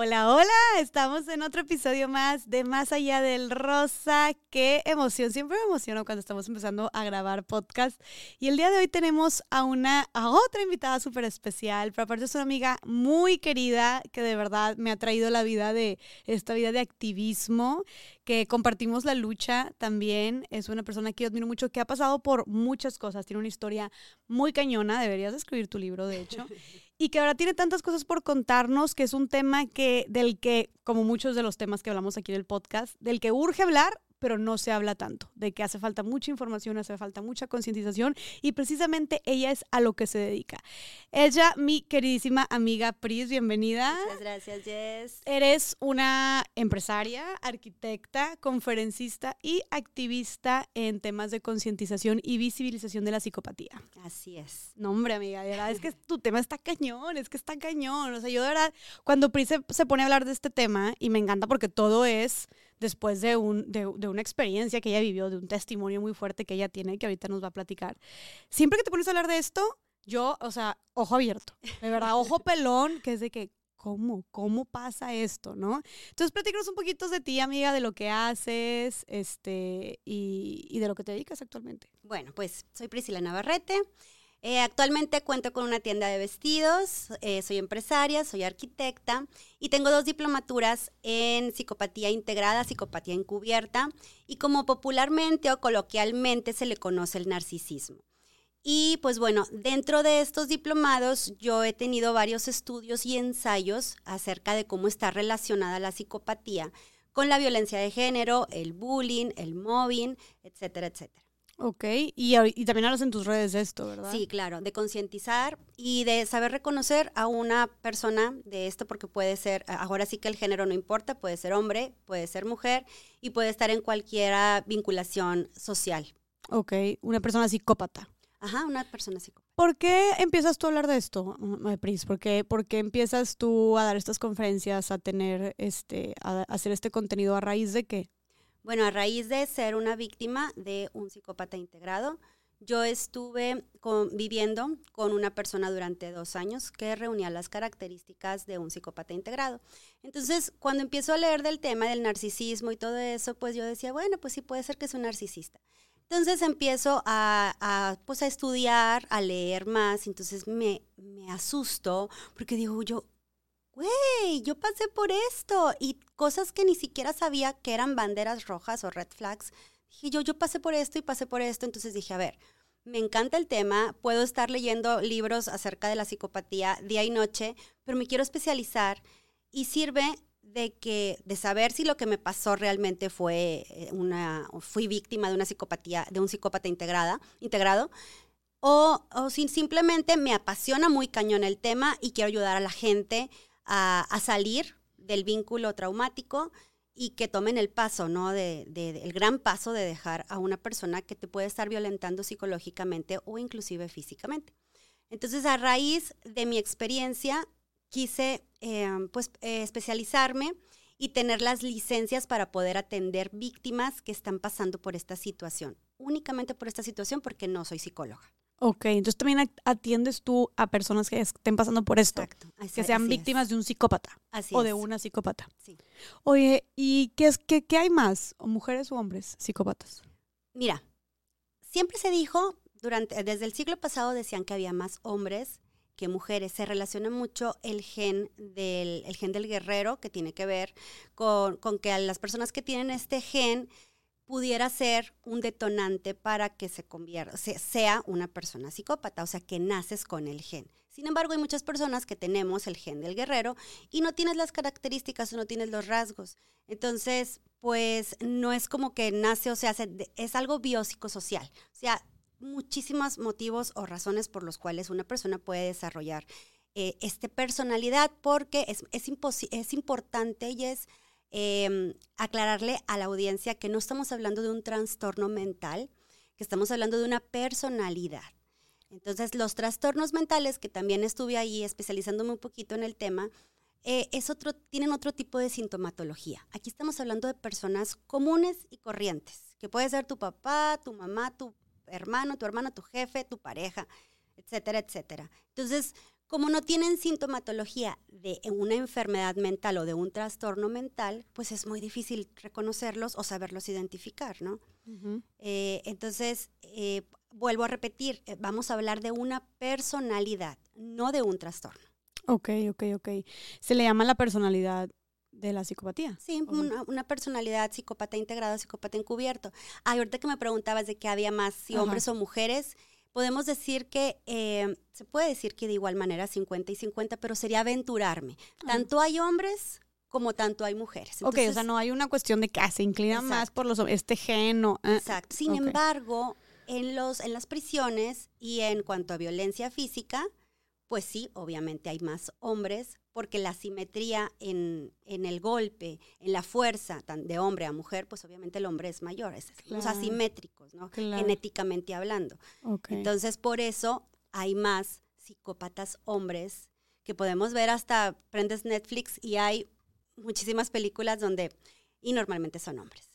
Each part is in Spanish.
Hola, hola, estamos en otro episodio más de Más Allá del Rosa. Qué emoción, siempre me emociono cuando estamos empezando a grabar podcast. Y el día de hoy tenemos a una, a otra invitada súper especial, pero aparte es una amiga muy querida que de verdad me ha traído la vida de, esta vida de activismo, que compartimos la lucha también. Es una persona que yo admiro mucho, que ha pasado por muchas cosas, tiene una historia muy cañona, deberías escribir tu libro, de hecho. y que ahora tiene tantas cosas por contarnos, que es un tema que, del que, como muchos de los temas que hablamos aquí en el podcast, del que urge hablar, pero no se habla tanto, de que hace falta mucha información, hace falta mucha concientización y precisamente ella es a lo que se dedica. Ella, mi queridísima amiga Pris, bienvenida. Muchas gracias, Jess. Eres una empresaria, arquitecta, conferencista y activista en temas de concientización y visibilización de la psicopatía. Así es. No, hombre, amiga, de verdad es que tu tema está cañón, es que está cañón. O sea, yo de verdad, cuando Pris se, se pone a hablar de este tema, y me encanta porque todo es después de, un, de, de, una experiencia que ella vivió, de un testimonio muy fuerte que ella tiene, que ahorita nos va a platicar. Siempre que te pones a hablar de esto, yo, o sea, ojo abierto, de verdad, ojo pelón, que es de que, ¿cómo? ¿Cómo pasa esto? ¿No? Entonces, platícanos un poquito de ti, amiga, de lo que haces este, y, y de lo que te dedicas actualmente. Bueno, pues soy Priscila Navarrete. Eh, actualmente cuento con una tienda de vestidos, eh, soy empresaria, soy arquitecta y tengo dos diplomaturas en psicopatía integrada, psicopatía encubierta y como popularmente o coloquialmente se le conoce el narcisismo. Y pues bueno, dentro de estos diplomados yo he tenido varios estudios y ensayos acerca de cómo está relacionada la psicopatía con la violencia de género, el bullying, el mobbing, etcétera, etcétera. Ok, y, y, también hablas en tus redes de esto, ¿verdad? Sí, claro, de concientizar y de saber reconocer a una persona de esto, porque puede ser, ahora sí que el género no importa, puede ser hombre, puede ser mujer y puede estar en cualquier vinculación social. Ok, una persona psicópata. Ajá, una persona psicópata. ¿Por qué empiezas tú a hablar de esto, Pris? ¿Por qué, ¿Por qué empiezas tú a dar estas conferencias, a tener este, a hacer este contenido a raíz de qué? Bueno, a raíz de ser una víctima de un psicópata integrado, yo estuve viviendo con una persona durante dos años que reunía las características de un psicópata integrado. Entonces, cuando empiezo a leer del tema del narcisismo y todo eso, pues yo decía, bueno, pues sí puede ser que es un narcisista. Entonces empiezo a, a, pues a estudiar, a leer más, entonces me, me asusto porque digo yo, güey, yo pasé por esto y cosas que ni siquiera sabía que eran banderas rojas o red flags. Dije yo, yo pasé por esto y pasé por esto, entonces dije, a ver, me encanta el tema, puedo estar leyendo libros acerca de la psicopatía día y noche, pero me quiero especializar y sirve de que de saber si lo que me pasó realmente fue eh, una fui víctima de una psicopatía de un psicópata integrada integrado o, o si simplemente me apasiona muy cañón el tema y quiero ayudar a la gente a, salir del vínculo traumático y que tomen el paso, ¿no? De, el gran paso de dejar a una persona que te puede estar violentando psicológicamente o inclusive físicamente. Entonces, a raíz de mi experiencia, quise em, pues, eh, especializarme y tener las licencias para poder atender víctimas que están pasando por esta situación. Únicamente por esta situación porque no soy psicóloga. Ok, entonces también atiendes tú a personas que estén pasando por esto, Exacto. que sean víctimas de un psicópata o de una psicópata. Sí. Oye, ¿y qué, es, qué, qué hay más, o mujeres o hombres psicópatas? Mira, siempre se dijo, durante, desde el siglo pasado decían que había más hombres que mujeres. Se relaciona mucho el gen del, el gen del guerrero, que tiene que ver con, con que a las personas que tienen este gen pudiera ser un detonante para que se convierta, sea una persona psicópata, o sea, que naces con el gen. Sin embargo, hay muchas personas que tenemos el gen del guerrero y no tienes las características o no tienes los rasgos. Entonces, pues no es como que nace o se hace, es algo biopsicosocial. O sea, muchísimos motivos o razones por los cuales una persona puede desarrollar eh, esta personalidad porque es, es, es importante y es Em, aclararle a la audiencia que no estamos hablando de un trastorno mental, que estamos hablando de una personalidad. Entonces, los trastornos mentales, que también estuve ahí especializándome un poquito en el tema, eh, es otro, tienen otro tipo de sintomatología. Aquí estamos hablando de personas comunes y corrientes, que puede ser tu papá, tu mamá, tu hermano, tu hermana, tu jefe, tu pareja, etcétera, etcétera. Entonces, Como no tienen sintomatología de una enfermedad mental o de un trastorno mental, pues es muy difícil reconocerlos o saberlos identificar, ¿no? Eh, entonces, eh, vuelvo a repetir, eh, vamos a hablar de una personalidad, no de un trastorno. Ok, ok, ok. Se le llama la personalidad de la psicopatía. Sí, una, personalidad psicópata integrada, psicópata encubierto. ahorita que me preguntabas de que había más, si hombres o mujeres, podemos decir que, eh, se puede decir que de igual manera 50 y 50, pero sería aventurarme. Tanto hay hombres como tanto hay mujeres. ok, o sea, no hay una cuestión de que ah, se inclina más por los este gen o... Eh, exacto. Sin embargo, en, los, en las prisiones y en cuanto a violencia física, pues sí, obviamente hay más hombres, porque la simetría en, el golpe, en la fuerza de hombre a mujer, pues obviamente el hombre es mayor, es, somos asimétricos, ¿no? Genéticamente hablando. Entonces, por eso hay más psicópatas hombres que podemos ver hasta prendes Netflix y hay muchísimas películas donde, y normalmente son hombres.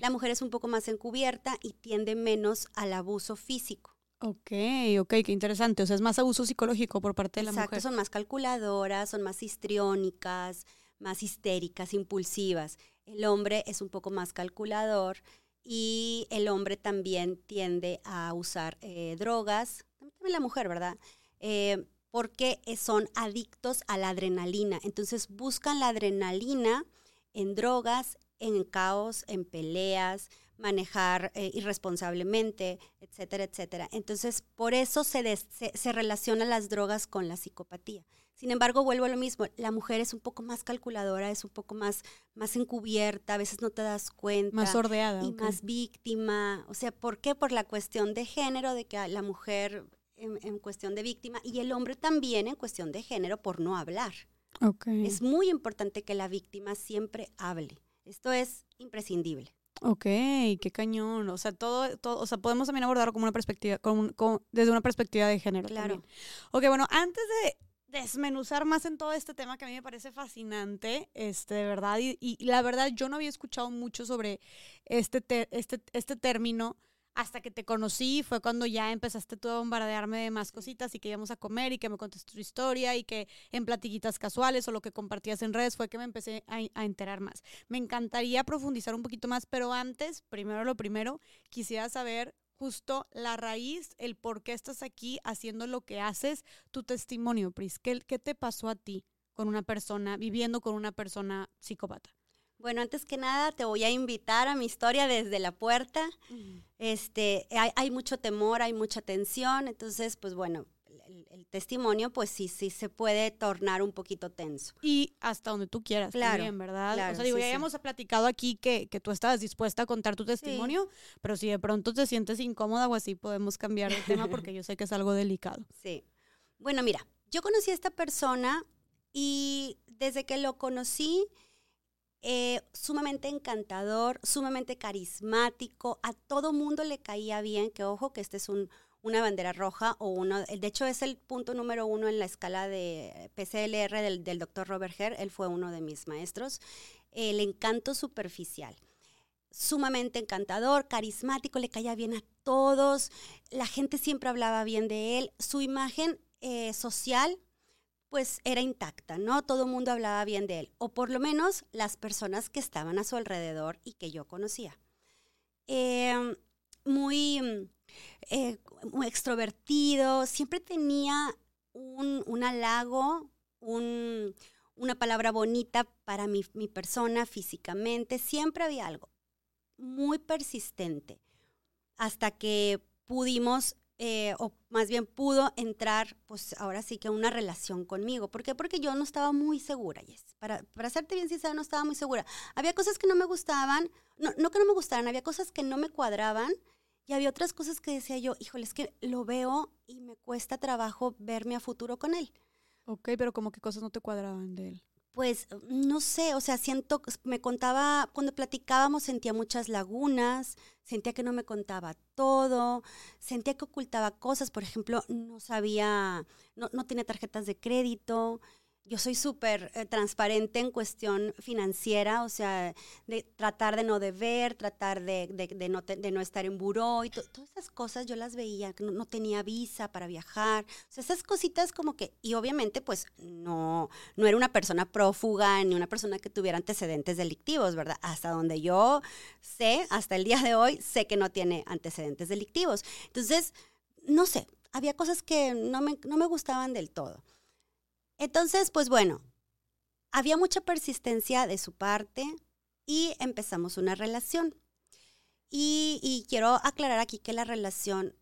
La mujer es un poco más encubierta y tiende menos al abuso físico. Ok, ok, qué interesante. O sea, es más abuso psicológico por parte de la Exacto, mujer. son más calculadoras, son más histriónicas, más histéricas, impulsivas. El hombre es un poco más calculador y el hombre también tiende a usar eh, drogas, también la mujer, ¿verdad? Eh, porque son adictos a la adrenalina. Entonces buscan la adrenalina en drogas, en caos, en peleas, manejar eh, irresponsablemente, etcétera, etcétera. Entonces, por eso se, se, relaciona las drogas con la psicopatía. Sin embargo, vuelvo a lo mismo, la mujer es un poco más calculadora, es un poco más, más encubierta, a veces no te das cuenta. Más sordeada. Y más víctima. O sea, ¿por qué? Por la cuestión de género, de que la mujer en, cuestión de víctima y el hombre también en cuestión de género por no hablar. Okay. Es muy importante que la víctima siempre hable. Esto es imprescindible. Ok, qué cañón. O sea, todo, todo, o sea, podemos también abordarlo como una perspectiva, desde una perspectiva de género. Claro. Ok, bueno, antes de desmenuzar más en todo este tema que a mí me parece fascinante, este, de verdad, y, y la verdad yo no había escuchado mucho sobre este, este, este término hasta que te conocí fue cuando ya empezaste tú a bombardearme de más cositas y que íbamos a comer y que me contaste tu historia y que en platiquitas casuales o lo que compartías en redes fue que me empecé a, enterar más. Me encantaría profundizar un poquito más, pero antes, primero lo primero, quisiera saber justo la raíz, el por qué estás aquí haciendo lo que haces, tu testimonio, Pris. ¿Qué, qué te pasó a ti con una persona, viviendo con una persona psicópata? Bueno, antes que nada te voy a invitar a mi historia desde la puerta. Este, hay, mucho temor, hay mucha tensión, entonces, pues bueno, el, testimonio, pues sí, sí se puede tornar un poquito tenso. Y hasta donde tú quieras claro, también, ¿verdad? o sea, digo, ya hemos platicado aquí que, que, tú estabas dispuesta a contar tu testimonio, pero si de pronto te sientes incómoda o así, podemos cambiar el tema porque yo sé que es algo delicado. Sí. Bueno, mira, yo conocí a esta persona y desde que lo conocí, eh, sumamente encantador, sumamente carismático, a todo mundo le caía bien, que ojo que este es un, una bandera roja o uno, de hecho es el punto número uno en la escala de PCLR del, del doctor Robert Herr, él fue uno de mis maestros, el encanto superficial. Sumamente encantador, carismático, le caía bien a todos, la gente siempre hablaba bien de él, su imagen eh, social pues era intacta, ¿no? Todo el mundo hablaba bien de él, o por lo menos las personas que estaban a su alrededor y que yo conocía. Em, muy, eh, muy, extrovertido, siempre tenía un, halago, una palabra bonita para mi, mi persona físicamente, siempre había algo muy persistente, hasta que pudimos eh, o más bien pudo entrar, pues ahora sí que una relación conmigo. ¿Por qué? Porque yo no estaba muy segura, Yes. Para, para serte bien sincera, no estaba muy segura. Había cosas que no me gustaban, no, no que no me gustaran, había cosas que no me cuadraban y había otras cosas que decía yo, híjole, es que lo veo y me cuesta trabajo verme a futuro con él. Ok, pero como qué cosas no te cuadraban de él. Pues no sé, o sea, siento, me contaba, cuando platicábamos sentía muchas lagunas, sentía que no me contaba todo, sentía que ocultaba cosas, por ejemplo, no sabía, no, no tenía tarjetas de crédito, yo soy súper eh, transparente en cuestión financiera, o sea, de tratar de no deber, tratar de, de, no, de no, estar en buró y todas esas cosas yo las veía, que no, tenía visa para viajar, o sea, esas cositas como que, y obviamente pues no, no era una persona prófuga ni una persona que tuviera antecedentes delictivos, ¿verdad? Hasta donde yo sé, hasta el día de hoy, sé que no tiene antecedentes delictivos. Entonces, no sé, había cosas que no me, no me gustaban del todo. Entonces, pues bueno, había mucha persistencia de su parte y empezamos una relación. Y, quiero aclarar aquí que la relación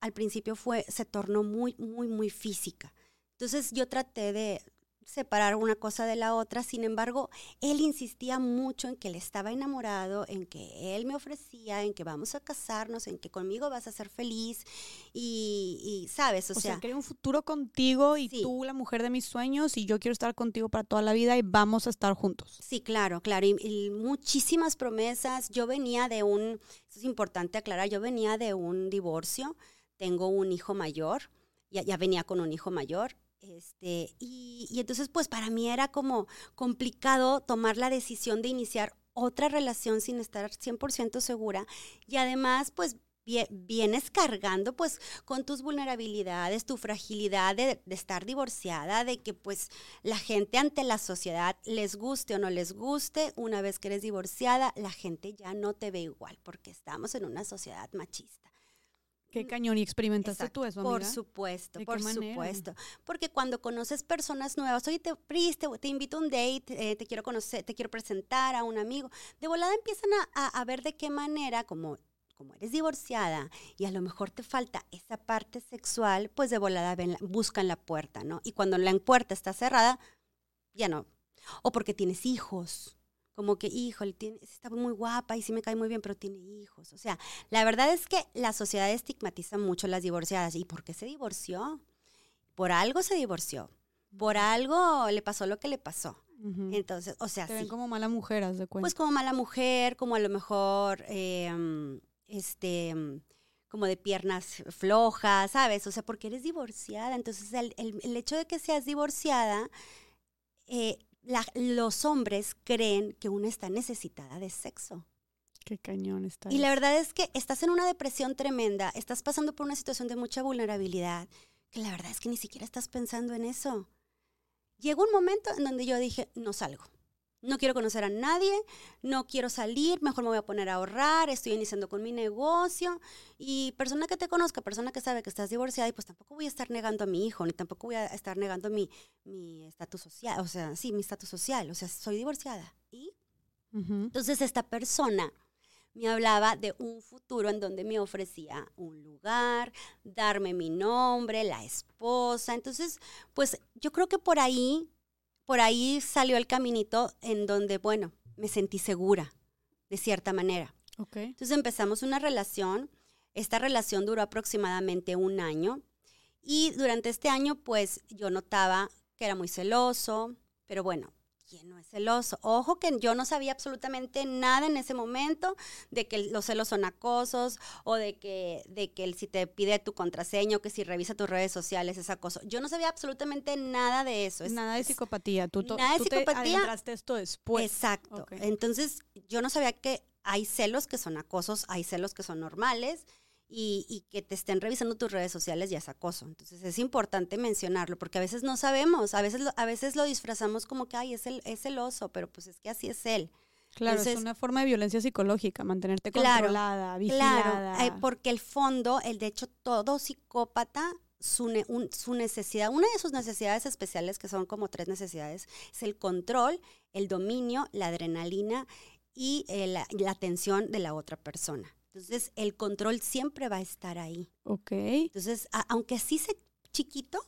al principio fue, se tornó muy, muy, muy física. Entonces yo traté de, separar una cosa de la otra. Sin embargo, él insistía mucho en que él estaba enamorado, en que él me ofrecía, en que vamos a casarnos, en que conmigo vas a ser feliz y, sabes, o, sea, sea, un futuro contigo y tú la mujer de mis sueños y yo quiero estar contigo para toda la vida y vamos a estar juntos. Sí, claro, claro, y, muchísimas promesas. Yo venía de un, es importante aclarar, yo venía de un divorcio, tengo un hijo mayor, ya, ya venía con un hijo mayor este, y, entonces, pues para mí era como complicado tomar la decisión de iniciar otra relación sin estar 100% segura. Y además, pues vienes cargando pues con tus vulnerabilidades, tu fragilidad de, de, estar divorciada, de que pues la gente ante la sociedad, les guste o no les guste, una vez que eres divorciada, la gente ya no te ve igual porque estamos en una sociedad machista. Qué cañón, ¿y experimentaste tú eso, amiga? Por supuesto, por supuesto. Porque cuando conoces personas nuevas, oye, te, te, invito a un date, eh, te quiero conocer, te quiero presentar a un amigo, de volada empiezan a, ver de qué manera, como como eres divorciada y a lo mejor te falta esa parte sexual, pues de volada ven, buscan la puerta, ¿no? Y cuando la puerta está cerrada, ya no. O porque tienes hijos, como que, híjole, tiene, está muy guapa y sí me cae muy bien, pero tiene hijos. O sea, la verdad es que la sociedad estigmatiza mucho las divorciadas. ¿Y por qué se divorció? Por algo se divorció. Por algo le pasó lo que le pasó. Entonces, o sea, Te ven como mala mujer, haz de cuenta. Pues como mala mujer, como a lo mejor, em, este, como de piernas flojas, ¿sabes? O sea, porque eres divorciada. Entonces, el, el hecho de que seas divorciada, eh, los hombres creen que una está necesitada de sexo. Qué cañón está. Y la verdad es que estás en una depresión tremenda, estás pasando por una situación de mucha vulnerabilidad, que la verdad es que ni siquiera estás pensando en eso. Llegó un momento en donde yo dije, no salgo no quiero conocer a nadie, no quiero salir, mejor me voy a poner a ahorrar, estoy iniciando con mi negocio y persona que te conozca, persona que sabe que estás divorciada y pues tampoco voy a estar negando a mi hijo, ni tampoco voy a estar negando mi estatus social, o sea, sí, mi estatus social, o sea, soy divorciada. Y entonces esta persona me hablaba de un futuro en donde me ofrecía un lugar, darme mi nombre, la esposa. Entonces, pues yo creo que por ahí por ahí salió el caminito en donde, bueno, me sentí segura, de cierta manera. Okay. Entonces empezamos una relación. Esta relación duró aproximadamente un año. Y durante este año, pues yo notaba que era muy celoso, pero bueno, ¿quién no es celoso? Ojo que yo no sabía absolutamente nada en ese momento de que los celos son acosos o de que, de que si te pide tu contraseña o que si revisa tus redes sociales es acoso. Yo no sabía absolutamente nada de eso. nada de psicopatía. Tú, nada de psicopatía. Te esto después. Exacto. Entonces yo no sabía que hay celos que son acosos, hay celos que son normales y, que te estén revisando tus redes sociales ya es acoso. Entonces es importante mencionarlo porque a veces no sabemos, a veces lo, a veces lo disfrazamos como que, ay, es el, es el oso, pero pues es que así es él. Claro, es una forma de violencia psicológica, mantenerte controlada, vigilada. Claro, eh, porque el fondo, el de hecho, todo psicópata su, su, necesidad, una de sus necesidades especiales, que son como tres necesidades, es el control, el dominio, la adrenalina y eh, la, la, atención de la otra persona. Entonces, el control siempre va a estar ahí. Ok. Entonces, aunque sí se chiquito,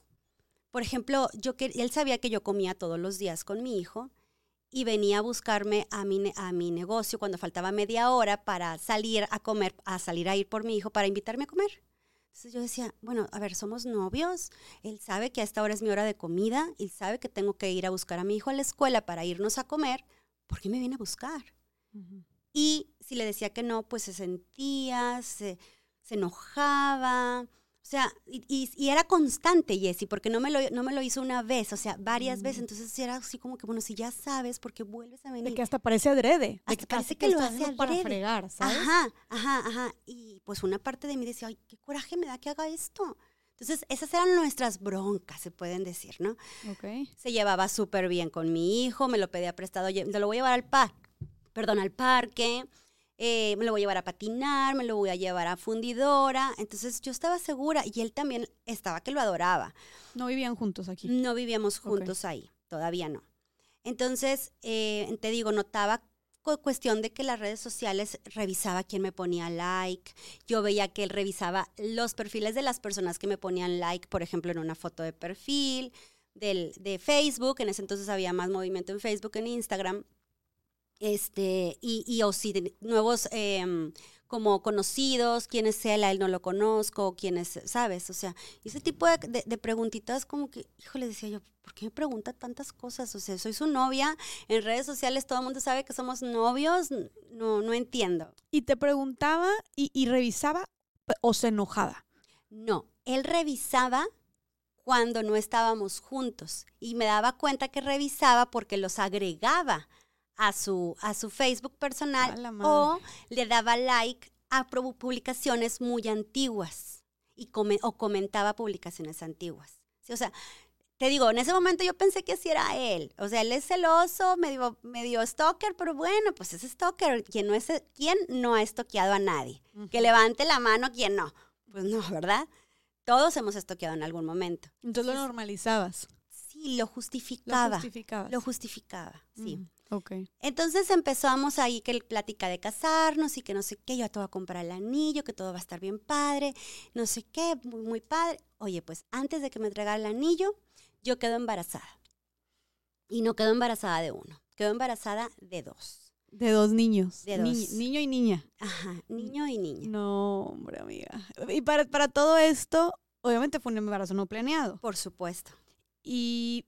por ejemplo, yo que él sabía que yo comía todos los días con mi hijo y venía a buscarme a mi, a mi negocio cuando faltaba media hora para salir a comer, a salir a ir por mi hijo para invitarme a comer. Entonces yo decía, bueno, a ver, somos novios, él sabe que a esta hora es mi hora de comida, él sabe que tengo que ir a buscar a mi hijo a la escuela para irnos a comer, ¿por qué me viene a buscar? Y si le decía que no, pues se sentía, se, enojaba, O sea, y, y, era constante, Jessy, porque no me, lo, no me lo hizo una vez, o sea, varias veces. Mm. Entonces era así como que, bueno, si ya sabes, ¿por qué vuelves a venir? De que hasta parece adrede. De Hasta que parece que lo hace para adrede. fregar, ¿sabes? Ajá, ajá, ajá. Y pues una parte de mí decía, ay, qué coraje me da que haga esto. Entonces, esas eran nuestras broncas, se pueden decir, ¿no? Ok. Se llevaba súper bien con mi hijo, me lo pedía prestado, "Oye, te lo voy a llevar al parque, perdón, al parque, eh, me lo voy a llevar a patinar, me lo voy a llevar a fundidora. Entonces yo estaba segura y él también estaba que lo adoraba. No vivían juntos aquí. No vivíamos juntos ahí, todavía no. Entonces, eh, te digo, notaba cu- cuestión de que las redes sociales revisaba quién me ponía like. Yo veía que él revisaba los perfiles de las personas que me ponían like, por ejemplo, en una foto de perfil del, de Facebook. En ese entonces había más movimiento en Facebook, en Instagram. Este, y, y o si de- nuevos em, como conocidos, quién es él, a él no lo conozco, quién es, ¿sabes? O sea, ese tipo de, de- de preguntitas como que, híjole, decía yo, ¿por qué me pregunta tantas cosas? O sea, soy su novia, en redes sociales todo el mundo sabe que somos novios, no, no entiendo. Y te preguntaba y, y revisaba o se enojaba. No, él revisaba cuando no estábamos juntos y me daba cuenta que revisaba porque los agregaba a su, a su Facebook personal o le daba like a publicaciones muy antiguas y come- o comentaba publicaciones antiguas. Sí, o sea, te digo, en ese momento yo pensé que sí era él. O sea, él es celoso, medio, medio stalker, pero bueno, pues es stalker. ¿Quién no, es, ¿Quién no ha estoqueado a nadie? Que levante la mano quien no. Pues no, ¿verdad? Todos hemos estoqueado en algún momento. Entonces lo normalizabas. Sí, lo Lo justificaba. Lo justificaba, sí. Ok. Entonces empezamos ahí que el plática de casarnos y que no sé qué, yo te voy a comprar el anillo, que todo va a estar bien padre, no sé qué, muy, muy padre. Oye, pues antes de que me entregara el anillo, yo quedo embarazada. Y no quedo embarazada de uno, quedo embarazada de dos. De dos niños. De Ni- dos. niño y niña. Ajá, niño y niña. No, hombre, amiga. Y para, para todo esto, obviamente fue un embarazo no planeado. Por supuesto. Y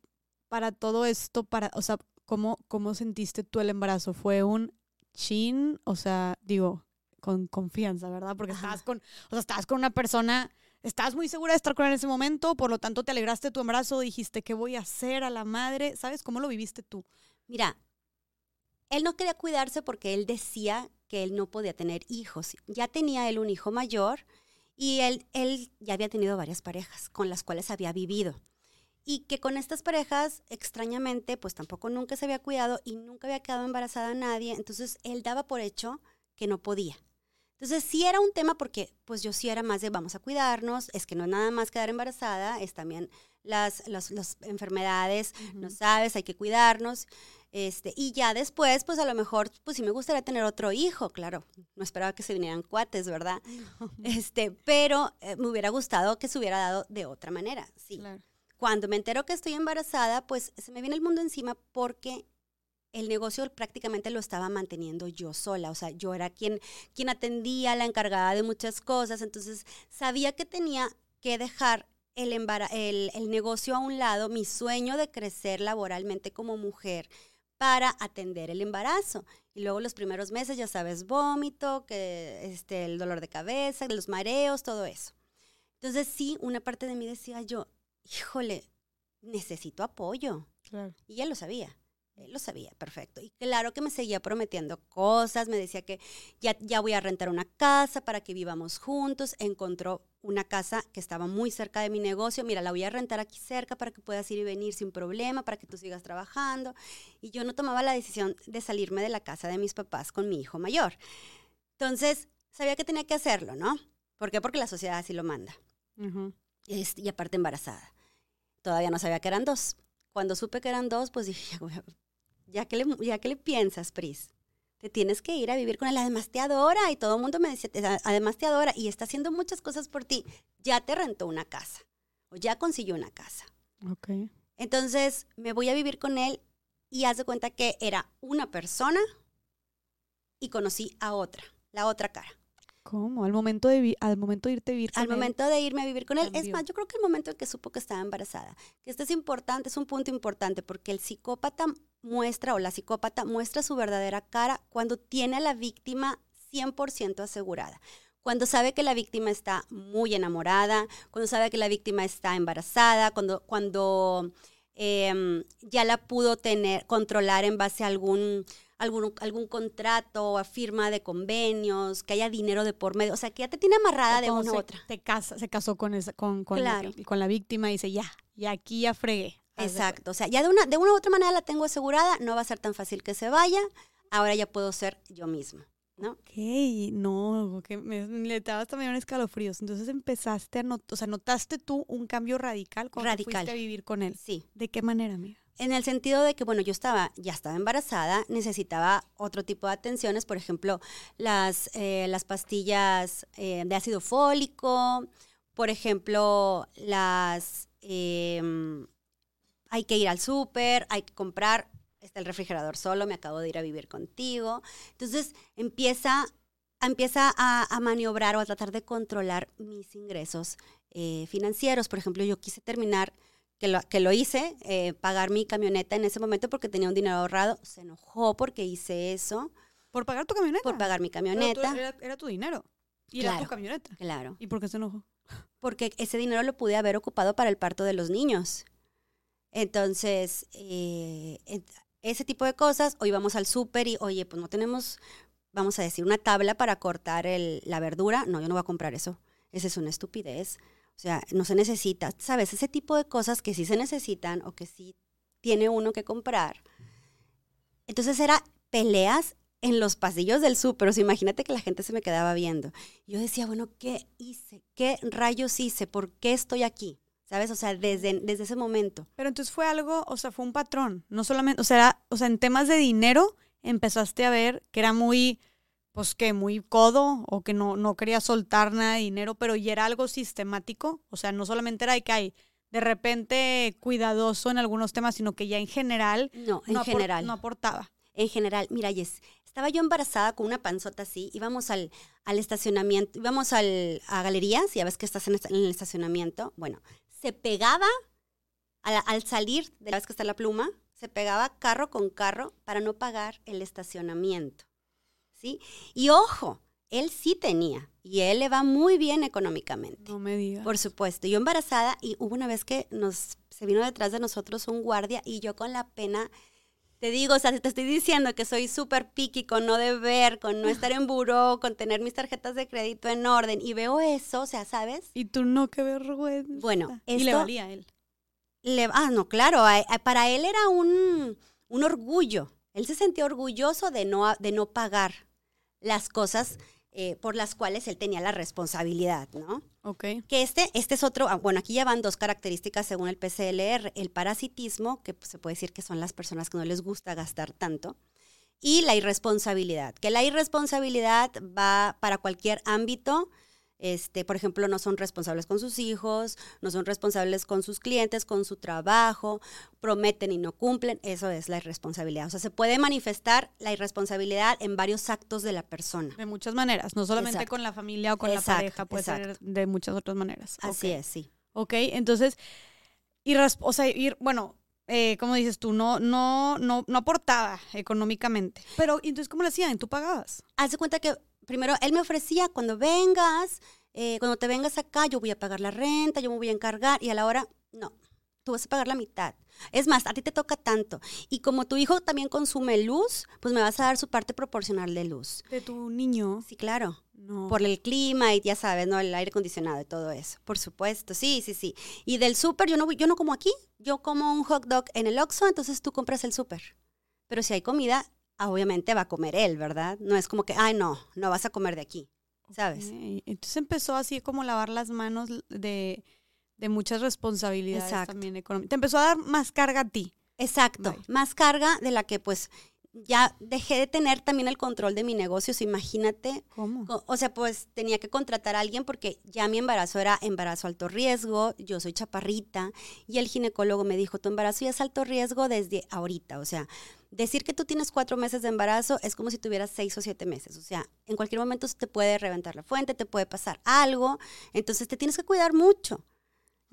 para todo esto, para, o sea, ¿cómo, ¿cómo sentiste tú el embarazo? ¿Fue un chin? O sea, digo, con confianza, ¿verdad? Porque estabas con, o sea, estabas con una persona, estabas muy segura de estar con él en ese momento, por lo tanto te alegraste de tu embarazo, dijiste, ¿qué voy a hacer a la madre? ¿Sabes cómo lo viviste tú? Mira, él no quería cuidarse porque él decía que él no podía tener hijos. Ya tenía él un hijo mayor y él, él ya había tenido varias parejas con las cuales había vivido. Y que con estas parejas, extrañamente, pues tampoco nunca se había cuidado y nunca había quedado embarazada a nadie. Entonces él daba por hecho que no podía. Entonces sí era un tema porque pues yo sí era más de vamos a cuidarnos, es que no es nada más quedar embarazada, es también las, las, las enfermedades, no sabes, hay que cuidarnos. Este, y ya después, pues a lo mejor, pues sí me gustaría tener otro hijo, claro. No esperaba que se vinieran cuates, ¿verdad? Este, pero eh, me hubiera gustado que se hubiera dado de otra manera, sí. Claro. Cuando me entero que estoy embarazada, pues se me viene el mundo encima porque el negocio prácticamente lo estaba manteniendo yo sola. O sea, yo era quien, quien atendía, la encargada de muchas cosas. Entonces, sabía que tenía que dejar el, el, el negocio a un lado, mi sueño de crecer laboralmente como mujer para atender el embarazo. Y luego los primeros meses, ya sabes, vómito, que este, el dolor de cabeza, los mareos, todo eso. Entonces sí, una parte de mí decía yo, híjole, necesito apoyo. Claro. Y él lo sabía. Él lo sabía, perfecto. Y claro que me seguía prometiendo cosas, me decía que ya, ya voy a rentar una casa para que vivamos juntos. Encontró una casa que estaba muy cerca de mi negocio. Mira, la voy a rentar aquí cerca para que puedas ir y venir sin problema, para que tú sigas trabajando. Y yo no tomaba la decisión de salirme de la casa de mis papás con mi hijo mayor. Entonces, sabía que tenía que hacerlo, ¿no? ¿Por qué? Porque la sociedad así lo manda. Este, y aparte embarazada. Todavía no sabía que eran dos. Cuando supe que eran dos, pues dije, ya que le, ya que le piensas, Pris, te tienes que ir a vivir con él. Además te adora. Y todo el mundo me decía, "Te- además te adora y está haciendo muchas cosas por ti. Ya te rentó una casa o ya consiguió una casa. Ok. Entonces me voy a vivir con él y haz de cuenta que era una persona y conocí a otra, la otra cara. ¿Cómo? Al momento de, al momento de irte a vivir con Al él? momento de irme a vivir con él, es más, yo creo que el momento en que supo que estaba embarazada, que esto es importante, es un punto importante, porque el psicópata muestra o la psicópata muestra su verdadera cara cuando tiene a la víctima 100% asegurada. Cuando sabe que la víctima está muy enamorada, cuando sabe que la víctima está embarazada, cuando, cuando em, ya la pudo tener, controlar en base a algún, algún, algún contrato o firma de convenios, que haya dinero de por medio, o sea, que ya te tiene amarrada de una u otra. Te casa, se casó con, esa, con, con, la, con la víctima y dice, ya, y aquí ya fregué. Exacto, o sea, ya de una, de una u otra manera la tengo asegurada, no va a ser tan fácil que se vaya, ahora ya puedo ser yo misma. ¿no? Ok, no, que me, le dabas también escalofríos. Entonces empezaste a notar, o sea, notaste tú un cambio radical cuando radical. fuiste a vivir con él. Sí. ¿De qué manera, amiga? En el sentido de que, bueno, yo estaba, ya estaba embarazada, necesitaba otro tipo de atenciones, por ejemplo, las, eh, las pastillas eh, de ácido fólico, por ejemplo, las... Em, hay que ir al súper, hay que comprar está el refrigerador solo, me acabo de ir a vivir contigo. Entonces empieza, empieza a, maniobrar o a tratar de controlar mis ingresos eh, financieros. Por ejemplo, yo quise terminar, que lo, que lo hice, eh, pagar mi camioneta en ese momento porque tenía un dinero ahorrado. Se enojó porque hice eso. ¿Por pagar tu camioneta? Por pagar mi camioneta. era, tu dinero. Y era tu camioneta. Claro. ¿Y por qué se enojó? Porque ese dinero lo pude haber ocupado para el parto de los niños. Entonces, eh, ese tipo de cosas, o íbamos al súper y, oye, pues no tenemos, vamos a decir, una tabla para cortar el, la verdura. No, yo no voy a comprar eso. Esa es una estupidez. O sea, no se necesita, ¿sabes? Ese tipo de cosas que sí se necesitan o que sí tiene uno que comprar. Entonces era peleas en los pasillos del súper. O sea, imagínate que la gente se me quedaba viendo. Yo decía, bueno, ¿qué hice? ¿Qué rayos hice? ¿Por qué estoy aquí? ¿sabes? O sea, desde, desde ese momento. Pero entonces fue algo, o sea, fue un patrón, no solamente, o sea, o sea, en temas de dinero empezaste a ver que era muy, pues que muy codo o que no, no quería soltar nada de dinero, pero ya era algo sistemático, o sea, no solamente era de que hay de repente cuidadoso en algunos temas, sino que ya en general. No, en general. No aportaba. En general, mira, Yes, estaba yo embarazada con una panzota así, íbamos al, al estacionamiento, íbamos al, a galerías, ya ves que estás en, el estacionamiento. Bueno, se pegaba al, salir de la vez que está la pluma, se pegaba carro con carro para no pagar el estacionamiento. ¿Sí? Y ojo, él sí tenía y él le va muy bien económicamente. No me digas. Por supuesto. Yo embarazada y hubo una vez que nos se vino detrás de nosotros un guardia y yo con la pena te digo, o sea, te estoy diciendo que soy súper picky con no deber, con no estar en buró, con tener mis tarjetas de crédito en orden y veo eso, o sea, ¿sabes? Y tú no, qué vergüenza. Bueno, esto, y le valía a él. Le, ah, no, claro, para él era un, un orgullo. Él se sentía orgulloso de no, de no pagar las cosas eh, por las cuales él tenía la responsabilidad, ¿no? Ok. Que este, este es otro, ah, bueno, aquí ya van dos características según el PCLR, el parasitismo, que pues, se puede decir que son las personas que no les gusta gastar tanto, y la irresponsabilidad, que la irresponsabilidad va para cualquier ámbito, este, por ejemplo, no son responsables con sus hijos, no son responsables con sus clientes, con su trabajo, prometen y no cumplen, eso es la irresponsabilidad. O sea, se puede manifestar la irresponsabilidad en varios actos de la persona. De muchas maneras, no solamente con la familia o con la pareja, puede ser de muchas otras maneras. Así es, sí. Ok, entonces, o sea, ir, bueno, eh, como dices tú, no, no, no, no aportaba económicamente. Pero, entonces, ¿cómo lo hacían? ¿Tú pagabas? Haz de cuenta que primero él me ofrecía, cuando vengas, eh, cuando te vengas acá, yo voy a pagar la renta, yo me voy a encargar, y a la hora, no, tú vas a pagar la mitad. Es más, a ti te toca tanto. Y como tu hijo también consume luz, pues me vas a dar su parte proporcional de luz. ¿De tu niño? Sí, claro. No. Por el clima y ya sabes, ¿no? El aire acondicionado y todo eso. Por supuesto, sí, sí, sí. Y del súper, yo no, yo no como aquí. Yo como un hot dog en el Oxxo, entonces tú compras el súper. Pero si hay comida, obviamente va a comer él, ¿verdad? No es como que, ay, no, no vas a comer de aquí, ¿sabes? Entonces empezó así como lavar las manos de, muchas responsabilidades también económicas. Te empezó a dar más carga a ti. Exacto, más carga de la que pues ya dejé de tener también el control de mi negocio, imagínate. ¿Cómo? O sea, pues tenía que contratar a alguien porque ya mi embarazo era embarazo alto riesgo, yo soy chaparrita y el ginecólogo me dijo, tu embarazo ya es alto riesgo desde ahorita, o sea, decir que tú tienes cuatro meses de embarazo es como si tuvieras seis o siete meses. O sea, en cualquier momento se te puede reventar la fuente, te puede pasar algo. Entonces te tienes que cuidar mucho.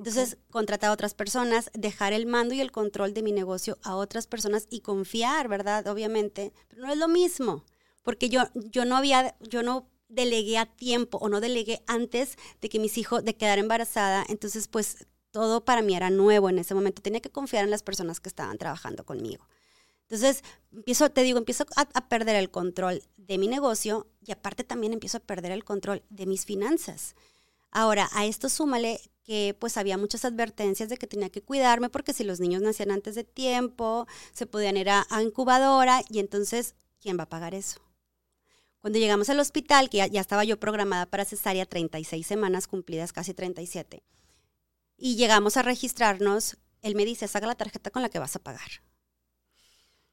Entonces, contratar a otras personas, dejar el mando y el control de mi negocio a otras personas y confiar, ¿verdad? Obviamente. Pero no es lo mismo. Porque yo, yo no había, yo no delegué a tiempo o no delegué antes de que mis hijos, de quedar embarazada. Entonces, pues todo para mí era nuevo en ese momento. Tenía que confiar en las personas que estaban trabajando conmigo. Entonces, empiezo, te digo, empiezo a, a, perder el control de mi negocio y aparte también empiezo a perder el control de mis finanzas. Ahora, a esto súmale pues había muchas advertencias de que tenía que cuidarme porque si los niños nacían antes de tiempo, se podían ir a, a incubadora y entonces, ¿quién va a pagar eso? Cuando llegamos al hospital, que ya, ya, estaba yo programada para cesárea, 36 semanas cumplidas, casi 37, y llegamos a registrarnos, él me dice, saca la tarjeta con la que vas a pagar.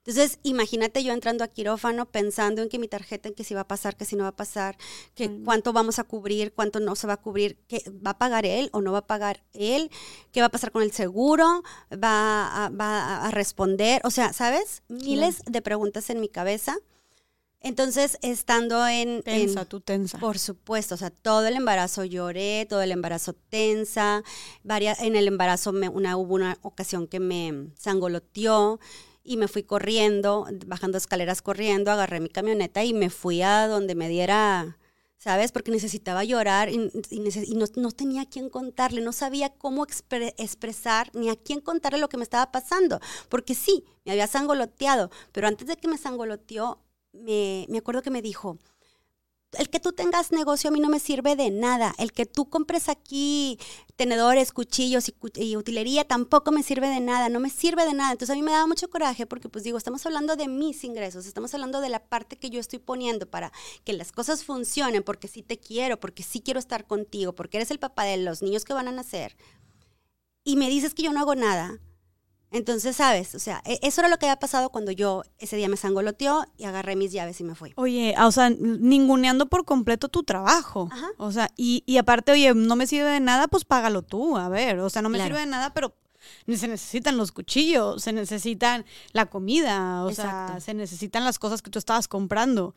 Entonces, imagínate yo entrando a quirófano pensando en que mi tarjeta, en que si va a pasar, que si no va a pasar, que mm. cuánto vamos a cubrir, cuánto no se va a cubrir, que va a pagar él o no va a pagar él, qué va a pasar con el seguro, va a, va a responder, o sea, ¿sabes? Miles de preguntas en mi cabeza. Entonces, estando en... Tensa, en, tú tensa. Por supuesto, o sea, todo el embarazo lloré, todo el embarazo tensa, varias, en el embarazo me, una, hubo una ocasión que me sangoloteó, y me fui corriendo, bajando escaleras corriendo, agarré mi camioneta y me fui a donde me diera, ¿sabes? Porque necesitaba llorar y, no, tenía a quién contarle, no sabía cómo expre expresar ni a quién contarle lo que me estaba pasando, porque sí, me había sangoloteado, pero antes de que me sangoloteó, me, me acuerdo que me dijo, el que tú tengas negocio a mí no me sirve de nada. El que tú compres aquí tenedores, cuchillos y, utilería tampoco me sirve de nada, no me sirve de nada. Entonces a mí me daba mucho coraje porque pues digo, estamos hablando de mis ingresos, estamos hablando de la parte que yo estoy poniendo para que las cosas funcionen, porque sí te quiero, porque sí quiero estar contigo, porque eres el papá de los niños que van a nacer. Y me dices que yo no hago nada. Entonces, ¿sabes? O sea, e, eso era lo que había pasado cuando yo ese día me sangoloteó y agarré mis llaves y me fui. Oye, o sea, ninguneando por completo tu trabajo. Ajá. O sea, y, y, aparte, oye, no me sirve de nada, pues págalo tú, a ver. O sea, no me claro. sirve de nada, pero se necesitan los cuchillos, se necesitan la comida, o Exacto. sea, se necesitan las cosas que tú estabas comprando.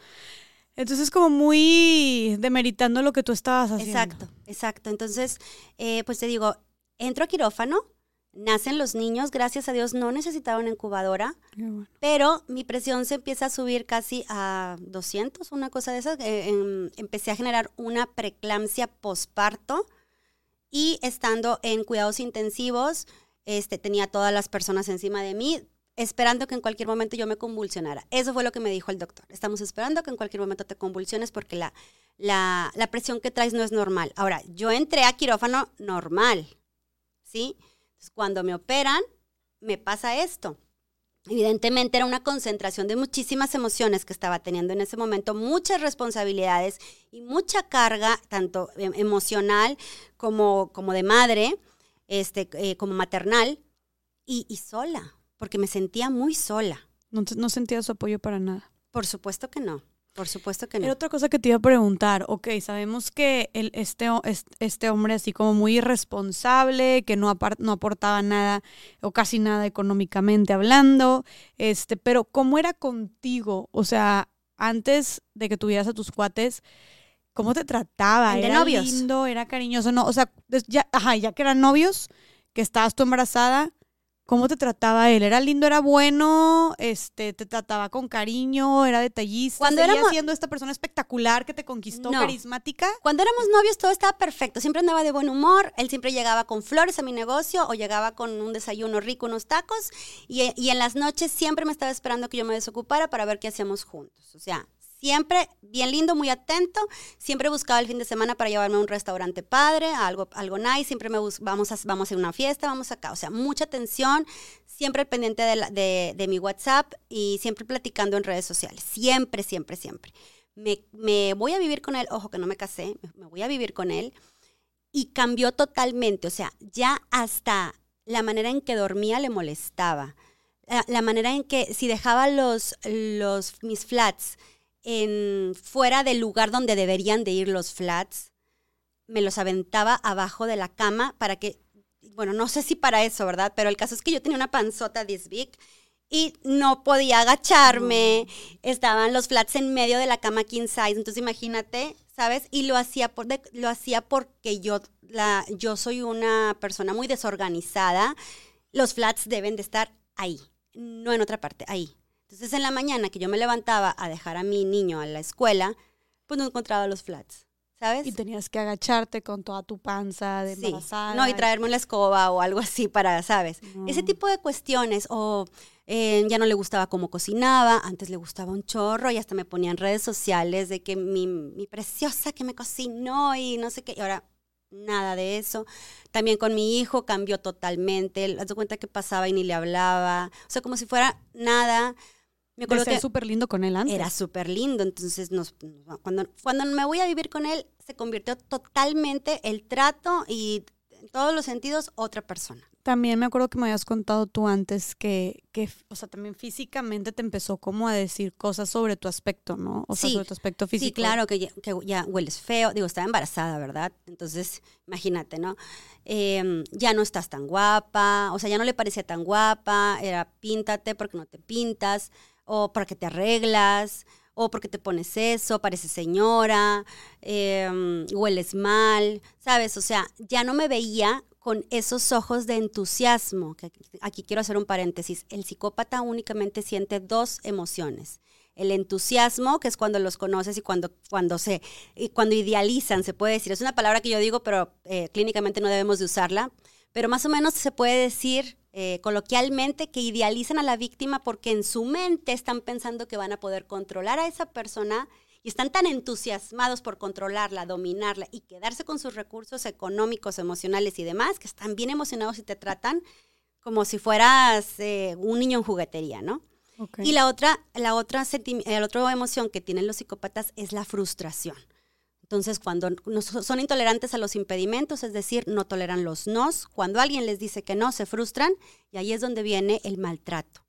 Entonces, como muy demeritando lo que tú estabas haciendo. Exacto, exacto. Entonces, eh, pues te digo, entro a quirófano nacen los niños, gracias a Dios no necesitaban incubadora, bueno. pero mi presión se empieza a subir casi a 200, una cosa de esas. Eh, em, empecé a generar una preeclampsia posparto y estando en cuidados intensivos, este, tenía todas las personas encima de mí, esperando que en cualquier momento yo me convulsionara. Eso fue lo que me dijo el doctor. Estamos esperando que en cualquier momento te convulsiones porque la, la, la presión que traes no es normal. Ahora, yo entré a quirófano normal, ¿sí? Cuando me operan, me pasa esto. Evidentemente era una concentración de muchísimas emociones que estaba teniendo en ese momento, muchas responsabilidades y mucha carga, tanto em, emocional como, como de madre, este, eh, como maternal, y, y, sola, porque me sentía muy sola. No, no sentía su apoyo para nada. Por supuesto que no. Por supuesto que no. Era otra cosa que te iba a preguntar. Ok, sabemos que el, este, este hombre así como muy irresponsable, que no, no aportaba nada o casi nada económicamente hablando, este, pero ¿cómo era contigo? O sea, antes de que tuvieras a tus cuates, ¿cómo te trataba? ¿De ¿Era novios? lindo? ¿Era cariñoso? No, o sea, ya, ajá, ya que eran novios, que estabas tú embarazada, ¿Cómo te trataba él? ¿Era lindo, era bueno? Este, ¿Te trataba con cariño? ¿Era detallista? Cuando ¿Seguía éramos... siendo esta persona espectacular que te conquistó, No. carismática? Cuando éramos novios todo estaba perfecto, siempre andaba de buen humor, él siempre llegaba con flores a mi negocio o llegaba con un desayuno rico, unos tacos y, y en las noches siempre me estaba esperando que yo me desocupara para ver qué hacíamos juntos. O sea, siempre bien lindo, muy atento, siempre buscaba el fin de semana para llevarme a un restaurante padre, a algo, algo nice, siempre me bus vamos, a, vamos a una fiesta, vamos acá, o sea, mucha atención, siempre pendiente de, la, de, de mi WhatsApp y siempre platicando en redes sociales, siempre, siempre, siempre. Me, me, voy a vivir con él, ojo que no me casé, me voy a vivir con él. Y cambió totalmente, o sea, ya hasta la manera en que dormía le molestaba, la, la manera en que si dejaba los, los mis flats, en, fuera del lugar donde deberían de ir los flats, me los aventaba abajo de la cama para que, bueno, no sé si para eso, ¿verdad? Pero el caso es que yo tenía una panzota this big y no podía agacharme, estaban los flats en medio de la cama king size, entonces imagínate, ¿sabes? Y lo hacía, por, lo hacía porque yo, la, yo soy una persona muy desorganizada, los flats deben de estar ahí, no en otra parte, ahí. Entonces en la mañana que yo me levantaba a dejar a mi niño a la escuela, pues no encontraba los flats. ¿Sabes? Y tenías que agacharte con toda tu panza de Sí. embarazada. No, y traerme una escoba o algo así para, ¿sabes? Ese No. tipo de cuestiones, o eh, ya no le gustaba cómo cocinaba, antes le gustaba un chorro y hasta me ponía en redes sociales de que mi, mi preciosa que me cocinó y no sé qué, y ahora nada de eso. También con mi hijo cambió totalmente, haz de cuenta que pasaba y ni le hablaba, o sea, como si fuera nada. Me acuerdo que súper lindo con él antes. era súper lindo, entonces nos, cuando, cuando me voy a vivir con él, se convirtió totalmente el trato y en todos los sentidos otra persona. También me acuerdo que me habías contado tú antes que, que, o sea, también físicamente te empezó como a decir cosas sobre tu aspecto, ¿no? O sea, Sí. sobre tu aspecto físico. Sí, claro, que ya, que ya hueles feo. Digo, estaba embarazada, ¿verdad? Entonces, imagínate, ¿no? Em, ya no estás tan guapa, o sea, ya no le parecía tan guapa, era píntate porque no te pintas, o porque te arreglas, o porque te pones eso, pareces señora, em, hueles mal, ¿sabes? O sea, ya no me veía con esos ojos de entusiasmo. aquí- quiero hacer un paréntesis. El psicópata únicamente siente dos emociones el entusiasmo, que es cuando los conoces y cuando, cuando se cuando idealizan, se puede decir. Es una palabra que yo digo, pero eh, clínicamente no debemos de usarla. Pero más o menos se puede decir eh, coloquialmente que idealizan a la víctima porque en su mente están pensando que van a poder controlar a esa persona y están tan entusiasmados por controlarla, dominarla y quedarse con sus recursos económicos, emocionales y demás, que están bien emocionados y te tratan como si fueras eh, un niño en juguetería, ¿no? Y la otra, la otra, la otra emoción que tienen los psicópatas es la frustración. Entonces, cuando son intolerantes a los impedimentos, es decir, no toleran los nos, cuando alguien les dice que no, se frustran y ahí es donde viene el maltrato,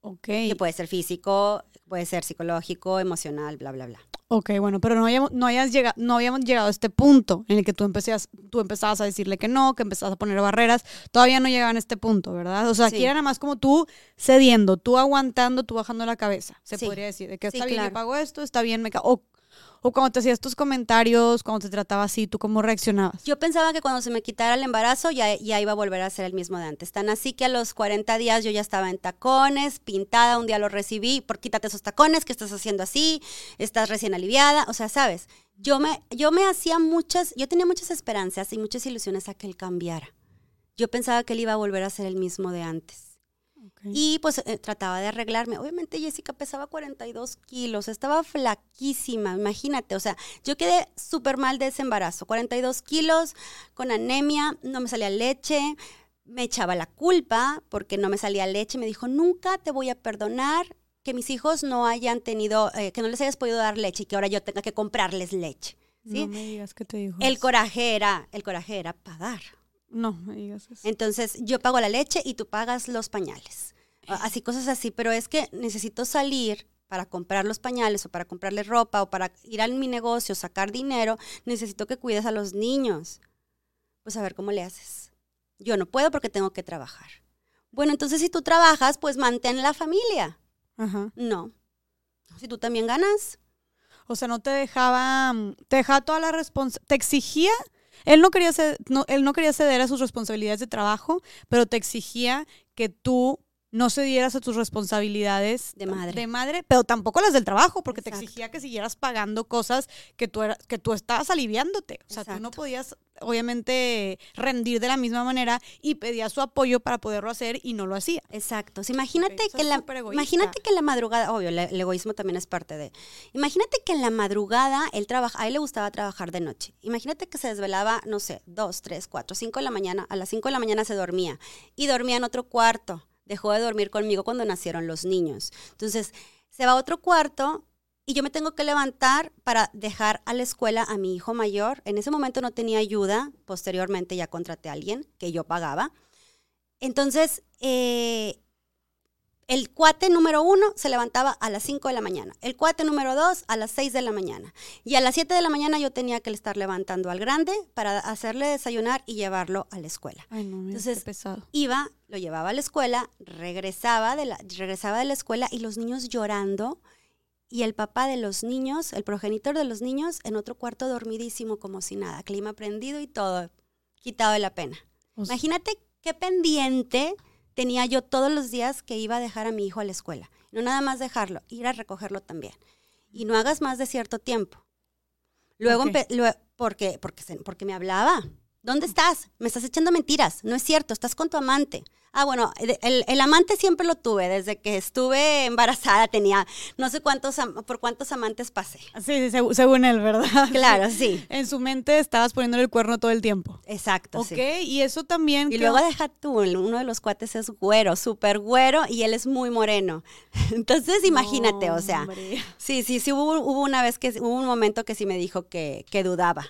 Ok. que puede ser físico, puede ser psicológico, emocional, bla, bla, bla. Ok, bueno, pero no habíamos, no, hayas llegado, no habíamos llegado a este punto en el que tú, empecías, tú empezabas a decirle que no, que empezabas a poner barreras. Todavía no llegaban a este punto, ¿verdad? O sea, aquí Sí. era nada más como tú cediendo, tú aguantando, tú bajando la cabeza, se Sí. podría decir. De que Sí, está bien, yo claro. pago esto, está bien, me ca- o, o cuando te hacías tus comentarios, cuando te trataba así, ¿tú cómo reaccionabas? Yo pensaba que cuando se me quitara el embarazo ya, ya iba a volver a ser el mismo de antes. Tan así que a los 40 días yo ya estaba en tacones, pintada, un día lo recibí, por quítate esos tacones, que estás haciendo así? Estás recién aliviada, o sea, ¿sabes? Yo me, yo me hacía muchas, yo tenía muchas esperanzas y muchas ilusiones a que él cambiara. Yo pensaba que él iba a volver a ser el mismo de antes. Y pues eh, trataba de arreglarme. Obviamente Jessica pesaba 42 kilos, estaba flaquísima, imagínate. O sea, yo quedé súper mal de ese embarazo. 42 kilos, con anemia, no me salía leche, me echaba la culpa porque no me salía leche. Me dijo, nunca te voy a perdonar que mis hijos no hayan tenido, eh, que no les hayas podido dar leche y que ahora yo tenga que comprarles leche. ¿sí? No me digas que te dijo. El coraje era, el coraje era pagar. No me digas eso. Entonces, yo pago la leche y tú pagas los pañales. Así, cosas así. Pero es que necesito salir para comprar los pañales o para comprarle ropa o para ir a mi negocio, sacar dinero. Necesito que cuides a los niños. Pues a ver cómo le haces. Yo no puedo porque tengo que trabajar. Bueno, entonces si tú trabajas, pues mantén la familia. Ajá. No. Si tú también ganas. O sea, no te dejaba, mm, te dejaba toda la responsabilidad, te exigía, él no, quería ceder, no, él no quería ceder a sus responsabilidades de trabajo, pero te exigía que tú no cedieras a tus responsabilidades De madre. de madre, pero tampoco las del trabajo, porque te exigía que siguieras pagando cosas que tú, era- que tú estabas aliviándote. O sea, tú no podías, obviamente, rendir de la misma manera y pedía su apoyo para poderlo hacer y no lo hacía. Exacto. Imagínate que la, imagínate que en la madrugada, obvio, le- el egoísmo también es parte de. Imagínate que en la madrugada él trabaja, a él le gustaba trabajar de noche. Imagínate que se desvelaba, no sé, dos, tres, cuatro, cinco de la mañana. A las cinco de la mañana se dormía y dormía en otro cuarto. Dejó de dormir conmigo cuando nacieron los niños. Entonces se va a otro cuarto. Y yo me tengo que levantar para dejar a la escuela a mi hijo mayor. En ese momento no tenía ayuda. Posteriormente ya contraté a alguien que yo pagaba. Entonces, eh, el cuate número uno se levantaba a las 5 de la mañana, el cuate número dos a las 6 de la mañana. Y a las 7 de la mañana yo tenía que estar levantando al grande para hacerle desayunar y llevarlo a la escuela. Ay, no, mira, Entonces, qué pesado. Iba, lo llevaba a la escuela, regresaba de la, regresaba de la escuela y los niños llorando. Y el papá de los niños, el progenitor de los niños, en otro cuarto dormidísimo como si nada, clima prendido y todo, quitado de la pena. O sea, Imagínate qué pendiente tenía yo todos los días que iba a dejar a mi hijo a la escuela. No nada más dejarlo, ir a recogerlo también. y no hagas más de cierto tiempo. Luego, Ok. empe- lue- porque, porque, porque me hablaba. ¿Dónde estás? Me estás echando mentiras. No es cierto, estás con tu amante. Ah, bueno, el, el- amante siempre lo tuve. Desde que estuve embarazada tenía no sé cuántos, por cuántos amantes pasé. Sí, sí, seg- según él, ¿verdad? Claro, sí. En su mente estabas poniéndole el cuerno todo el tiempo. Exacto, Ok, sí. y eso también... Y ¿qué luego deja tú, uno de los cuates es güero, súper güero, y él es muy moreno. Entonces, imagínate, o sea, Hombre. sí, sí, sí, hubo, hubo una vez que, hubo un momento que sí me dijo que, que dudaba.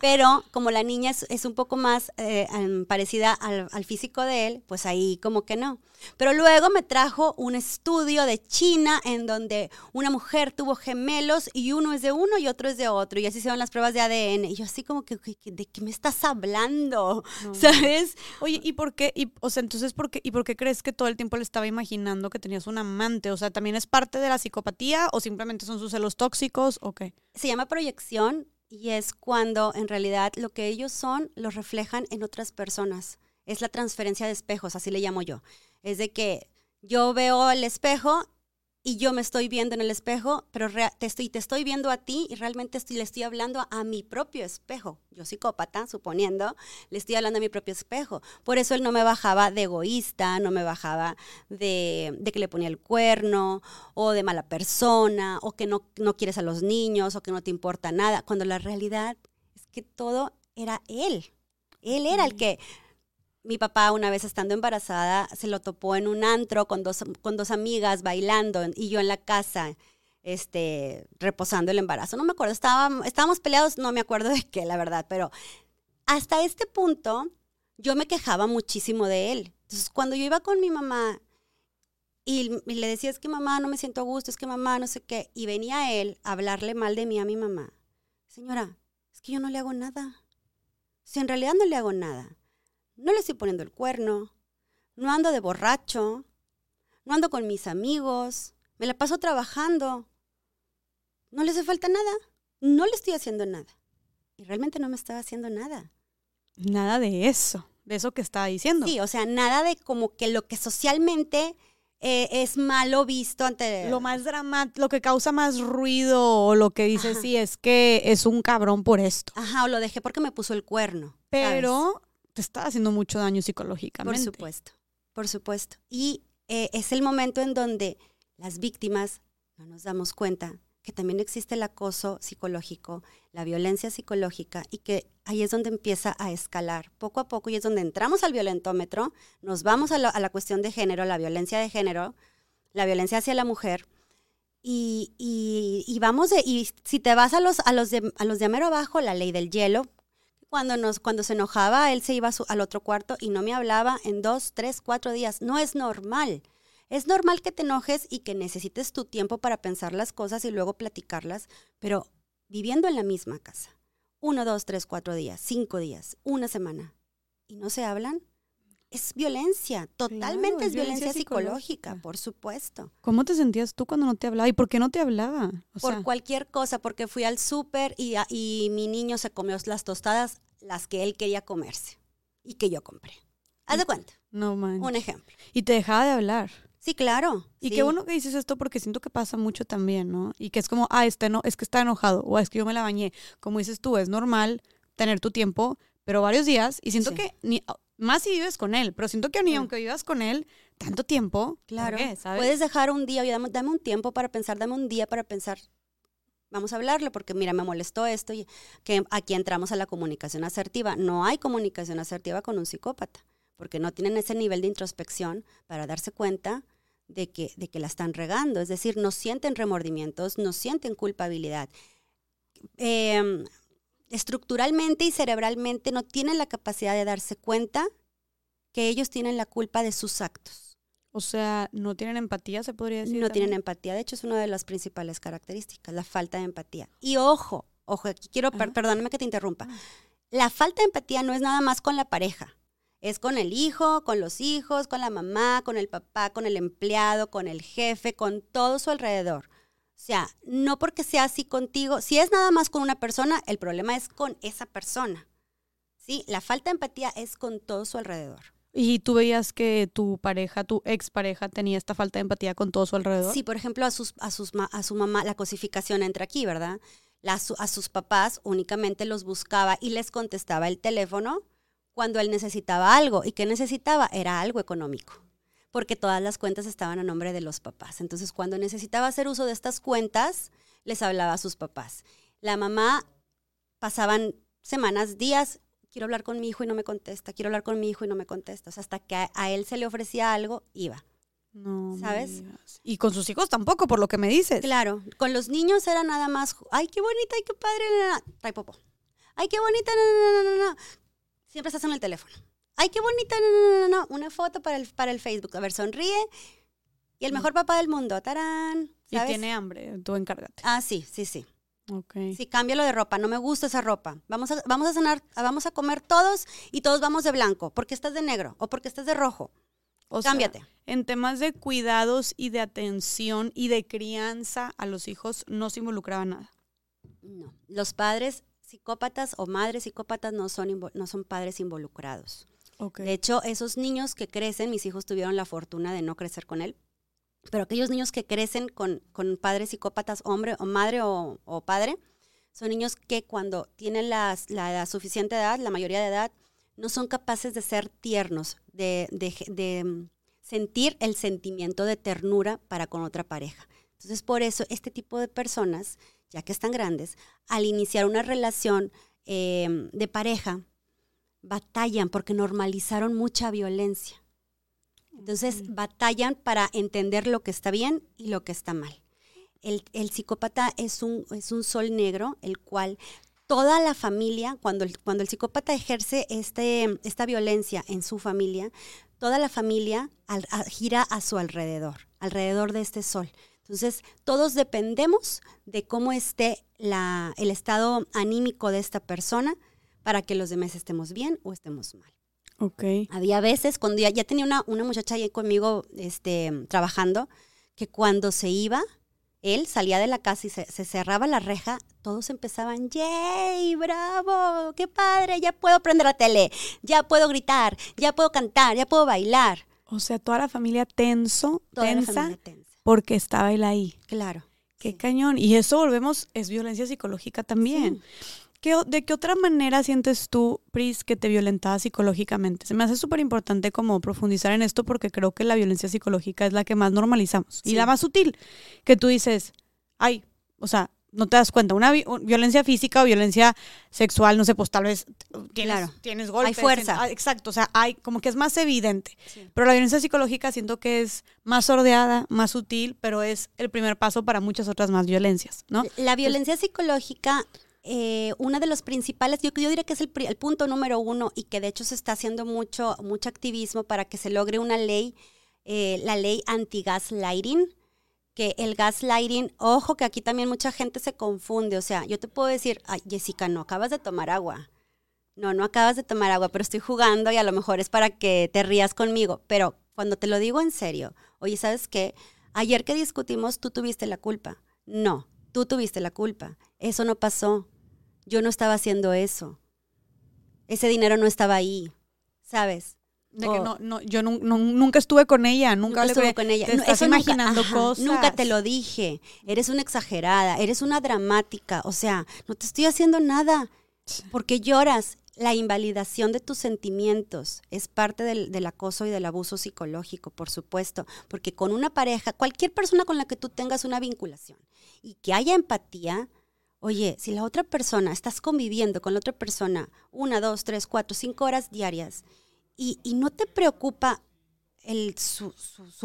Pero como la niña es, es un poco más eh, parecida al, al físico de él, pues ahí como que no. Pero luego me trajo un estudio de China en donde una mujer tuvo gemelos y uno es de uno y otro es de otro. Y así se hicieron las pruebas de ADN. Y yo así como que, ¿de qué me estás hablando? No. ¿Sabes? Oye, ¿y por qué? Y, o sea, entonces, ¿por qué, ¿y por qué crees que todo el tiempo le estaba imaginando que tenías un amante? O sea, ¿también es parte de la psicopatía o simplemente son sus celos tóxicos o qué? se llama proyección y es cuando en realidad lo que ellos son lo reflejan en otras personas. Es la transferencia de espejos, así le llamo yo. Es de que yo veo el espejo y yo me estoy viendo en el espejo, pero te estoy, te estoy viendo a ti y realmente estoy- le estoy hablando a, mi propio espejo. Yo psicópata, suponiendo, le estoy hablando a mi propio espejo. Por eso él no me bajaba de egoísta, no me bajaba de, de que le ponía el cuerno o de mala persona o que no, no quieres a los niños o que no te importa nada, cuando la realidad es que todo era él. Él era el que mi papá una vez estando embarazada se lo topó en un antro con dos, con dos amigas bailando y yo en la casa este, reposando el embarazo. No me acuerdo, estábamos, estábamos peleados, no me acuerdo de qué, la verdad, pero hasta este punto yo me quejaba muchísimo de él. Entonces, cuando yo iba con mi mamá y, y le decía, es que mamá, no me siento a gusto, es que mamá, no sé qué, y venía él a hablarle mal de mí a mi mamá. Señora, es que yo no le hago nada. Si en realidad no le hago nada, no le estoy poniendo el cuerno, no ando de borracho, no ando con mis amigos, me la paso trabajando, no le hace falta nada, no le estoy haciendo nada. Y realmente no me estaba haciendo nada. Nada de eso, de eso que estaba diciendo. Sí, o sea, nada de como que lo que socialmente eh, es malo visto ante... Lo más dramático, lo que causa más ruido o lo que dices, Ajá. sí, es que es un cabrón por esto. Ajá, o lo dejé porque me puso el cuerno. ¿sabes? Te está haciendo mucho daño Por psicológicamente. supuesto, por supuesto. Y eh, es el momento en donde las víctimas no nos damos cuenta que también existe el acoso psicológico, la violencia psicológica y que ahí es donde empieza a escalar poco a poco y es donde entramos al violentómetro, nos vamos a la, a la cuestión de género, la violencia de género, la violencia hacia la mujer y, y- y vamos de, y si te vas a los, a los de, a los de mero abajo, la ley del hielo, cuando, nos, cuando se enojaba, él se iba al otro cuarto y no me hablaba en dos, tres, cuatro días. No es normal. Es normal que te enojes y que necesites tu tiempo para pensar las cosas y luego platicarlas, pero viviendo en la misma casa. Uno, dos, tres, cuatro días, cinco días, una semana. ¿Y no se hablan? Es violencia, totalmente es es violencia, violencia psicológica, psicológica. por supuesto. ¿Cómo te sentías tú cuando no te hablaba? ¿Y por qué no te hablaba? O por sea, cualquier cosa, porque fui al súper y, y mi niño se comió las tostadas, las que él quería comerse y que yo compré. Haz de cuenta, no man. un ejemplo. Y te dejaba de hablar. Sí, claro. Y sí. qué bueno que dices esto porque siento que pasa mucho también, ¿no? Y que es como, ah, este no, es que está enojado o es que yo me la bañé. Como dices tú, es normal tener tu tiempo, pero varios días. Y siento Sí. que, ni, más si vives con él, pero siento que ni Mm. aunque vivas con él tanto tiempo, ¿por Claro. qué? ¿sabes? Puedes dejar un día, dame, dame un tiempo para pensar, dame un día para pensar. Vamos a hablarlo porque mira, me molestó esto y que aquí entramos a la comunicación asertiva. No hay comunicación asertiva con un psicópata porque no tienen ese nivel de introspección para darse cuenta de que, de que la están regando. Es decir, no sienten remordimientos, no sienten culpabilidad. Eh, estructuralmente y cerebralmente no tienen la capacidad de darse cuenta que ellos tienen la culpa de sus actos. O sea, no tienen empatía, se podría decir. No tienen empatía. De hecho, es una de las principales características, la falta de empatía. Y ojo, ojo, aquí quiero, per- perdóname que te interrumpa. Ah. La falta de empatía no es nada más con la pareja. Es con el hijo, con los hijos, con la mamá, con el papá, con el empleado, con el jefe, con todo su alrededor. O sea, no porque sea así contigo. Si es nada más con una persona, el problema es con esa persona. ¿Sí? La falta de empatía es con todo su alrededor. ¿Y tú veías que tu pareja, tu expareja, tenía esta falta de empatía con todo su alrededor? Sí, por ejemplo, a, sus, a, sus, a su mamá, la cosificación entra aquí, ¿verdad? La, a sus papás únicamente los buscaba y les contestaba el teléfono cuando él necesitaba algo. ¿Y qué necesitaba? Era algo económico, porque todas las cuentas estaban a nombre de los papás. Entonces, cuando necesitaba hacer uso de estas cuentas, les hablaba a sus papás. La mamá pasaban semanas, días, quiero hablar con mi hijo y no me contesta, quiero hablar con mi hijo y no me contesta. O sea, hasta que a, él se le ofrecía algo, iba. No. ¿Sabes? Y con sus hijos tampoco, por lo que me dices. Claro, con los niños era nada más, ay, qué bonita, ay, qué padre, trae popo. Ay, qué bonita, no, no, no, no, Siempre estás en el teléfono. Ay, qué bonita, no, no, no, no. Una foto para el, para el Facebook. A ver, sonríe. Y el mejor papá del mundo, tarán. Y tiene hambre, tú encárgate. Ah, sí, sí, sí. Okay. Sí, cámbialo de ropa, no me gusta esa ropa. Vamos a, vamos a cenar, vamos a comer todos y todos vamos de blanco, porque estás de negro o porque estás de rojo. O Cámbiate. en temas de cuidados y de atención y de crianza a los hijos no se involucraba nada. No, los padres psicópatas o madres psicópatas no son, no son padres involucrados. De hecho, esos niños que crecen, mis hijos tuvieron la fortuna de no crecer con él, pero aquellos niños que crecen con, padres psicópatas, hombre o madre o, padre, son niños que cuando tienen la, suficiente edad, la mayoría de edad, no son capaces de ser tiernos, de, de, mm, sentir el sentimiento de ternura para con otra pareja. Entonces, por eso, este tipo de personas, ya que están grandes, al iniciar una relación em, de pareja, batallan porque normalizaron mucha violencia. Entonces batallan para entender lo que está bien y lo que está mal. El, psicópata es un, es un sol negro, el cual toda la familia, cuando el, cuando el psicópata ejerce este, esta violencia en su familia, toda la familia gira a su alrededor, alrededor de este sol. Entonces, todos dependemos de cómo esté la, el estado anímico de esta persona para que los demás estemos bien o estemos mal. Había veces cuando ya, tenía una, una, muchacha ahí conmigo este, trabajando, que cuando se iba, él salía de la casa y se, cerraba la reja, todos empezaban, ¡yay! ¡Bravo! ¡Qué padre! Ya puedo prender la tele, ya puedo gritar, ya puedo cantar, ya puedo bailar. O sea, toda la familia tenso, tensa, porque estaba él ahí. Claro. Qué cañón. Y eso volvemos, es violencia psicológica también. ¿De qué otra manera sientes tú, Pris, que te violentaba psicológicamente? Se me hace súper importante como profundizar en esto porque creo que la violencia psicológica es la que más normalizamos y la más sutil, que tú dices, ay, o sea, no te das cuenta, una violencia física o violencia sexual, no sé, pues tal vez tienes, tienes golpes. Hay fuerza. Ah, exacto, o sea, hay como que es más evidente. Pero la violencia psicológica siento que es más sordeada, más sutil, pero es el primer paso para muchas otras más violencias, ¿no? La violencia psicológica eh, una de los principales, yo, yo diría que es el, punto número uno y que de hecho se está haciendo mucho, mucho activismo para que se logre una ley, eh, la ley anti-gaslighting, que el gaslighting, ojo que aquí también mucha gente se confunde, o sea, yo te puedo decir, ay, Jessica, no acabas de tomar agua. No, no acabas de tomar agua, pero estoy jugando y a lo mejor es para que te rías conmigo, pero cuando te lo digo en serio, oye, ¿sabes qué? Ayer que discutimos, tú tuviste la culpa. No, tú tuviste la culpa. Eso no pasó. Yo no estaba haciendo eso. Ese dinero no estaba ahí, ¿sabes? De que no, no, yo nunca estuve con ella, nunca, estuve con ella. Te imaginando cosas. Nunca te lo dije. Eres una exagerada, eres una dramática. O sea, no te estoy haciendo nada. Porque lloras. La invalidación de tus sentimientos es parte del, del, acoso y del abuso psicológico, por supuesto, porque con una pareja, cualquier persona con la que tú tengas una vinculación y que haya empatía, oye, si la otra persona, estás conviviendo con la otra persona una, dos, tres, cuatro, cinco horas diarias y, no te preocupa el, su,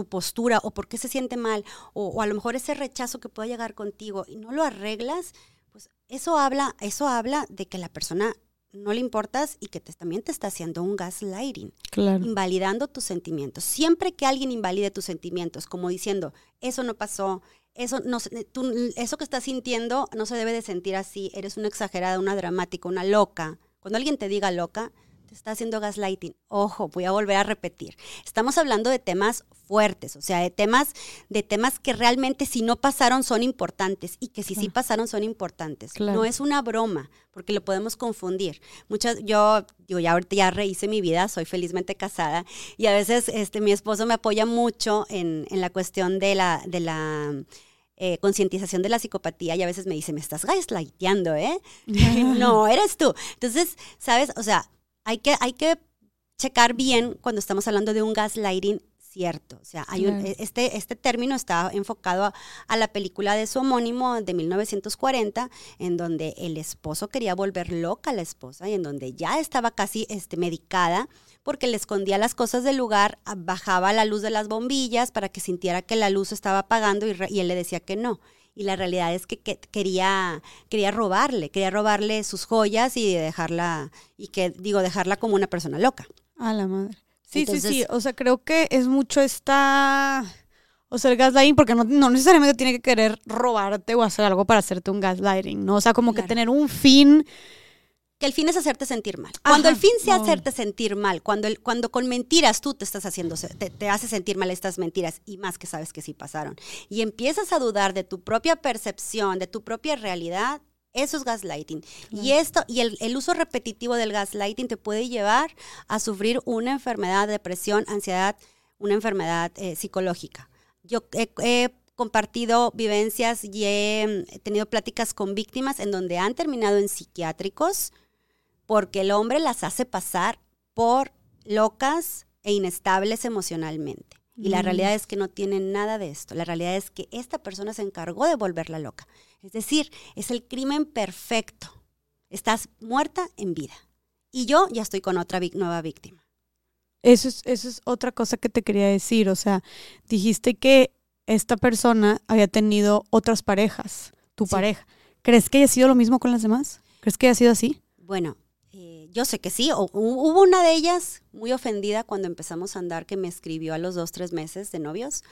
postura o por qué se siente mal o, o, a lo mejor ese rechazo que pueda llegar contigo y no lo arreglas, pues eso habla, eso habla de que la persona no le importas y que también te está haciendo un gaslighting, invalidando tus sentimientos. Siempre que alguien invalide tus sentimientos, como diciendo, eso no pasó, eso, no, tú, eso que estás sintiendo no se debe de sentir así, eres una exagerada, una dramática, una loca. Cuando alguien te diga loca, te está haciendo gaslighting. Ojo, voy a volver a repetir. Estamos hablando de temas fuertes, o sea, de temas, de temas que realmente si no pasaron son importantes y que si sí pasaron son importantes. No es una broma, porque lo podemos confundir. Muchas, yo digo, ya ahorita ya rehice mi vida, soy felizmente casada y a veces este, mi esposo me apoya mucho en, en la cuestión de la, de la eh, concientización de la psicopatía y a veces me dice, me estás gaslighteando, ¿eh? no, eres tú. Entonces, ¿sabes? O sea, hay que, hay que checar bien cuando estamos hablando de un gaslighting cierto. O sea, hay e, este, este término está enfocado a, la película de su homónimo de 1940, en donde el esposo quería volver loca a la esposa y en donde ya estaba casi este, medicada porque le escondía las cosas del lugar, bajaba la luz de las bombillas para que sintiera que la luz estaba apagando y, y él le decía que no y la realidad es que, quería, quería robarle, quería robarle sus joyas y dejarla, y que digo, dejarla como una persona loca. A la madre. Sí, sí, sí. O sea, creo que es mucho esta. O sea, el gaslighting, porque no, no, necesariamente tiene que querer robarte o hacer algo para hacerte un gaslighting, ¿no? O sea, como que tener un fin. Que el fin es hacerte sentir mal. Cuando el fin sea hacerte sentir mal, cuando, el, cuando con mentiras tú te estás haciendo, te, te hace sentir mal estas mentiras y más que sabes que sí pasaron, y empiezas a dudar de tu propia percepción, de tu propia realidad, eso es gaslighting. Y esto, y el, uso repetitivo del gaslighting te puede llevar a sufrir una enfermedad, depresión, ansiedad, una enfermedad eh, psicológica. Yo he, compartido vivencias y he, tenido pláticas con víctimas en donde han terminado en psiquiátricos porque el hombre las hace pasar por locas e inestables emocionalmente. Y la realidad es que no tienen nada de esto. La realidad es que esta persona se encargó de volverla loca. Es decir, es el crimen perfecto. Estás muerta en vida. Y yo ya estoy con otra nueva víctima. Eso es, eso es otra cosa que te quería decir. O sea, dijiste que esta persona había tenido otras parejas, tu pareja. ¿Crees que haya sido lo mismo con las demás? ¿Crees que haya sido así? Bueno, yo sé que sí. hubo una de ellas muy ofendida cuando empezamos a andar que me escribió a los dos, tres meses de novios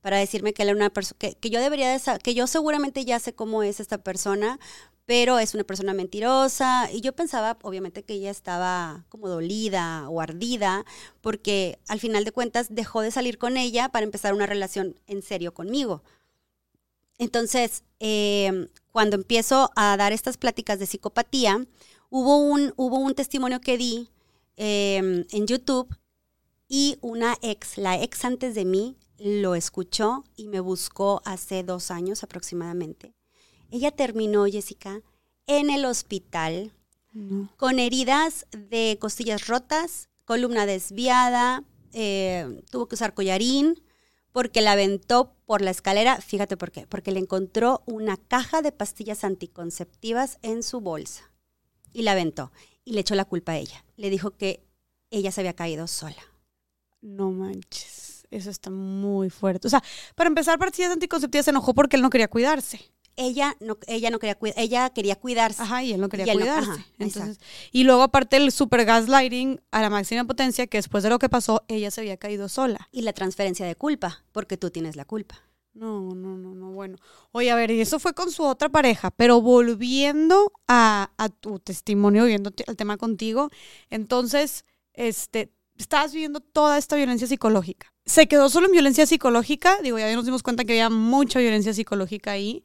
para decirme que él era una persona, que, yo debería de que yo seguramente ya sé cómo es esta persona, pero es una persona mentirosa. Y yo pensaba, obviamente, que ella estaba como dolida o ardida, porque al final de cuentas dejó de salir con ella para empezar una relación en serio conmigo. Entonces, em, cuando empiezo a dar estas pláticas de psicopatía, hubo un, hubo un testimonio que di em, en YouTube y una ex, la ex antes de mí, lo escuchó y me buscó hace dos años aproximadamente. Ella terminó, Jessica, en el hospital con heridas de costillas rotas, columna desviada, eh, tuvo que usar collarín porque la aventó por la escalera. Fíjate por qué. Porque le encontró una caja de pastillas anticonceptivas en su bolsa y la aventó y le echó la culpa a ella. Le dijo que ella se había caído sola. No manches. Eso está muy fuerte. O sea, para empezar, pastillas anticonceptivas se enojó porque él no quería cuidarse. Ella no, ella no quería ella quería cuidarse. Ajá, y él no quería cuidarse. Entonces, y luego aparte el super gaslighting a la máxima potencia, que después de lo que pasó, ella se había caído sola. Y la transferencia de culpa, porque tú tienes la culpa. No, no, no, no, bueno. Oye, a ver, y eso fue con su otra pareja, pero volviendo a, tu testimonio, viendo el tema contigo, entonces, este, estabas viviendo toda esta violencia psicológica se quedó solo en violencia psicológica. Digo, ya nos dimos cuenta que había mucha violencia psicológica ahí,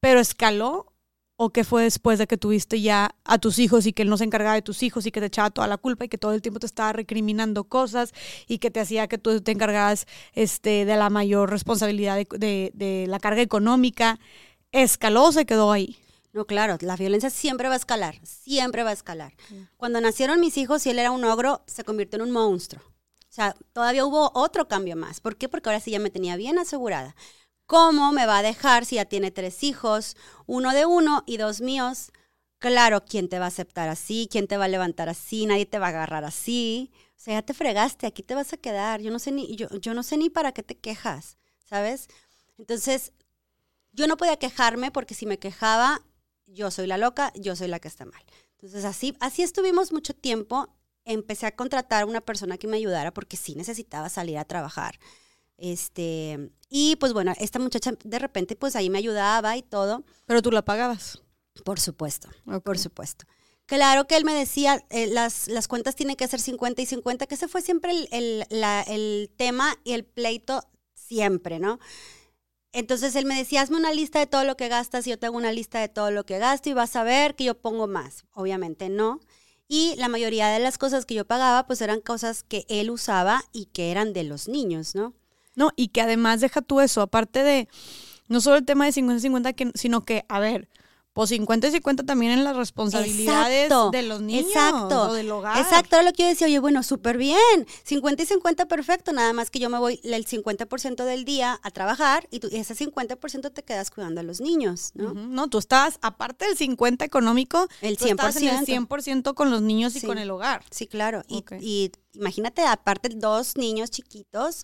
pero escaló. ¿O qué fue después de que tuviste ya a tus hijos y que él no se encargaba de tus hijos y que te echaba toda la culpa y que todo el tiempo te estaba recriminando cosas y que te hacía que tú te encargabas este, de la mayor responsabilidad de, de la carga económica? ¿Escaló o se quedó ahí? No, claro, la violencia siempre va a escalar, siempre va a escalar. Cuando nacieron mis hijos y él era un ogro, se convirtió en un monstruo. O sea, todavía hubo otro cambio más. ¿Por qué? Porque ahora sí ya me tenía bien asegurada. ¿Cómo me va a dejar si ya tiene tres hijos, uno de uno y dos míos? Claro, ¿quién te va a aceptar así? ¿Quién te va a levantar así? Nadie te va a agarrar así. O sea, ya te fregaste, aquí te vas a quedar. Yo no sé ni, yo, no sé ni para qué te quejas, ¿sabes? Entonces, yo no podía quejarme porque si me quejaba, yo soy la loca, yo soy la que está mal. Entonces, así, así estuvimos mucho tiempo empecé a contratar a una persona que me ayudara porque sí necesitaba salir a trabajar. Este, y pues bueno, esta muchacha de repente pues ahí me ayudaba y todo. Pero tú la pagabas. Por supuesto, por supuesto. Claro que él me decía, eh, las, las cuentas tienen que ser 50 y 50, que ese fue siempre el, el, la- el tema y el pleito siempre, ¿no? Entonces él me decía, hazme una lista de todo lo que gastas y yo te hago una lista de todo lo que gasto y vas a ver que yo pongo más. Obviamente no. Y la mayoría de las cosas que yo pagaba pues eran cosas que él usaba y que eran de los niños, ¿no? No, y que además deja tú eso, aparte de no solo el tema de 50-50, que- sino que, a ver, pues 50 y 50 también en las responsabilidades Exacto, de los niños exacto, o del hogar. Exacto, era lo que yo decía, oye, bueno, súper bien, 50 y 50 perfecto, nada más que yo me voy el 50% del día a trabajar y tú, y ese 50% te quedas cuidando a los niños, ¿no? No, tú estás, aparte del 50 económico, El tú estás en el 100%. 100% con los niños y Sí. con el hogar. Sí, claro. Y, y imagínate, aparte, dos niños chiquitos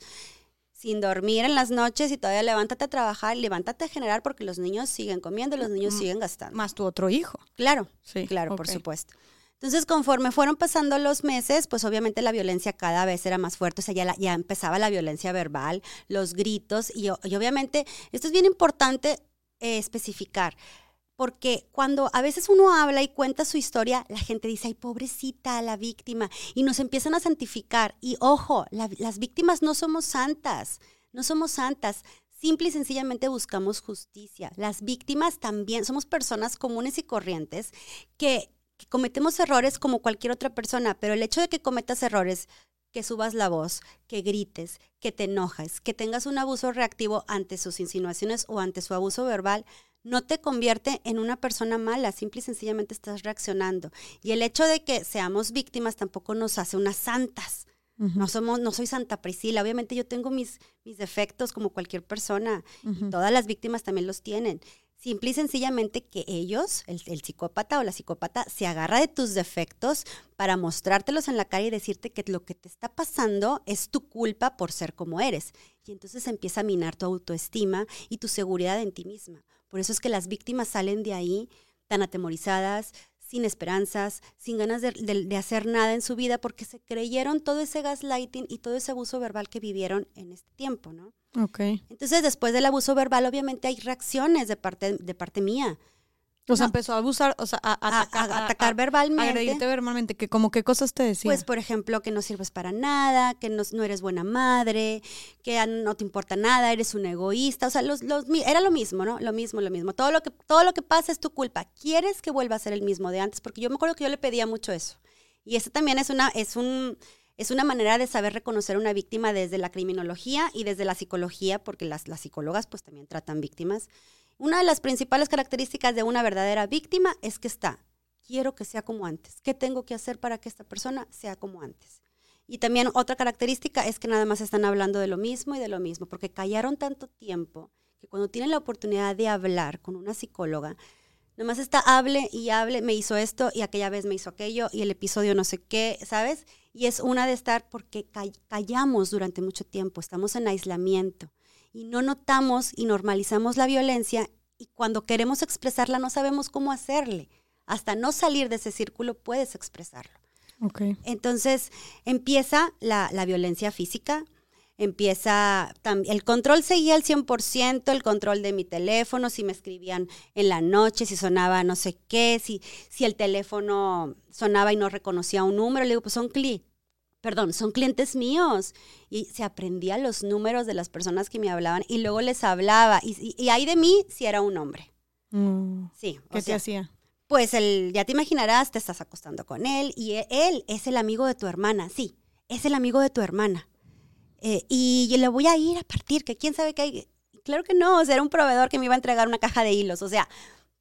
sin dormir en las noches y todavía levántate a trabajar, levántate a generar porque los niños siguen comiendo, los niños siguen gastando. Más tu otro hijo. Claro, Sí, claro, por supuesto. Entonces, conforme fueron pasando los meses, pues obviamente la violencia cada vez era más fuerte, o sea, ya, la- ya empezaba la violencia verbal, los gritos, y obviamente esto es bien importante eh, especificar, porque cuando a veces uno habla y cuenta su historia, la gente dice, ay, pobrecita, la víctima, y nos empiezan a santificar. Y ojo, la- las víctimas no somos santas, no somos santas. Simple y sencillamente buscamos justicia. Las víctimas también somos personas comunes y corrientes que cometemos errores como cualquier otra persona, pero el hecho de que cometas errores, que subas la voz, que grites, que te enojes, que tengas un abuso reactivo ante sus insinuaciones o ante su abuso verbal, no te convierte en una persona mala, simple y sencillamente estás reaccionando. Y el hecho de que seamos víctimas tampoco nos hace unas santas. No somos, no soy Santa Priscila. Obviamente yo tengo mis, mis defectos como cualquier persona. ujú. Todas las víctimas también los tienen. Simple y sencillamente que ellos, el, el psicópata o la psicópata, se agarra de tus defectos para mostrártelos en la cara y decirte que lo que te está pasando es tu culpa por ser como eres. Y entonces empieza a minar tu autoestima y tu seguridad en ti misma. Por eso es que las víctimas salen de ahí tan atemorizadas, sin esperanzas, sin ganas de, de- de hacer nada en su vida, porque se creyeron todo ese gaslighting y todo ese abuso verbal que vivieron en este tiempo, ¿no? Ok. Entonces, después del abuso verbal, obviamente hay reacciones de parte, de parte mía. O sea, No. empezó a abusar, o sea, a, A, atacar, a- atacar verbalmente. agredirte verbalmente, que como qué cosas te decía. Pues, por ejemplo, que no sirves para nada, que no, no eres buena madre, que a- no te importa nada, eres un egoísta. O sea, los, los, era lo mismo, ¿no? Lo mismo, lo mismo. Todo lo, que, todo lo que pasa es tu culpa. ¿Quieres que vuelva a ser el mismo de antes? Porque yo me acuerdo que yo le pedía mucho eso. Y eso también es una, es un, es una manera de saber reconocer a una víctima desde la criminología y desde la psicología, porque las, las psicólogas pues también tratan víctimas. Una de las principales características de una verdadera víctima es que está, quiero que sea como antes. ¿Qué tengo que hacer para que esta persona sea como antes? Y también otra característica es que nada más están hablando de lo mismo y de lo mismo, porque callaron tanto tiempo que cuando tienen la oportunidad de hablar con una psicóloga, nomás está hable y hable, me hizo esto y aquella vez me hizo aquello y el episodio no sé qué, ¿sabes? Y es una de estar porque ca- callamos durante mucho tiempo, estamos en aislamiento y no notamos y normalizamos la violencia y cuando queremos expresarla no sabemos cómo hacerle. Hasta no salir de ese círculo puedes expresarlo. Ok. Entonces empieza la, la violencia física, empieza el control seguía al 100%, el control de mi teléfono, si me escribían en la noche, si sonaba no sé qué, si, si el teléfono sonaba y no reconocía un número, le digo, pues son cli perdón, son clientes míos. Y se aprendía los números de las personas que me hablaban y luego les hablaba. Y, y, y ahí de mí si era un hombre. Mm, Sí. o ¿Qué te sea, hacía? pues el, ya te imaginarás, te estás acostando con él y e- él es el amigo de tu hermana, sí, es el amigo de tu hermana. Eh, y yo le voy a ir a partir, que quién sabe qué hay. Claro que no, o sea, era un proveedor que me iba a entregar una caja de hilos, o sea,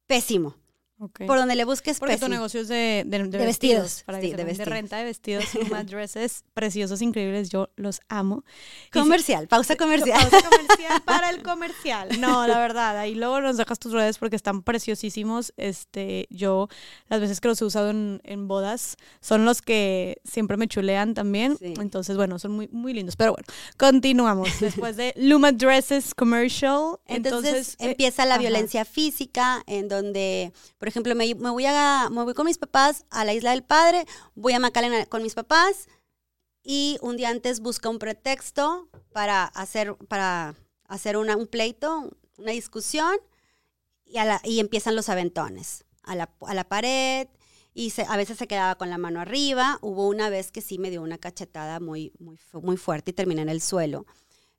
pésimo. Ok. Por donde le busques, Porque tu pésimo. negocio es de, de, de De vestidos, vestidos, para sí, de sepan, de, vestidos. renta de vestidos, Luma dresses, preciosos, increíbles, yo los amo. Comercial, pausa comercial. Pausa comercial para el comercial. No, la verdad, ahí luego nos dejas tus redes porque están preciosísimos. Este, yo, las veces que los he usado en, en bodas, son los que siempre me chulean también. Sí. Entonces, bueno, son muy, muy lindos. Pero bueno, continuamos. Después de Luma Dresses Commercial. Entonces, Entonces, eh, empieza la ajá. violencia física, en donde, por ejemplo, me, me voy a, me voy con mis papás a la isla del padre, voy a Macalena con mis papás y un día antes busca un pretexto para hacer, para hacer una- un pleito, una discusión y, a la- y empiezan los aventones a la, a la pared. y se, a veces se quedaba con la mano arriba. Hubo una vez que sí me dio una cachetada muy, muy, muy fuerte y terminé en el suelo.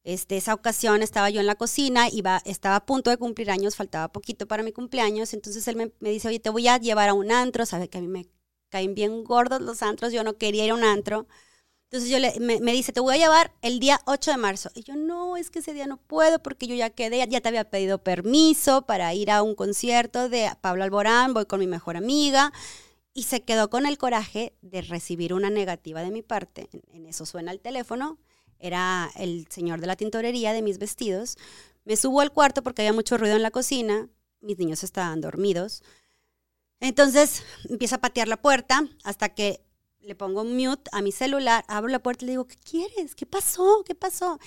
Este, esa ocasión estaba yo en la cocina, iba, estaba a punto de cumplir años, faltaba poquito para mi cumpleaños, entonces él me, dice, oye, te voy a llevar a un antro, sabe que a mí me caen bien gordos los antros, yo no quería ir a un antro. Entonces yo le, me, dice, te voy a llevar el día 8 de marzo. Y yo, no, es que ese día no puedo porque yo ya quedé, ya te había pedido permiso para ir a un concierto de Pablo Alborán, voy con mi mejor amiga. Y se quedó con el coraje de recibir una negativa de mi parte. En eso suena el teléfono. Era el señor de la tintorería de mis vestidos. Me subo al cuarto porque había mucho ruido en la cocina. Mis niños estaban dormidos. Entonces empieza a patear la puerta hasta que le pongo mute a mi celular, abro la puerta y le digo, ¿qué quieres? ¿Qué pasó? ¿Qué pasó?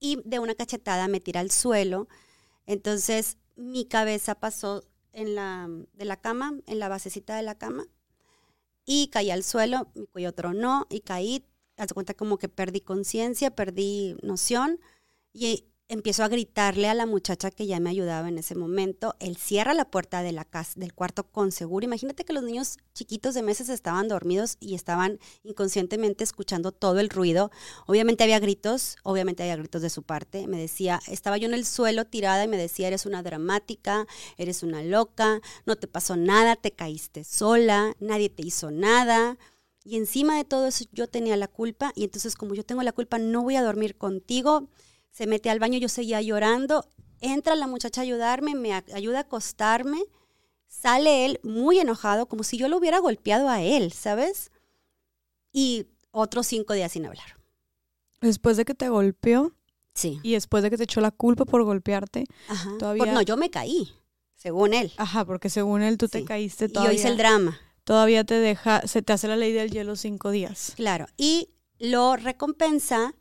Y de una cachetada me tira al suelo. Entonces mi cabeza pasó en la, de la cama, en la basecita de la cama, y caí al suelo, mi cuello tronó y caí. Haz cuenta como que perdí conciencia, perdí noción. Y empiezo a gritarle a la muchacha que ya me ayudaba en ese momento. Él cierra la puerta de la casa, del cuarto con seguro. Imagínate que los niños chiquitos de meses estaban dormidos y estaban inconscientemente escuchando todo el ruido. Obviamente había gritos, obviamente había gritos de su parte. Me decía, estaba yo en el suelo tirada y me decía, eres una dramática, eres una loca, no te pasó nada, te caíste sola, nadie te hizo nada. Y encima de todo eso yo tenía la culpa y entonces como yo tengo la culpa no voy a dormir contigo se mete al baño, yo seguía llorando, entra la muchacha a ayudarme, me ayuda a acostarme, sale él muy enojado, como si yo lo hubiera golpeado a él, ¿sabes? Y otros cinco días sin hablar. Después de que te golpeó. Sí. Y después de que te echó la culpa por golpearte. Ajá. Todavía... Por, no, yo me caí, según él. Ajá, porque según él tú sí. te caíste todavía. Y yo hice el drama. Todavía te deja, se te hace la ley del hielo cinco días. Claro. Y lo recompensa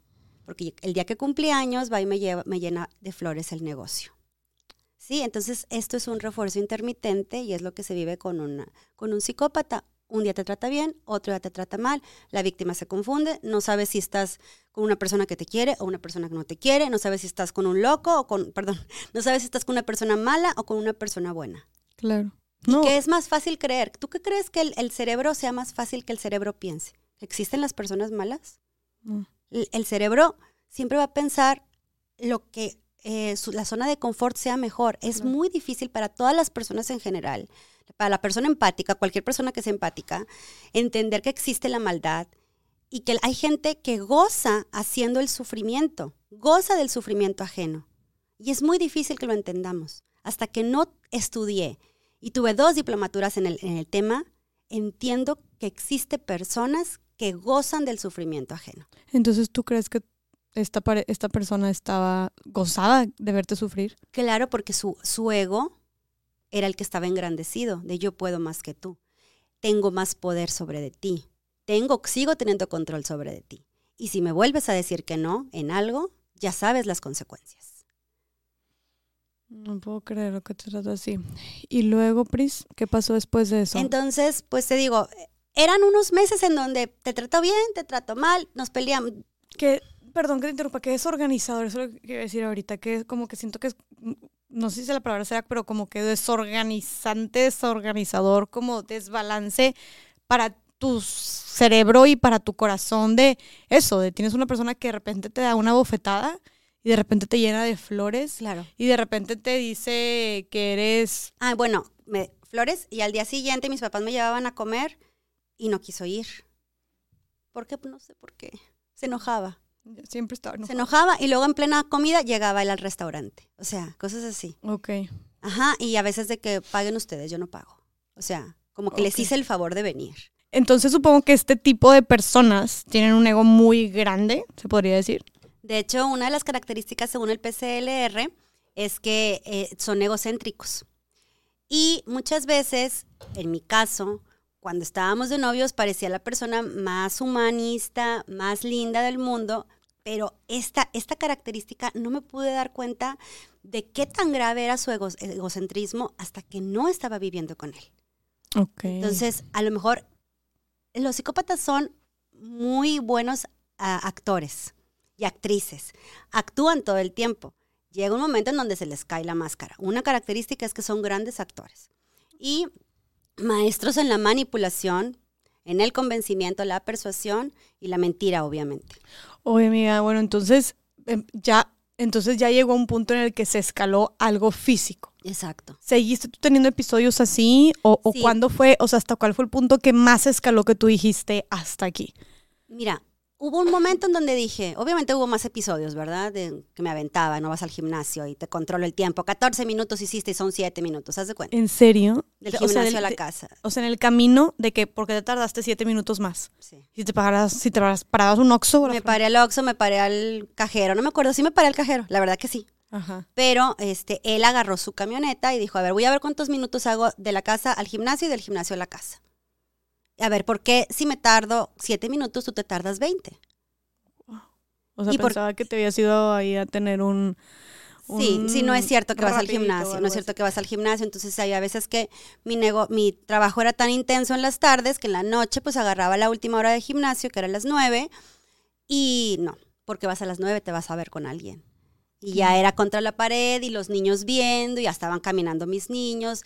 porque el día que cumplí años va y me, lleva, me llena de flores el negocio. Sí, entonces esto es un refuerzo intermitente y es lo que se vive con, una, con un psicópata. Un día te trata bien, otro día te trata mal, la víctima se confunde, no sabes si estás con una persona que te quiere o una persona que no te quiere, no sabes si estás con un loco o con, perdón, no sabes si estás con una persona mala o con una persona buena. Claro. No. ¿Qué es más fácil creer? ¿Tú qué crees que el, el, cerebro sea más fácil que el cerebro piense? ¿Existen las personas malas? No el cerebro siempre va a pensar lo que eh, su, la zona de confort sea mejor. Es muy difícil para todas las personas en general, para la persona empática, cualquier persona que sea empática, entender que existe la maldad y que hay gente que goza haciendo el sufrimiento, goza del sufrimiento ajeno. Y es muy difícil que lo entendamos. Hasta que no estudié y tuve dos diplomaturas en el, en el tema, entiendo que existe personas que gozan del sufrimiento ajeno. Entonces, ¿tú crees que esta, esta persona estaba gozada de verte sufrir? Claro, porque su, su ego era el que estaba engrandecido, de yo puedo más que tú, tengo más poder sobre de ti, tengo, sigo teniendo control sobre de ti. Y si me vuelves a decir que no en algo, ya sabes las consecuencias. No puedo creer que te trata así. Y luego, Pris, ¿qué pasó después de eso? Entonces, pues te digo, eran unos meses en donde te trato bien, te trato mal, nos peleamos. Que, perdón que te interrumpa, que es organizador, eso es lo que quiero decir ahorita, que como que siento que es, no sé si la palabra será, pero como que desorganizante, desorganizador, como desbalance para tu cerebro y para tu corazón de eso, de tienes una persona que de repente te da una bofetada y de repente te llena de flores. Claro. Y de repente te dice que eres... Ah, bueno, me, flores y al día siguiente mis papás me llevaban a comer y no quiso ir. ¿Por qué? No sé por qué. Se enojaba. Siempre estaba enojado. Se enojaba y luego en plena comida llegaba él al restaurante. O sea, cosas así. Ok. Ajá, y a veces de que paguen ustedes, yo no pago. O sea, como que okay. les hice el favor de venir. Entonces supongo que este tipo de personas tienen un ego muy grande, se podría decir. De hecho, una de las características según el PCLR es que eh, son egocéntricos. Y muchas veces, en mi caso, cuando estábamos de novios parecía la persona más humanista, más linda del mundo, pero esta, esta característica no me pude dar cuenta de qué tan grave era su ego, egocentrismo hasta que no estaba viviendo con él. Okay. Entonces, a lo mejor los psicópatas son muy buenos uh, actores y actrices. Actúan todo el tiempo. Llega un momento en donde se les cae la máscara. Una característica es que son grandes actores. Y maestros en la manipulación, en el convencimiento, la persuasión y la mentira, obviamente. Oye, amiga, bueno, entonces em, ya, entonces ya llegó un punto en el que se escaló algo físico. Exacto. ¿Seguiste tú teniendo episodios así? ¿O, o Sí. cuándo fue, o sea, hasta cuál fue el punto que más escaló que tú dijiste hasta aquí? Mira, hubo un momento en donde dije, obviamente hubo más episodios, ¿verdad? De que me aventaba, no vas al gimnasio y te controlo el tiempo. 14 minutos hiciste y son 7 minutos, ¿haz de cuenta? ¿En serio? Del O sea, gimnasio del- a la casa. O sea, en el camino de que, porque te tardaste siete minutos más. Sí. Si te pararas, si te pararas, parabas un oxo. Me paré al Oxxo, me paré al cajero, no me acuerdo, sí me paré al cajero, la verdad que sí. Ajá. Pero este, él agarró su camioneta y dijo, a ver, voy a ver cuántos minutos hago de la casa al gimnasio y del gimnasio a la casa. A ver, ¿por qué si me tardo 7 minutos, tú te tardas 20? O sea, Y por- pensaba que te habías ido ahí a tener un... Sí, un sí, no es cierto que vas al gimnasio, no es cierto así. que vas al gimnasio, entonces hay a veces que mi, nego mi trabajo era tan intenso en las tardes que en la noche pues agarraba la última hora de gimnasio, que era las 9, y no, porque vas a las 9 te vas a ver con alguien. Y ya era contra la pared y los niños viendo, y ya estaban caminando mis niños,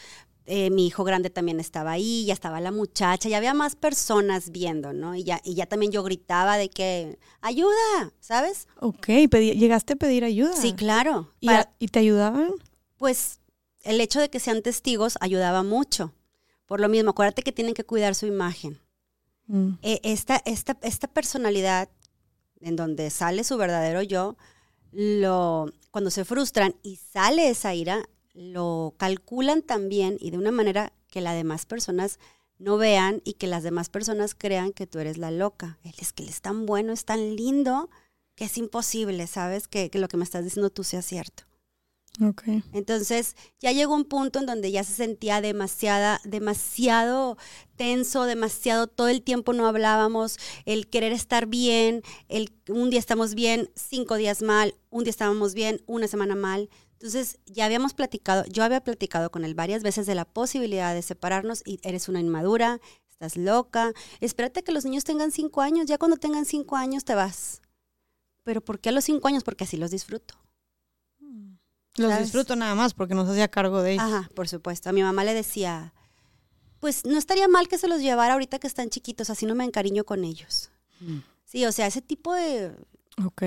eh, mi hijo grande también estaba ahí, ya estaba la muchacha, ya había más personas viendo, ¿no? Y ya, y ya también yo gritaba de que, ayuda, ¿sabes? Ok, llegaste a pedir ayuda. Sí, claro. ¿Y, para- ¿Y te ayudaban? pues el hecho de que sean testigos ayudaba mucho. Por lo mismo, acuérdate que tienen que cuidar su imagen. Mm. Eh, esta, esta, esta personalidad en donde sale su verdadero yo, lo, cuando se frustran y sale esa ira, lo calculan también y de una manera que las demás personas no vean y que las demás personas crean que tú eres la loca. Él es que él es tan bueno, es tan lindo, que es imposible, ¿sabes? Que, que lo que me estás diciendo tú sea cierto. Ok. Entonces ya llegó un punto en donde ya se sentía demasiada, demasiado tenso, demasiado, todo el tiempo no hablábamos, el querer estar bien, el un día estamos bien, cinco días mal, un día estábamos bien, una semana mal. Entonces ya habíamos platicado, yo había platicado con él varias veces de la posibilidad de separarnos y eres una inmadura, estás loca, espérate que los niños tengan cinco años, ya cuando tengan cinco años te vas. Pero ¿por qué a los cinco años? Porque así los disfruto. Los ¿Sabes? disfruto nada más porque no se hacía cargo de ellos. Ajá, por supuesto. A mi mamá le decía, pues no estaría mal que se los llevara ahorita que están chiquitos, así no me encariño con ellos. Mm. Sí, o sea, ese tipo de... Ok.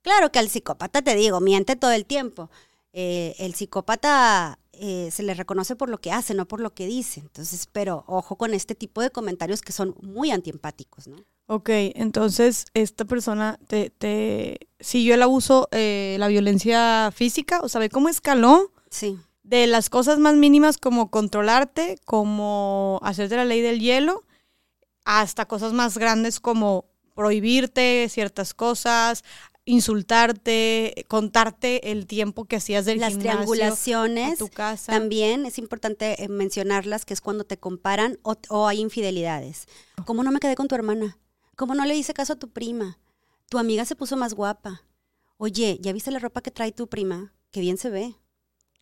Claro que al psicópata, te digo, miente todo el tiempo. Eh, el psicópata eh, se le reconoce por lo que hace, no por lo que dice. Entonces, pero ojo con este tipo de comentarios que son muy antiempáticos, ¿no? Ok, entonces esta persona te, te siguió el abuso, eh, la violencia física, o sea, cómo escaló Sí, de las cosas más mínimas como controlarte, como hacerte la ley del hielo, hasta cosas más grandes como prohibirte ciertas cosas, insultarte, contarte el tiempo que hacías del las gimnasio a triangulaciones. tu casa. También es importante eh, mencionarlas, que es cuando te comparan o, o hay infidelidades. ¿Cómo no me quedé con tu hermana? ¿Cómo no le hice caso a tu prima? Tu amiga se puso más guapa. Oye, ¿ya viste la ropa que trae tu prima? Qué bien se ve.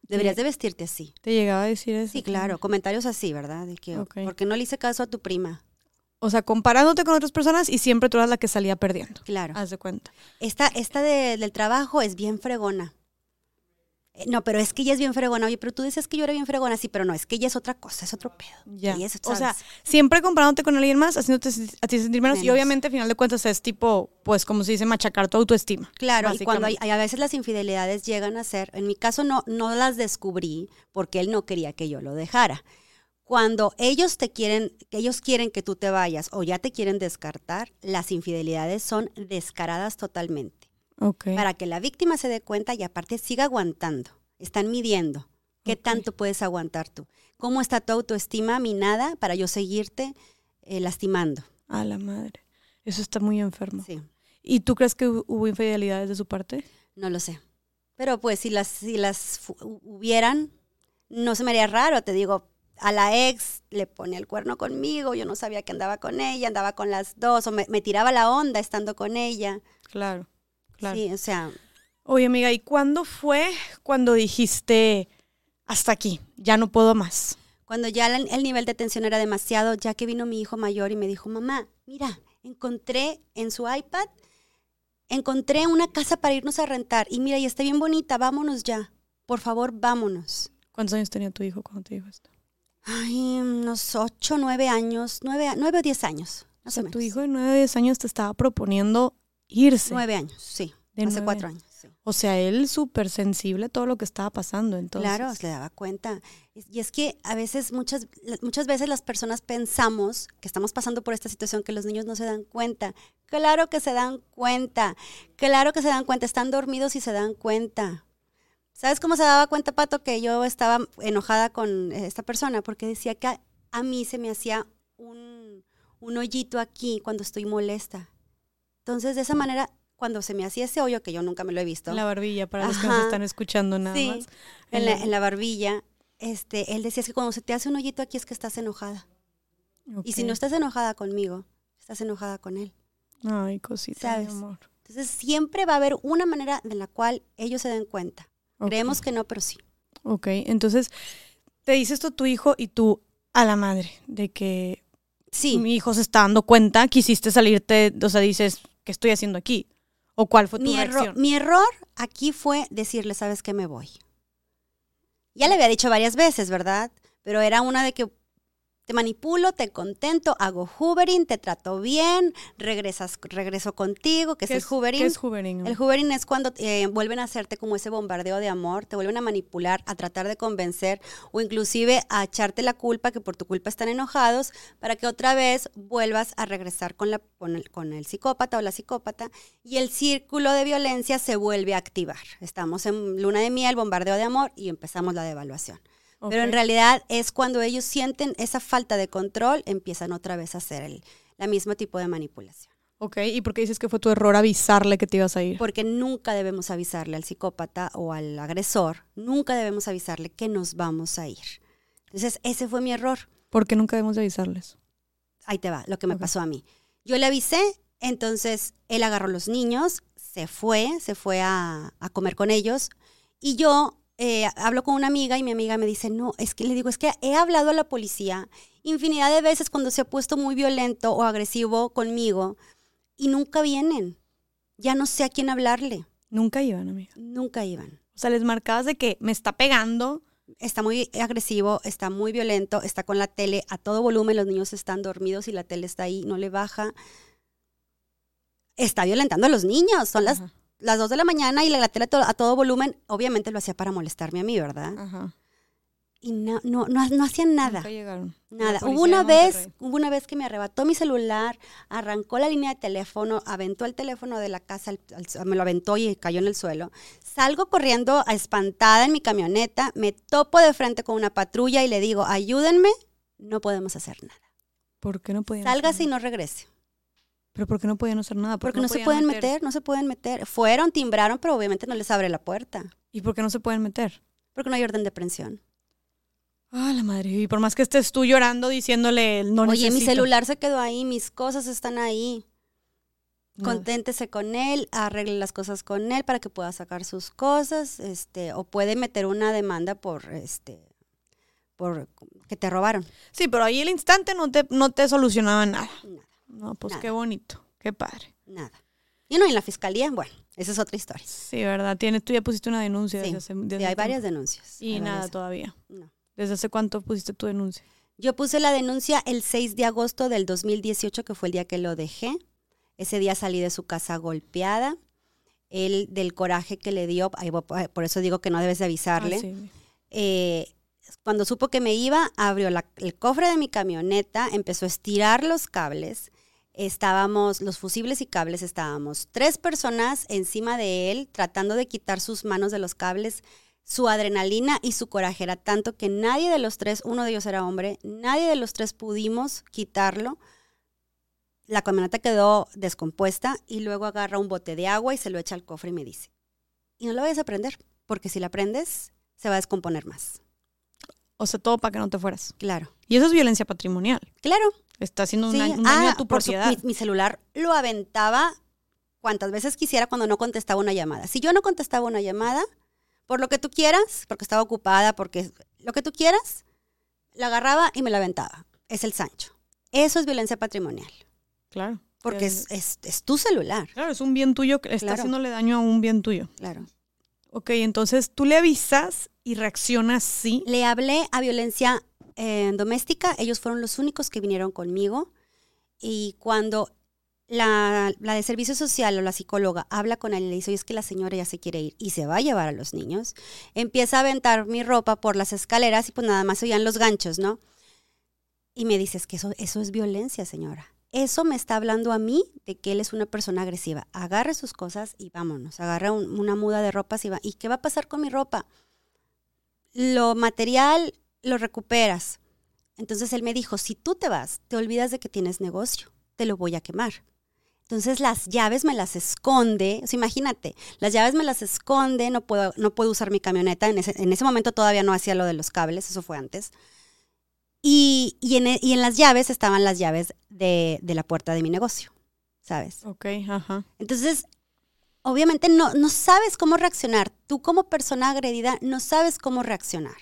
Deberías de vestirte así. ¿Te llegaba a decir eso? Sí, claro. Comentarios así, ¿verdad? De que. ¿por qué no le hice caso a tu prima? O sea, comparándote con otras personas y siempre tú eras la que salía perdiendo. Claro. Haz de cuenta. Esta, esta de- del trabajo es bien fregona. Eh, No, pero es que ella es bien fregona. Oye, pero tú dices que yo era bien fregona. Sí, pero no, es que ella es otra cosa, es otro pedo. Ya. Ella es- o sea, siempre comparándote con alguien más, haciéndote a ti sentir menos. Y obviamente, al final de cuentas, es tipo, pues, como se dice, machacar tu autoestima. Claro, y cuando hay, básicamente. hay- a veces las infidelidades llegan a ser, en mi caso no, no las descubrí porque él no quería que yo lo dejara. Cuando ellos te quieren, que ellos quieren que tú te vayas o ya te quieren descartar, las infidelidades son descaradas totalmente. Para que la víctima se dé cuenta y aparte siga aguantando. Están midiendo. ¿Qué tanto puedes aguantar tú? ¿Cómo está tu autoestima minada para yo seguirte eh, lastimando? A la madre. Eso está muy enfermo. Sí. ¿Y tú crees que hu- hubo infidelidades de su parte? No lo sé. Pero pues si las, si las hubieran, no se me haría raro. Te digo, a la ex le ponía el cuerno conmigo, yo no sabía que andaba con ella, andaba con las dos, o me, me tiraba la onda estando con ella. Claro. Claro. Sí, o sea, Oye, amiga, ¿y cuándo fue cuando dijiste, hasta aquí, ya no puedo más? cuando ya la- el nivel de tensión era demasiado, ya que vino mi hijo mayor y me dijo, mamá, mira, encontré en su iPad, encontré una casa para irnos a rentar y mira, y está bien bonita, vámonos ya. Por favor, vámonos. ¿Cuántos años tenía tu hijo cuando te dijo esto? Ay, unos ocho, nueve años, nueve, nueve o diez años. O sea, o menos. tu hijo de 9 o 10 años te estaba proponiendo irse. Nueve años, sí. De hace nueve. cuatro años. sí. O sea, él súper sensible a todo lo que estaba pasando. Entonces, Claro, se daba cuenta. Y y es que a veces, muchas, muchas veces las personas pensamos que estamos pasando por esta situación, que los niños no se dan cuenta. Claro que se dan cuenta. Claro que se dan cuenta. Están dormidos y se dan cuenta. ¿Sabes cómo se daba cuenta, Pato, que yo estaba enojada con esta persona? Porque decía que a, a mí se me hacía un, un hoyito aquí cuando estoy molesta. Entonces, de esa manera, cuando se me hacía ese hoyo, que yo nunca me lo he visto, en la barbilla, para los que nos están escuchando nada Sí, más. en la, en la barbilla, este, él decía es que cuando se te hace un hoyito aquí es que estás enojada. Y si no estás enojada conmigo, estás enojada con él. Ay, cosita, mi ¿sabes? amor. Entonces siempre va a haber una manera de la cual ellos se den cuenta. Creemos que no, pero sí. Ok, entonces te dice esto tu hijo y tú a la madre de que Sí, mi hijo se está dando cuenta, quisiste salirte, o sea, dices, ¿qué estoy haciendo aquí? ¿O cuál fue tu mi, erro- mi error aquí fue decirle, sabes que me voy. Ya le había dicho varias veces, ¿verdad? Pero era una de que te manipulo, te contento, hago hoovering, te trato bien, regresas, regreso contigo, que es ¿Qué el hoovering. ¿Qué es hoovering? El hoovering es cuando eh, vuelven a hacerte como ese bombardeo de amor, te vuelven a manipular, a tratar de convencer o inclusive a echarte la culpa, que por tu culpa están enojados, para que otra vez vuelvas a regresar con, la, con, el, con el psicópata o la psicópata y el círculo de violencia se vuelve a activar. Estamos en luna de miel, bombardeo de amor y empezamos la devaluación. Pero en realidad es cuando ellos sienten esa falta de control, empiezan otra vez a hacer el, la mismo tipo de manipulación. Ok, ¿y por qué dices que fue tu error avisarle que te ibas a ir? Porque nunca debemos avisarle al psicópata o al agresor, nunca debemos avisarle que nos vamos a ir. Entonces, ese fue mi error. ¿Por qué nunca debemos de avisarles? Ahí te va, lo que me pasó a mí. Yo le avisé, entonces él agarró a los niños, se fue, se fue a, a comer con ellos y yo eh, hablo con una amiga y mi amiga me dice, no, es que le digo, es que he hablado a la policía infinidad de veces cuando se ha puesto muy violento o agresivo conmigo y nunca vienen. Ya no sé a quién hablarle. Nunca iban, amiga. Nunca iban. O sea, les marcabas de que me está pegando. Está muy agresivo, está muy violento, está con la tele a todo volumen, los niños están dormidos y la tele está ahí, no le baja. Está violentando a los niños, son las, Ajá, las 2 de la mañana y la, la tele a todo, a todo volumen. Obviamente lo hacía para molestarme a mí, ¿verdad? ajá. Y no, no, no, no hacían nada. Llegaron. Nada. Hubo una vez, hubo una vez que me arrebató mi celular, arrancó la línea de teléfono, aventó el teléfono de la casa, al- al- me lo aventó y cayó en el suelo. Salgo corriendo espantada en mi camioneta, me topo de frente con una patrulla y le digo, ayúdenme, no podemos hacer nada. ¿Por qué no podían Sálgase y hacer no regrese. ¿Pero por qué no podían hacer nada? ¿Por qué Porque no, se pueden meter, no se pueden meter. Fueron, timbraron, pero obviamente no les abre la puerta. ¿Y por qué no se pueden meter? Porque no hay orden de aprehensión. Ah, la madre. Y por más que estés tú llorando diciéndole, no Oye, mi necesito". celular se quedó ahí, mis cosas están ahí. Nada. conténtese con él, arregle las cosas con él para que pueda sacar sus cosas, este, o puede meter una demanda por este por que te robaron. Sí, pero ahí el instante no te, no te solucionaba nada. Nada, No, pues Nada. qué bonito, qué padre. nada. Y no, y en la fiscalía, bueno, esa es otra historia. Sí, ¿verdad? Tienes, tú ya pusiste una denuncia Sí, desde hace Sí, desde hay varias denuncias. Y nada varias. todavía. No. ¿Desde hace cuánto pusiste tu denuncia? Yo puse la denuncia el 6 de agosto del 2018, que fue el día que lo dejé. Ese día salí de su casa golpeada. Él, del coraje que le dio, voy- por eso digo que no debes de avisarle. Ah, sí. eh, cuando supo que me iba, abrió la- el cofre de mi camioneta, empezó a estirar los cables. Estábamos, los fusibles y cables, estábamos tres personas encima de él, tratando de quitar sus manos de los cables. Su adrenalina y su coraje era tanto que nadie de los tres, uno de ellos era hombre, nadie de los tres pudimos quitarlo. La camioneta quedó descompuesta y luego agarra un bote de agua y se lo echa al cofre y me dice, y no lo vayas a prender, porque si la prendes, se va a descomponer más. O sea, todo para que no te fueras. Claro, Y eso es violencia patrimonial. claro. Está haciendo un Sí. daño, un daño Ah, a tu por su- propiedad. mi, mi celular lo aventaba cuantas veces quisiera cuando no contestaba una llamada. Si yo no contestaba una llamada, por lo que tú quieras, porque estaba ocupada, porque lo que tú quieras, la agarraba y me la aventaba. Es el Sancho. Eso es violencia patrimonial, Claro. porque es, es- es tu celular. Claro, es un bien tuyo que está Claro. haciéndole daño a un bien tuyo. Claro. Ok, entonces tú le avisas y reaccionas sí. Le hablé a violencia eh, doméstica, ellos fueron los únicos que vinieron conmigo. Y cuando la, la, de servicio social o la psicóloga habla con él y le dice, oye, es que la señora ya se quiere ir y se va a llevar a los niños, empieza a aventar mi ropa por las escaleras y pues nada más oían los ganchos, ¿no? Y me dice, es que eso, eso es violencia, señora. Eso me está hablando a mí de que él es una persona agresiva. Agarre sus cosas y vámonos. Agarra un, una muda de ropas y va. ¿Y qué va a pasar con mi ropa? Lo material lo recuperas. Entonces él me dijo, si tú te vas, te olvidas de que tienes negocio, te lo voy a quemar. Entonces las llaves me las esconde, o sea, imagínate, las llaves me las esconde, no puedo, no puedo usar mi camioneta, en ese, en ese momento todavía no hacía lo de los cables, eso fue antes. Y, y, en, y en, las llaves estaban las llaves de, de, la puerta de mi negocio, ¿sabes? Ok, ajá. Entonces, obviamente no, no sabes cómo reaccionar. Tú como persona agredida no sabes cómo reaccionar.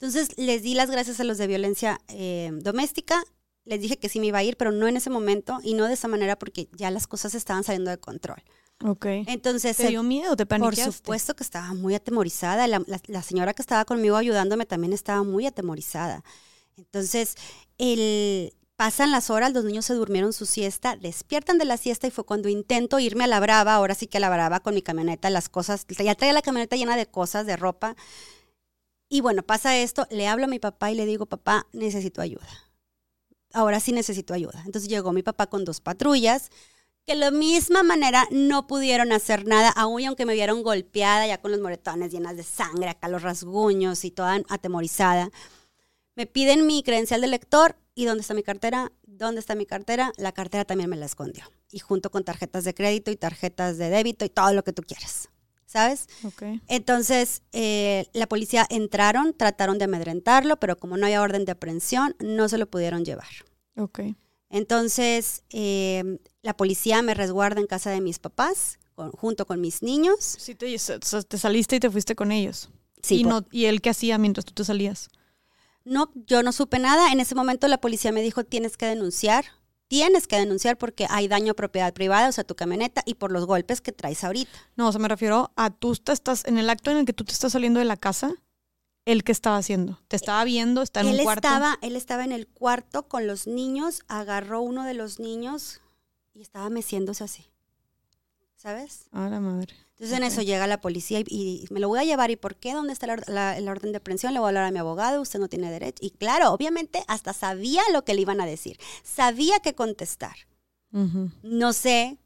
Entonces, les di las gracias a los de violencia eh, doméstica. Les dije que sí me iba a ir, pero no en ese momento y no de esa manera porque ya las cosas estaban saliendo de control. Ok. Entonces, ¿Te dio miedo? ¿Te paniqueaste? Por supuesto que estaba muy atemorizada. La, la, la señora que estaba conmigo ayudándome también estaba muy atemorizada. Entonces, el, pasan las horas, los niños se durmieron su siesta, despiertan de la siesta y fue cuando intento irme a la brava, ahora sí que a la brava con mi camioneta, las cosas, ya traía la camioneta llena de cosas, de ropa. Y bueno, pasa esto, le hablo a mi papá y le digo, papá, necesito ayuda. Ahora sí necesito ayuda. Entonces llegó mi papá con dos patrullas, que de la misma manera no pudieron hacer nada, aún aunque me vieron golpeada, ya con los moretones llenas de sangre, acá los rasguños y toda atemorizada. Me piden mi credencial de lector y ¿dónde está mi cartera? ¿Dónde está mi cartera? La cartera también me la escondió. Y junto con tarjetas de crédito y tarjetas de débito y todo lo que tú quieras. ¿Sabes? Okay. Entonces, eh, la policía entraron, trataron de amedrentarlo, pero como no había orden de aprehensión, no se lo pudieron llevar. Ok. Entonces, eh, la policía me resguarda en casa de mis papás, con, junto con mis niños. Sí, te, te, saliste y te fuiste con ellos. Sí. ¿Y, no, ¿Y él qué hacía mientras tú te salías? No, yo no supe nada. En ese momento la policía me dijo, tienes que denunciar. Tienes que denunciar porque hay daño a propiedad privada, o sea, tu camioneta, y por los golpes que traes ahorita. No, o sea, me refiero a tú te estás, en el acto en el que tú te estás saliendo de la casa, ¿él qué estaba haciendo? ¿Te estaba viendo? ¿Está en él un cuarto? Estaba, él estaba en el cuarto con los niños, agarró uno de los niños y estaba meciéndose así. ¿Sabes? A la madre. Entonces okay. en eso llega la policía y, y, me lo voy a llevar. ¿Y por qué? ¿Dónde está la, la, la, orden de aprehensión? Le voy a hablar a mi abogado, usted no tiene derecho. Y claro, obviamente hasta sabía lo que le iban a decir. Sabía qué contestar. Uh -huh. No sé,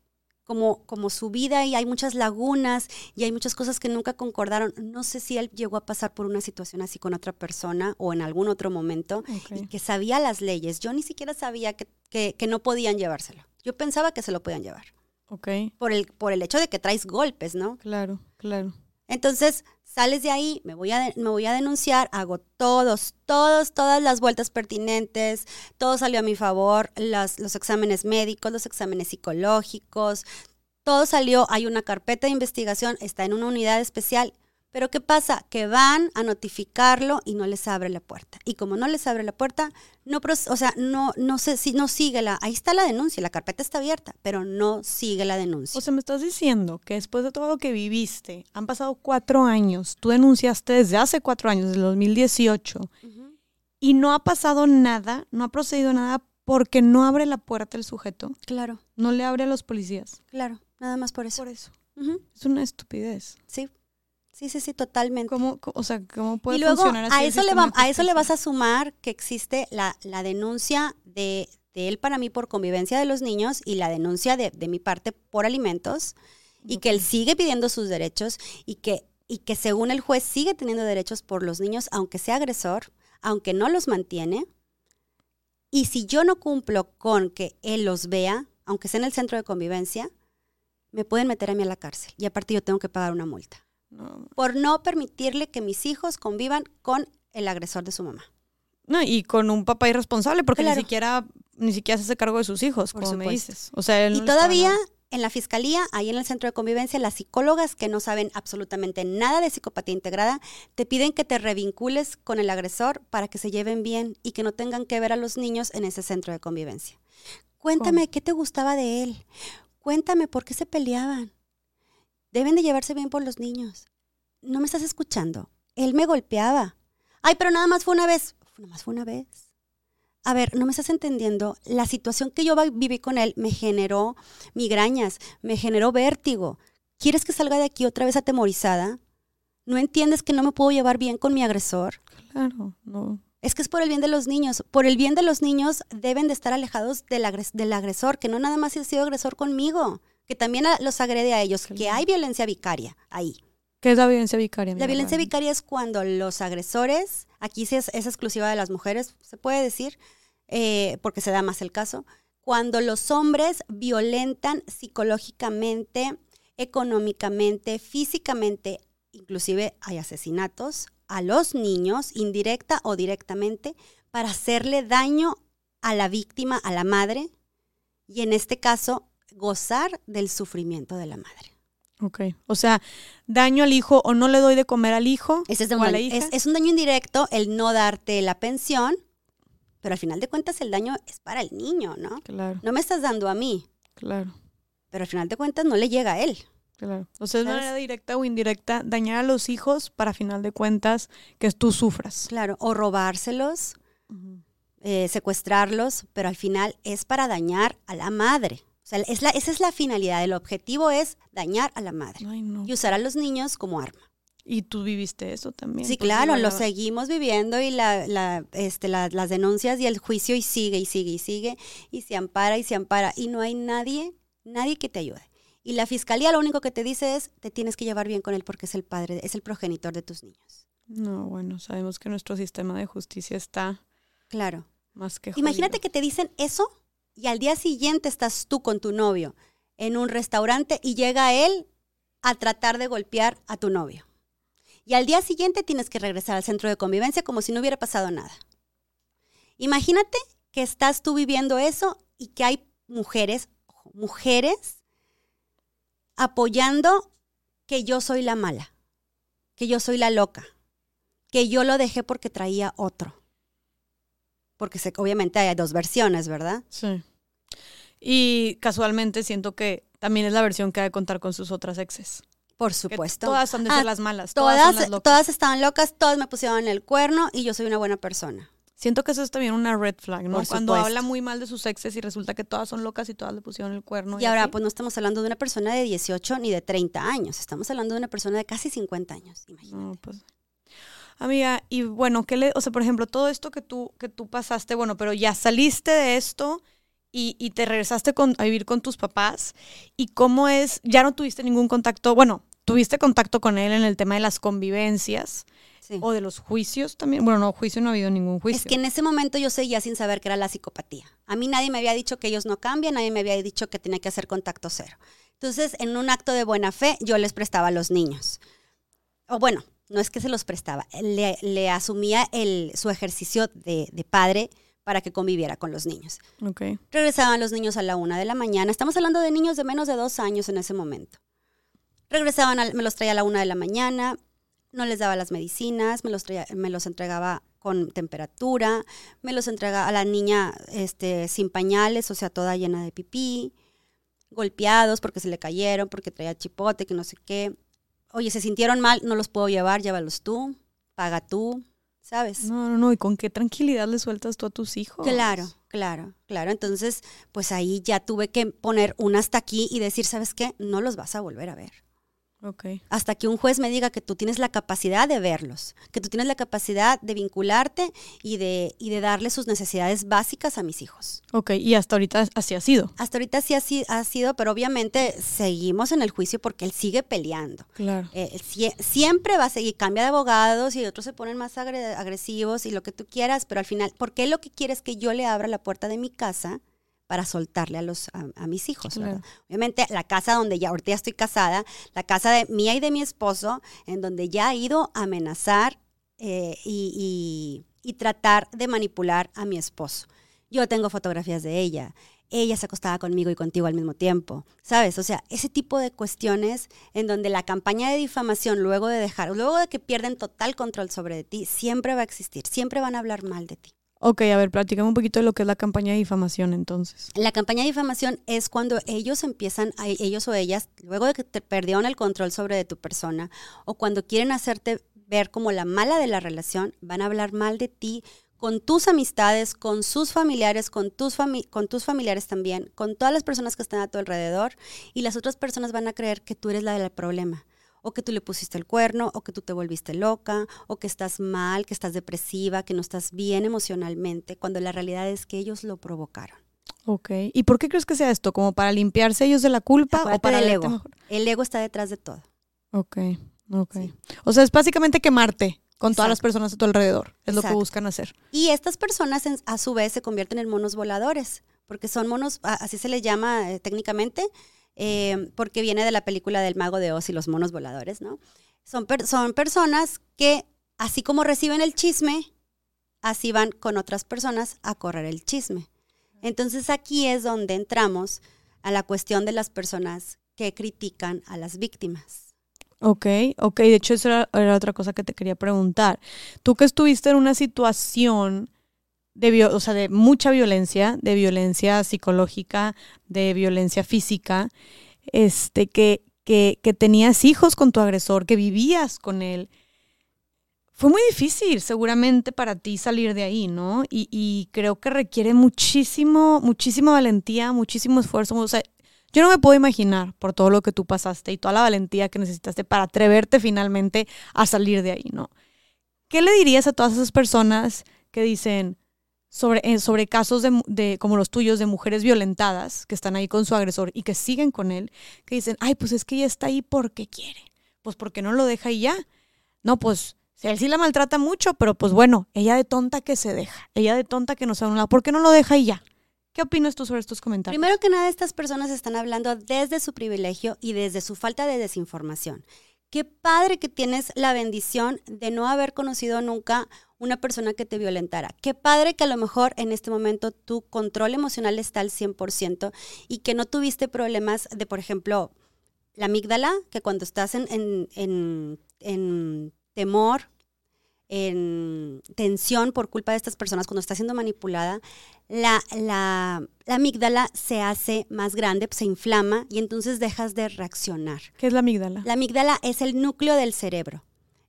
como, como su vida y hay muchas lagunas y hay muchas cosas que nunca concordaron. No sé si él llegó a pasar por una situación así con otra persona o en algún otro momento okay. y que sabía las leyes. Yo ni siquiera sabía que, que, que no podían llevárselo. Yo pensaba que se lo podían llevar. Ok. Por el, por el hecho de que traes golpes, ¿no? Claro, claro. Entonces, sales de ahí, me voy, a, me voy a denunciar, hago todos, todos, todas las vueltas pertinentes, todo salió a mi favor, las, los exámenes médicos, los exámenes psicológicos, todo salió, hay una carpeta de investigación, está en una unidad especial. Pero ¿qué pasa? Que van a notificarlo y no les abre la puerta. Y como no les abre la puerta, no, o sea, no, no sé si no sigue la, ahí está la denuncia, la carpeta está abierta, pero no sigue la denuncia. O sea, me estás diciendo que después de todo lo que viviste, han pasado cuatro años, tú denunciaste desde hace cuatro años, desde el 2018, uh -huh. y no ha pasado nada, no ha procedido nada porque no abre la puerta el sujeto. Claro. No le abre a los policías. Claro, nada más por eso. Por eso. Uh -huh. Es una estupidez. Sí. Sí, sí, sí, totalmente. ¿Cómo, o sea, ¿cómo puede y luego, funcionar así a eso, le va, a eso le vas a sumar que existe la, la denuncia de, de, él para mí por convivencia de los niños y la denuncia de, de mi parte por alimentos y okay. que él sigue pidiendo sus derechos y que, y que según el juez sigue teniendo derechos por los niños, aunque sea agresor, aunque no los mantiene. Y si yo no cumplo con que él los vea, aunque sea en el centro de convivencia, me pueden meter a mí a la cárcel y aparte yo tengo que pagar una multa. No. por no permitirle que mis hijos convivan con el agresor de su mamá. No, y con un papá irresponsable, porque claro. ni siquiera ni siquiera se hace cargo de sus hijos, por como supuesto. me dices. O sea, y no todavía en la fiscalía, ahí en el centro de convivencia, las psicólogas que no saben absolutamente nada de psicopatía integrada, te piden que te revincules con el agresor para que se lleven bien y que no tengan que ver a los niños en ese centro de convivencia. Cuéntame, ¿Cómo? ¿qué te gustaba de él? Cuéntame, ¿por qué se peleaban? Deben de llevarse bien por los niños. No me estás escuchando. Él me golpeaba. Ay, pero nada más fue una vez. nomás fue una vez. A ver, no me estás entendiendo. La situación que yo viví con él me generó migrañas, me generó vértigo. ¿Quieres que salga de aquí otra vez atemorizada? ¿No entiendes que no me puedo llevar bien con mi agresor? Claro, no. Es que es por el bien de los niños. Por el bien de los niños deben de estar alejados del, del agresor, que no nada más ha sido agresor conmigo, que también los agrede a ellos, que hay violencia vicaria ahí. ¿Qué es la violencia vicaria? La violencia vicaria es cuando los agresores, aquí sí es, exclusiva de las mujeres, se puede decir, eh, porque se da más el caso, cuando los hombres violentan psicológicamente, económicamente, físicamente, inclusive hay asesinatos a los niños, indirecta o directamente, para hacerle daño a la víctima, a la madre, y en este caso, gozar del sufrimiento de la madre. Ok, o sea, daño al hijo o no le doy de comer al hijo Ese es, o un a la daño, hija. es, es un daño indirecto el no darte la pensión, pero al final de cuentas el daño es para el niño, ¿no? Claro, No me estás dando a mí, claro, pero al final de cuentas no le llega a él. claro. O sea, es de ¿Sabes? manera directa o indirecta dañar a los hijos para final de cuentas que tú sufras. Claro, o robárselos, eh, secuestrarlos, pero al final es para dañar a la madre. O sea, es la, esa es la finalidad. El objetivo es dañar a la madre Ay, no. y usar a los niños como arma. Y tú viviste eso también. Sí, claro, lo seguimos viviendo y la, la, este, la- las denuncias y el juicio y sigue y sigue y sigue y se ampara y se ampara y no hay nadie, nadie que te ayude. Y la fiscalía lo único que te dice es, te tienes que llevar bien con él porque es el padre, es el progenitor de tus niños. No, bueno, sabemos que nuestro sistema de justicia está Claro. más que Imagínate jodido. que te dicen eso y al día siguiente estás tú con tu novio en un restaurante y llega él a tratar de golpear a tu novio. Y al día siguiente tienes que regresar al centro de convivencia como si no hubiera pasado nada. Imagínate que estás tú viviendo eso y que hay mujeres, mujeres apoyando que yo soy la mala, que yo soy la loca, que yo lo dejé porque traía otro porque se- obviamente hay dos versiones, ¿verdad? Sí. Y casualmente siento que también es la versión que ha de contar con sus otras exes. Por Que supuesto. Todas han de Ah, las malas. Todas, son Todas, las locas. todas estaban locas, todas me pusieron el cuerno y yo soy una buena persona. Siento que eso es también una red flag, ¿no? Por Cuando supuesto. habla muy mal de sus exes y resulta que todas son locas y todas le pusieron el cuerno. y ahora, así. pues no estamos hablando de una persona de 18 ni de 30 años, estamos hablando de una persona de casi 50 años, imagínate. No, pues. Amiga, y bueno, ¿qué le, o sea, por ejemplo, todo esto que tú, que tú pasaste, bueno, pero ya saliste de esto y, y te regresaste con, a vivir con tus papás, ¿y cómo es? Ya no tuviste ningún contacto, bueno, tuviste contacto con él en el tema de las convivencias Sí. o de los juicios también. Bueno, no, juicio no ha habido ningún juicio. Es que en ese momento yo seguía sin saber que era la psicopatía. A mí nadie me había dicho que ellos no cambian, nadie me había dicho que tenía que hacer contacto cero. Entonces, en un acto de buena fe, yo les prestaba a los niños. O bueno, no es que se los prestaba, le, le asumía el, su ejercicio de, de padre para que conviviera con los niños. Ok. Regresaban los niños a la una de la mañana. Estamos hablando de niños de menos de dos años en ese momento. Regresaban, me los traía a la una de la mañana, no les daba las medicinas, me los, traía- me los entregaba con temperatura, me los entregaba a la niña este, sin pañales, o sea, toda llena de pipí, golpeados porque se le cayeron, porque traía chipote, que no sé qué. Oye, se sintieron mal, no los puedo llevar, llévalos tú, paga tú, ¿sabes? No, no, no, y con qué tranquilidad le sueltas tú a tus hijos. Claro, claro, claro. Entonces, pues ahí ya tuve que poner un hasta aquí y decir, ¿sabes qué? No los vas a volver a ver. Ok. Hasta que un juez me diga que tú tienes la capacidad de verlos, que tú tienes la capacidad de vincularte y de, y de darle sus necesidades básicas a mis hijos. Ok, y hasta ahorita así ha sido. Hasta ahorita sí así ha sido, pero obviamente seguimos en el juicio porque él sigue peleando. Claro. Eh, sie- siempre va a seguir, cambia de abogados y otros se ponen más agre- agresivos y lo que tú quieras, pero al final, porque él lo que quiere es que yo le abra la puerta de mi casa para soltarle a, los, a, a mis hijos. Obviamente la casa donde ya ahorita ya estoy casada, la casa de mía y de mi esposo, en donde ya ha ido a amenazar eh, y, y- y tratar de manipular a mi esposo. Yo tengo fotografías de ella. Ella se acostaba conmigo y contigo al mismo tiempo, ¿sabes? O sea, ese tipo de cuestiones en donde la campaña de difamación, luego de dejar, luego de que pierden total control sobre ti, siempre va a existir, siempre van a hablar mal de ti. Ok, a ver, platícame un poquito de lo que es la campaña de difamación entonces. La campaña de difamación es cuando ellos empiezan, a- ellos o ellas, luego de que te perdieron el control sobre de tu persona, o cuando quieren hacerte ver como la mala de la relación, van a hablar mal de ti con tus amistades, con sus familiares, con tus, con tus familiares también, con todas las personas que están a tu alrededor y las otras personas van a creer que tú eres la del problema o que tú le pusiste el cuerno, o que tú te volviste loca, o que estás mal, que estás depresiva, que no estás bien emocionalmente, cuando la realidad es que ellos lo provocaron. Ok. ¿Y por qué crees que sea esto? ¿Como para limpiarse ellos de la culpa o para el ego? El ego está detrás de todo. Ok, ok. O sea, es básicamente quemarte con todas las personas a tu alrededor. Es lo que buscan hacer. Y estas personas a su vez se convierten en monos voladores, porque son monos, así se les llama eh, técnicamente, eh, porque viene de la película del mago de Oz y los monos voladores, ¿no? Son, son personas que, así como reciben el chisme, así van con otras personas a correr el chisme. Entonces aquí es donde entramos a la cuestión de las personas que critican a las víctimas. Ok, ok, de hecho eso era, otra cosa que te quería preguntar. Tú que estuviste en una situación de, o sea, de mucha violencia, de violencia psicológica, de violencia física, este, que, que, que tenías hijos con tu agresor, que vivías con él. Fue muy difícil seguramente para ti salir de ahí, ¿no? Y, y creo que requiere muchísimo, muchísima valentía, muchísimo esfuerzo. O sea, yo no me puedo imaginar por todo lo que tú pasaste y toda la valentía que necesitaste para atreverte finalmente a salir de ahí, ¿no? ¿Qué le dirías a todas esas personas que dicen, sobre, eh, sobre casos de, de, como los tuyos de mujeres violentadas que están ahí con su agresor y que siguen con él, que dicen, ay, pues es que ella está ahí porque quiere, pues porque no lo deja y ya. No, pues él sí la maltrata mucho, pero pues bueno, ella de tonta que se deja, ella de tonta que no se va a un lado, ¿por qué no lo deja y ya? ¿Qué opinas tú sobre estos comentarios? Primero que nada, estas personas están hablando desde su privilegio y desde su falta de desinformación. Qué padre que tienes la bendición de no haber conocido nunca una persona que te violentara. Qué padre que a lo mejor en este momento tu control emocional está al 100% y que no tuviste problemas de, por ejemplo, la amígdala, que cuando estás en, en temor, en tensión por culpa de estas personas, cuando está siendo manipulada, la, la, amígdala se hace más grande, se inflama y entonces dejas de reaccionar. ¿Qué es la amígdala? La amígdala es el núcleo del cerebro.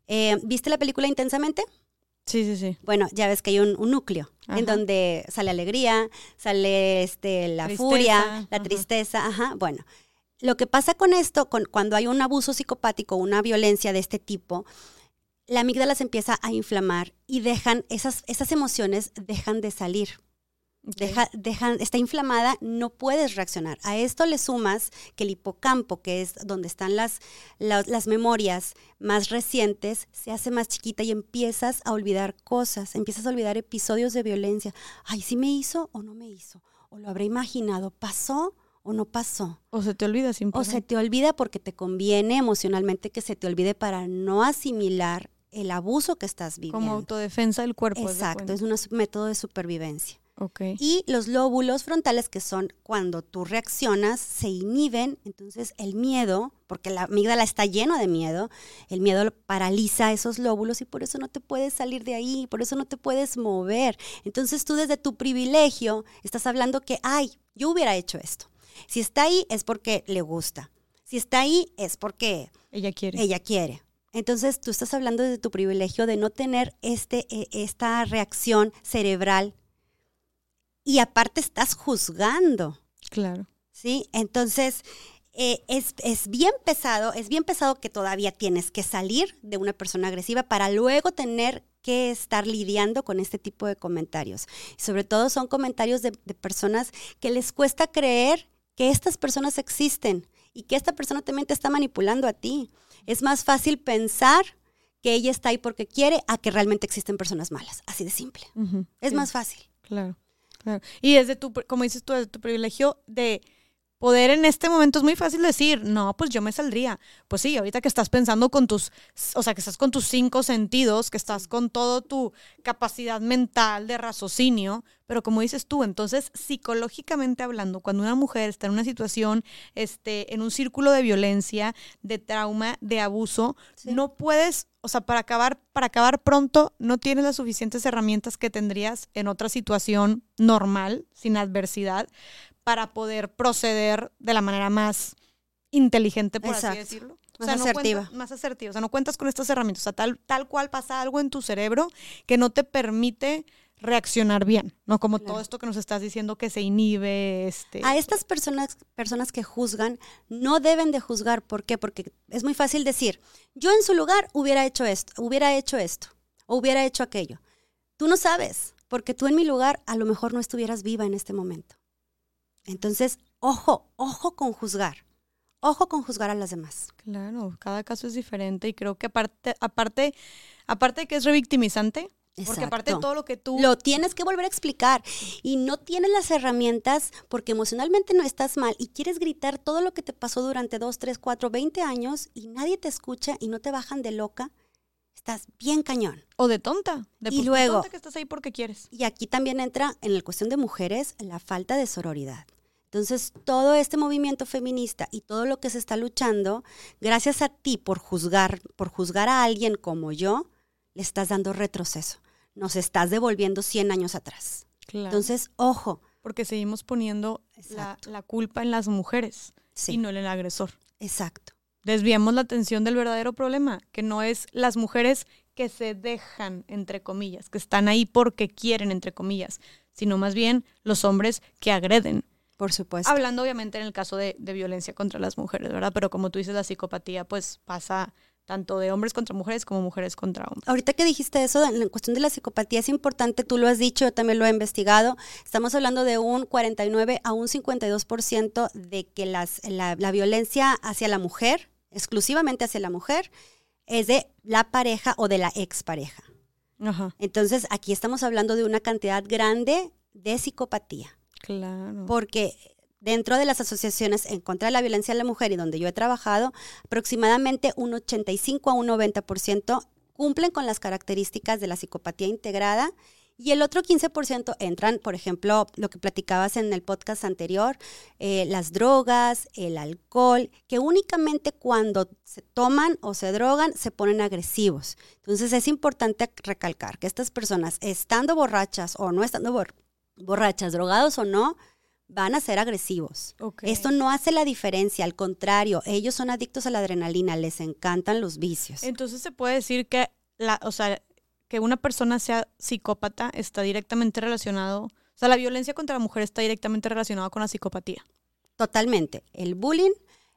Eh, ¿Viste la película Intensamente? Sí, sí, sí. Bueno, ya ves que hay un, núcleo en donde sale alegría, sale este, la furia, la tristeza, ajá. Bueno, lo que pasa con esto, con, cuando hay un abuso psicopático, una violencia de este tipo, la amígdala se empieza a inflamar y dejan, esas, esas emociones dejan de salir. Deja, dejan, está inflamada, no puedes reaccionar. A esto le sumas que el hipocampo, que es donde están las, las, memorias más recientes, se hace más chiquita y empiezas a olvidar cosas, empiezas a olvidar episodios de violencia. Ay, ¿sí me hizo o no me hizo? ¿O lo habré imaginado? ¿Pasó o no pasó? O se te olvida simplemente. O se te olvida porque te conviene emocionalmente que se te olvide para no asimilar el abuso que estás viviendo. Como autodefensa del cuerpo. Exacto, es un método de supervivencia. Okay. Y los lóbulos frontales, que son cuando tú reaccionas, se inhiben, entonces el miedo, porque la amígdala está lleno de miedo, el miedo paraliza esos lóbulos y por eso no te puedes salir de ahí, por eso no te puedes mover. Entonces tú desde tu privilegio estás hablando que, ay, yo hubiera hecho esto. Si está ahí es porque le gusta. Si está ahí es porque ella quiere. Ella quiere. Entonces tú estás hablando de tu privilegio de no tener este, e, esta reacción cerebral y aparte estás juzgando. Claro. ¿Sí? Entonces, eh, es, es, bien pesado, es bien pesado que todavía tienes que salir de una persona agresiva para luego tener que estar lidiando con este tipo de comentarios. sobre todo son comentarios de, de personas que les cuesta creer que estas personas existen y que esta persona también te está manipulando a ti. Es más fácil pensar que ella está ahí porque quiere a que realmente existen personas malas. Así de simple. es más fácil. Claro, claro. Y desde tu, como dices tú, desde tu privilegio de poder en este momento es muy fácil decir, no, pues yo me saldría. Pues sí, ahorita que estás pensando con tus, o sea, que estás con tus cinco sentidos, que estás con toda tu capacidad mental de raciocinio, pero como dices tú, entonces psicológicamente hablando, cuando una mujer está en una situación, este, en un círculo de violencia, de trauma, de abuso, no puedes, o sea, para acabar, para acabar pronto, no tienes las suficientes herramientas que tendrías en otra situación normal, sin adversidad, para poder proceder de la manera más inteligente, por así decirlo. más asertiva. más asertiva. O sea, no cuentas con estas herramientas. O sea, tal, tal cual pasa algo en tu cerebro que no te permite reaccionar bien, ¿no? Como todo esto que nos estás diciendo que se inhibe, este... A estas personas, personas que juzgan, no deben de juzgar. ¿Por qué? Porque es muy fácil decir, yo en su lugar hubiera hecho esto, hubiera hecho esto, o hubiera hecho aquello. Tú no sabes, porque tú en mi lugar a lo mejor no estuvieras viva en este momento. Entonces, ojo, ojo con juzgar. Ojo con juzgar a las demás. Claro, cada caso es diferente y creo que aparte, aparte, aparte de que es revictimizante, porque aparte de todo lo que tú... Lo tienes que volver a explicar y no tienes las herramientas porque emocionalmente no estás mal y quieres gritar todo lo que te pasó durante 2, 3, 4, 20 años y nadie te escucha y no te bajan de loca, estás bien cañón. O de tonta. De Y luego- tonta que estás ahí porque quieres. Y aquí también entra en la cuestión de mujeres la falta de sororidad. Entonces, todo este movimiento feminista y todo lo que se está luchando, gracias a ti por juzgar, por juzgar a alguien como yo, le estás dando retroceso. Nos estás devolviendo 100 años atrás. Claro. Entonces, ojo, porque seguimos poniendo la, culpa en las mujeres sí, y no en el agresor. exacto. Desviamos la atención del verdadero problema, que no es las mujeres que se dejan, entre comillas, que están ahí porque quieren, entre comillas, sino más bien los hombres que agreden. Por supuesto. Hablando obviamente en el caso de, de violencia contra las mujeres, ¿verdad? Pero como tú dices, la psicopatía pues pasa tanto de hombres contra mujeres como mujeres contra hombres. Ahorita que dijiste eso, en la cuestión de la psicopatía es importante, tú lo has dicho, yo también lo he investigado. Estamos hablando de un 49 a un 52% de que las, la, la violencia hacia la mujer, exclusivamente hacia la mujer, es de la pareja o de la expareja. Ajá, Entonces, aquí estamos hablando de una cantidad grande de psicopatía. Claro. porque dentro de las asociaciones en contra de la violencia a la mujer y donde yo he trabajado, aproximadamente un 85 a un 90% cumplen con las características de la psicopatía integrada y el otro 15% entran, por ejemplo, lo que platicabas en el podcast anterior, eh, las drogas, el alcohol, que únicamente cuando se toman o se drogan se ponen agresivos. Entonces es importante recalcar que estas personas, estando borrachas o no estando bor- borrachas, drogados o no, van a ser agresivos. Esto no hace la diferencia, al contrario, ellos son adictos a la adrenalina, les encantan los vicios. Entonces se puede decir que la, o sea, que una persona sea psicópata está directamente relacionado, o sea, la violencia contra la mujer está directamente relacionada con la psicopatía. Totalmente. El bullying,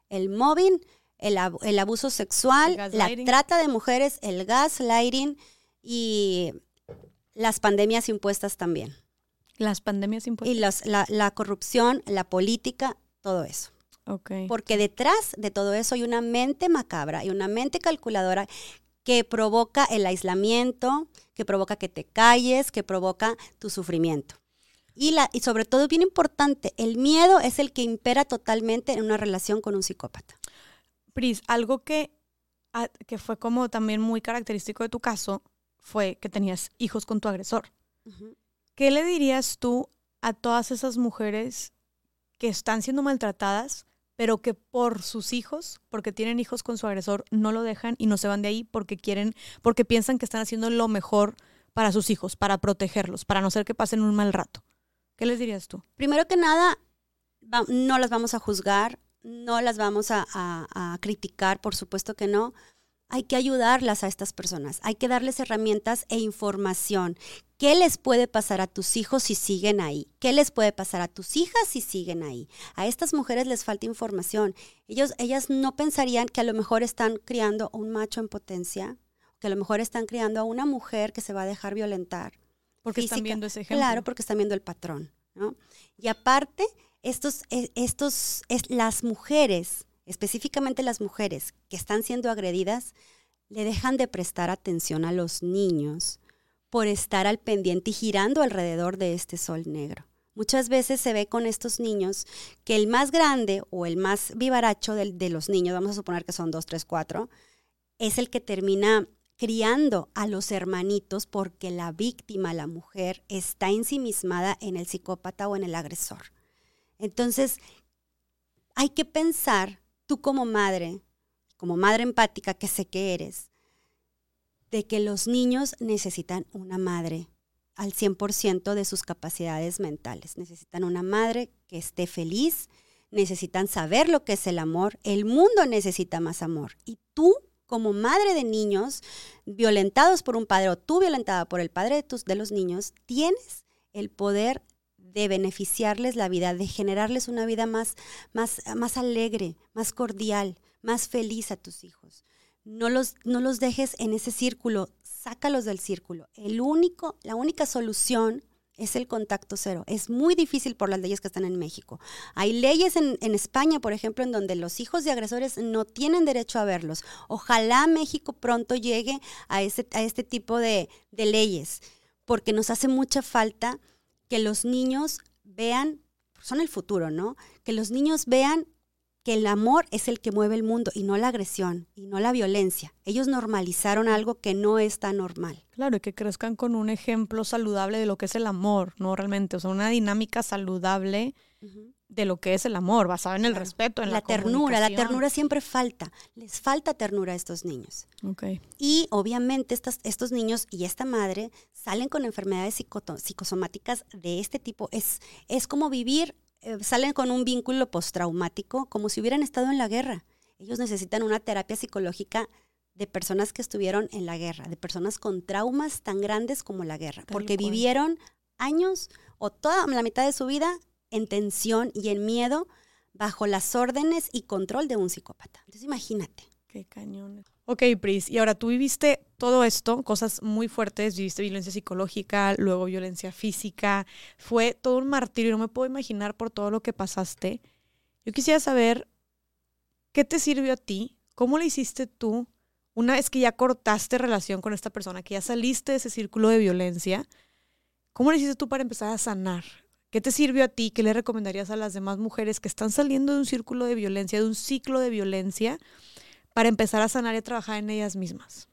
el mobbing, el, ab- el abuso sexual, El la trata de mujeres, el gaslighting y las pandemias impuestas también. Las pandemias Y impuestas. los- la, la corrupción, la política, todo eso. Ok. Porque detrás de todo eso hay una mente macabra y una mente calculadora que provoca el aislamiento, que provoca que te calles, que provoca tu sufrimiento. Y, la, y sobre todo, bien importante, el miedo es el que impera totalmente en una relación con un psicópata. Pris, algo que, ah, que fue como también muy característico de tu caso fue que tenías hijos con tu agresor. ¿Qué le dirías tú a todas esas mujeres que están siendo maltratadas, pero que por sus hijos, porque tienen hijos con su agresor, no lo dejan y no se van de ahí porque quieren, porque piensan que están haciendo lo mejor para sus hijos, para protegerlos, para no ser que pasen un mal rato? ¿Qué les dirías tú? Primero que nada, no las vamos a juzgar, no las vamos a criticar, por supuesto que no. Hay que ayudarlas a estas personas, hay que darles herramientas e información. ¿Qué les puede pasar a tus hijos si siguen ahí? ¿Qué les puede pasar a tus hijas si siguen ahí? A estas mujeres les falta información. Ellos, ellas no pensarían que a lo mejor están criando un macho en potencia, que a lo mejor están criando a una mujer que se va a dejar violentar. Porque están viendo ese ejemplo. Claro, porque están viendo el patrón, ¿no? Y aparte, estos, eh, estos, es, las mujeres, específicamente las mujeres que están siendo agredidas, le dejan de prestar atención a los niños por estar al pendiente y girando alrededor de este sol negro. Muchas veces se ve con estos niños que el más grande o el más vivaracho del- de, los niños, vamos a suponer que son dos, tres, cuatro, es el que termina criando a los hermanitos porque la víctima, la mujer, está ensimismada en el psicópata o en el agresor. Entonces, hay que pensar, tú como madre, como madre empática que sé que eres, de que los niños necesitan una madre al 100% de sus capacidades mentales. Necesitan una madre que esté feliz, necesitan saber lo que es el amor, el mundo necesita más amor y tú como madre de niños violentados por un padre o tú violentada por el padre de, tus, de los niños, tienes el poder de beneficiarles la vida, de generarles una vida más, más, más alegre, más cordial, más feliz a tus hijos. No los, no los dejes en ese círculo, sácalos del círculo. El único, la única solución es el contacto cero. Es muy difícil por las leyes que están en México. Hay leyes en, España, por ejemplo, en donde los hijos de agresores no tienen derecho a verlos. Ojalá México pronto llegue a, ese, a este tipo de, de leyes, porque nos hace mucha falta que los niños vean, son el futuro, ¿no? Que los niños vean que el amor es el que mueve el mundo y no la agresión y no la violencia. Ellos normalizaron algo que no es tan normal. Claro, y que crezcan con un ejemplo saludable de lo que es el amor, ¿no? Realmente, o sea, una dinámica saludable de lo que es el amor, basado en el respeto, en la, la ternura. La ternura siempre falta. Les falta ternura a estos niños. Okay. Y obviamente estas, estos niños y esta madre salen con enfermedades psicosomáticas de este tipo. Es, es como vivir eh, salen con un vínculo postraumático como si hubieran estado en la guerra. Ellos necesitan una terapia psicológica de personas que estuvieron en la guerra, de personas con traumas tan grandes como la guerra, porque vivieron años o toda la mitad de su vida en tensión y en miedo bajo las órdenes y control de un psicópata. Entonces imagínate. Qué cañones. Ok, Pris, y ahora tú viviste todo esto, cosas muy fuertes, viviste violencia psicológica, luego violencia física, fue todo un martirio, no me puedo imaginar por todo lo que pasaste. Yo quisiera saber, ¿qué te sirvió a ti? ¿Cómo le hiciste tú una vez que ya cortaste relación con esta persona, que ya saliste de ese círculo de violencia? ¿Cómo le hiciste tú para empezar a sanar? ¿Qué te sirvió a ti? ¿Qué le recomendarías a las demás mujeres que están saliendo de un círculo de violencia, de un ciclo de violencia? para empezar a sanar y trabajar en ellas mismas?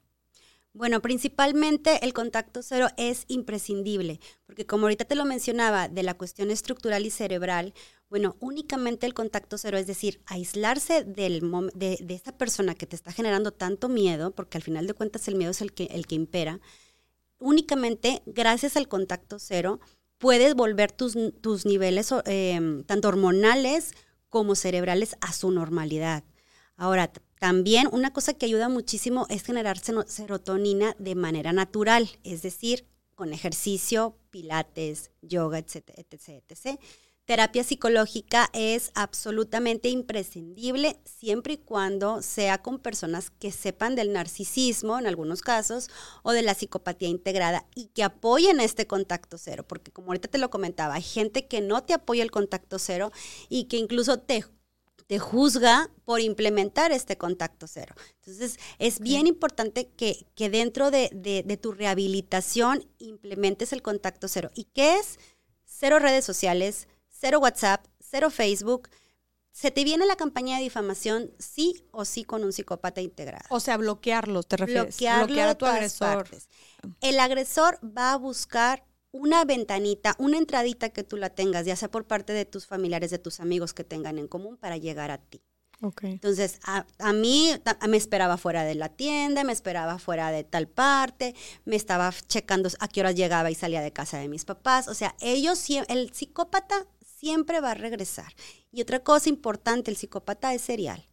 Bueno, principalmente el contacto cero es imprescindible, porque como ahorita te lo mencionaba, de la cuestión estructural y cerebral, bueno, únicamente el contacto cero, es decir, aislarse de, de esta persona que te está generando tanto miedo, porque al final de cuentas el miedo es el que impera, únicamente gracias al contacto cero puedes volver tus, tus niveles eh, tanto hormonales como cerebrales a su normalidad. Ahora, también una cosa que ayuda muchísimo es generar serotonina de manera natural, es decir, con ejercicio, pilates, yoga, etcétera, etc, etc. Terapia psicológica es absolutamente imprescindible siempre y cuando sea con personas que sepan del narcisismo en algunos casos o de la psicopatía integrada y que apoyen este contacto cero, porque como ahorita te lo comentaba, hay gente que no te apoya el contacto cero y que incluso te te juzga por implementar este contacto cero. Entonces, es bien importante que, dentro de, tu rehabilitación implementes el contacto cero. ¿Y qué es? Cero redes sociales, cero WhatsApp, cero Facebook. Se te viene la campaña de difamación sí o sí con un psicópata integrado. O sea, bloquearlo, te refieres. Bloquearlo Bloquear a tu agresor. El agresor va a buscar una ventanita, una entradita que tú la tengas, ya sea por parte de tus familiares, de tus amigos que tengan en común para llegar a ti. Okay. Entonces, a, mí me esperaba fuera de la tienda, me esperaba fuera de tal parte, me estaba checando a qué horas llegaba y salía de casa de mis papás. O sea, ellos, el psicópata siempre va a regresar. Y otra cosa importante, el psicópata es serial.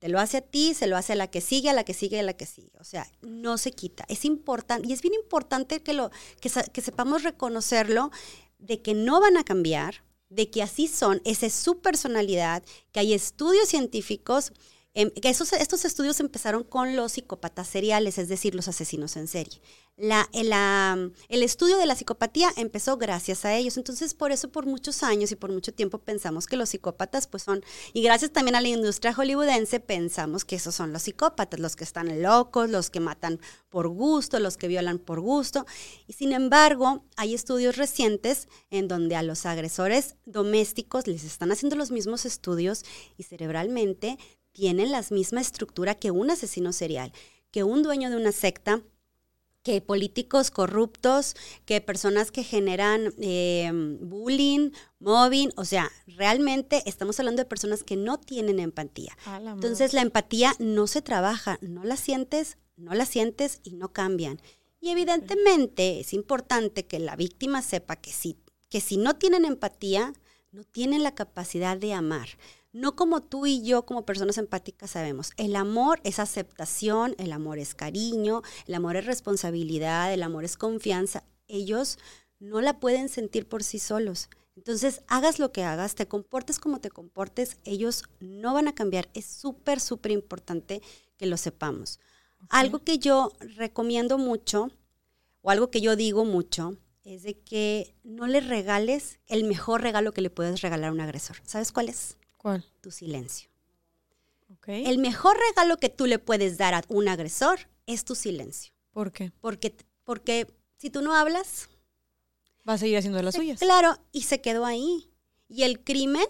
Te lo hace a ti, se lo hace a la que sigue, a la que sigue, a la que sigue. O sea, no se quita. Es importante, y es bien importante que, lo, que, que sepamos reconocerlo, de que no van a cambiar, de que así son, esa es su personalidad, que hay estudios científicos Em, esos, estos estudios empezaron con los psicópatas seriales, es decir, los asesinos en serie. La, el, estudio de la psicopatía empezó gracias a ellos. Entonces, por eso por muchos años y por mucho tiempo pensamos que los psicópatas pues son, y gracias también a la industria hollywoodense, pensamos que esos son los psicópatas, los que están locos, los que matan por gusto, los que violan por gusto. Y sin embargo, hay estudios recientes en donde a los agresores domésticos les están haciendo los mismos estudios y cerebralmente tienen la misma estructura que un asesino serial, que un dueño de una secta, que políticos corruptos, que personas que generan eh, bullying, mobbing, o sea, realmente estamos hablando de personas que no tienen empatía. Entonces la empatía no se trabaja, no la sientes, no la sientes y no cambian. Y evidentemente es importante que la víctima sepa que si, que si no tienen empatía, no tienen la capacidad de amar no como tú y yo como personas empáticas sabemos. El amor es aceptación, el amor es cariño, el amor es responsabilidad, el amor es confianza. Ellos no la pueden sentir por sí solos. Entonces, hagas lo que hagas, te comportes como te comportes, ellos no van a cambiar. Es súper, súper importante que lo sepamos. Algo que yo recomiendo mucho, o algo que yo digo mucho, es de que no le regales el mejor regalo que le puedes regalar a un agresor. ¿Sabes cuál es? ¿Cuál? Tu silencio. El mejor regalo que tú le puedes dar a un agresor es tu silencio. ¿Por qué? Porque, porque si tú no hablas... Va a seguir haciendo las suyas. Claro, y se quedó ahí. Y el crimen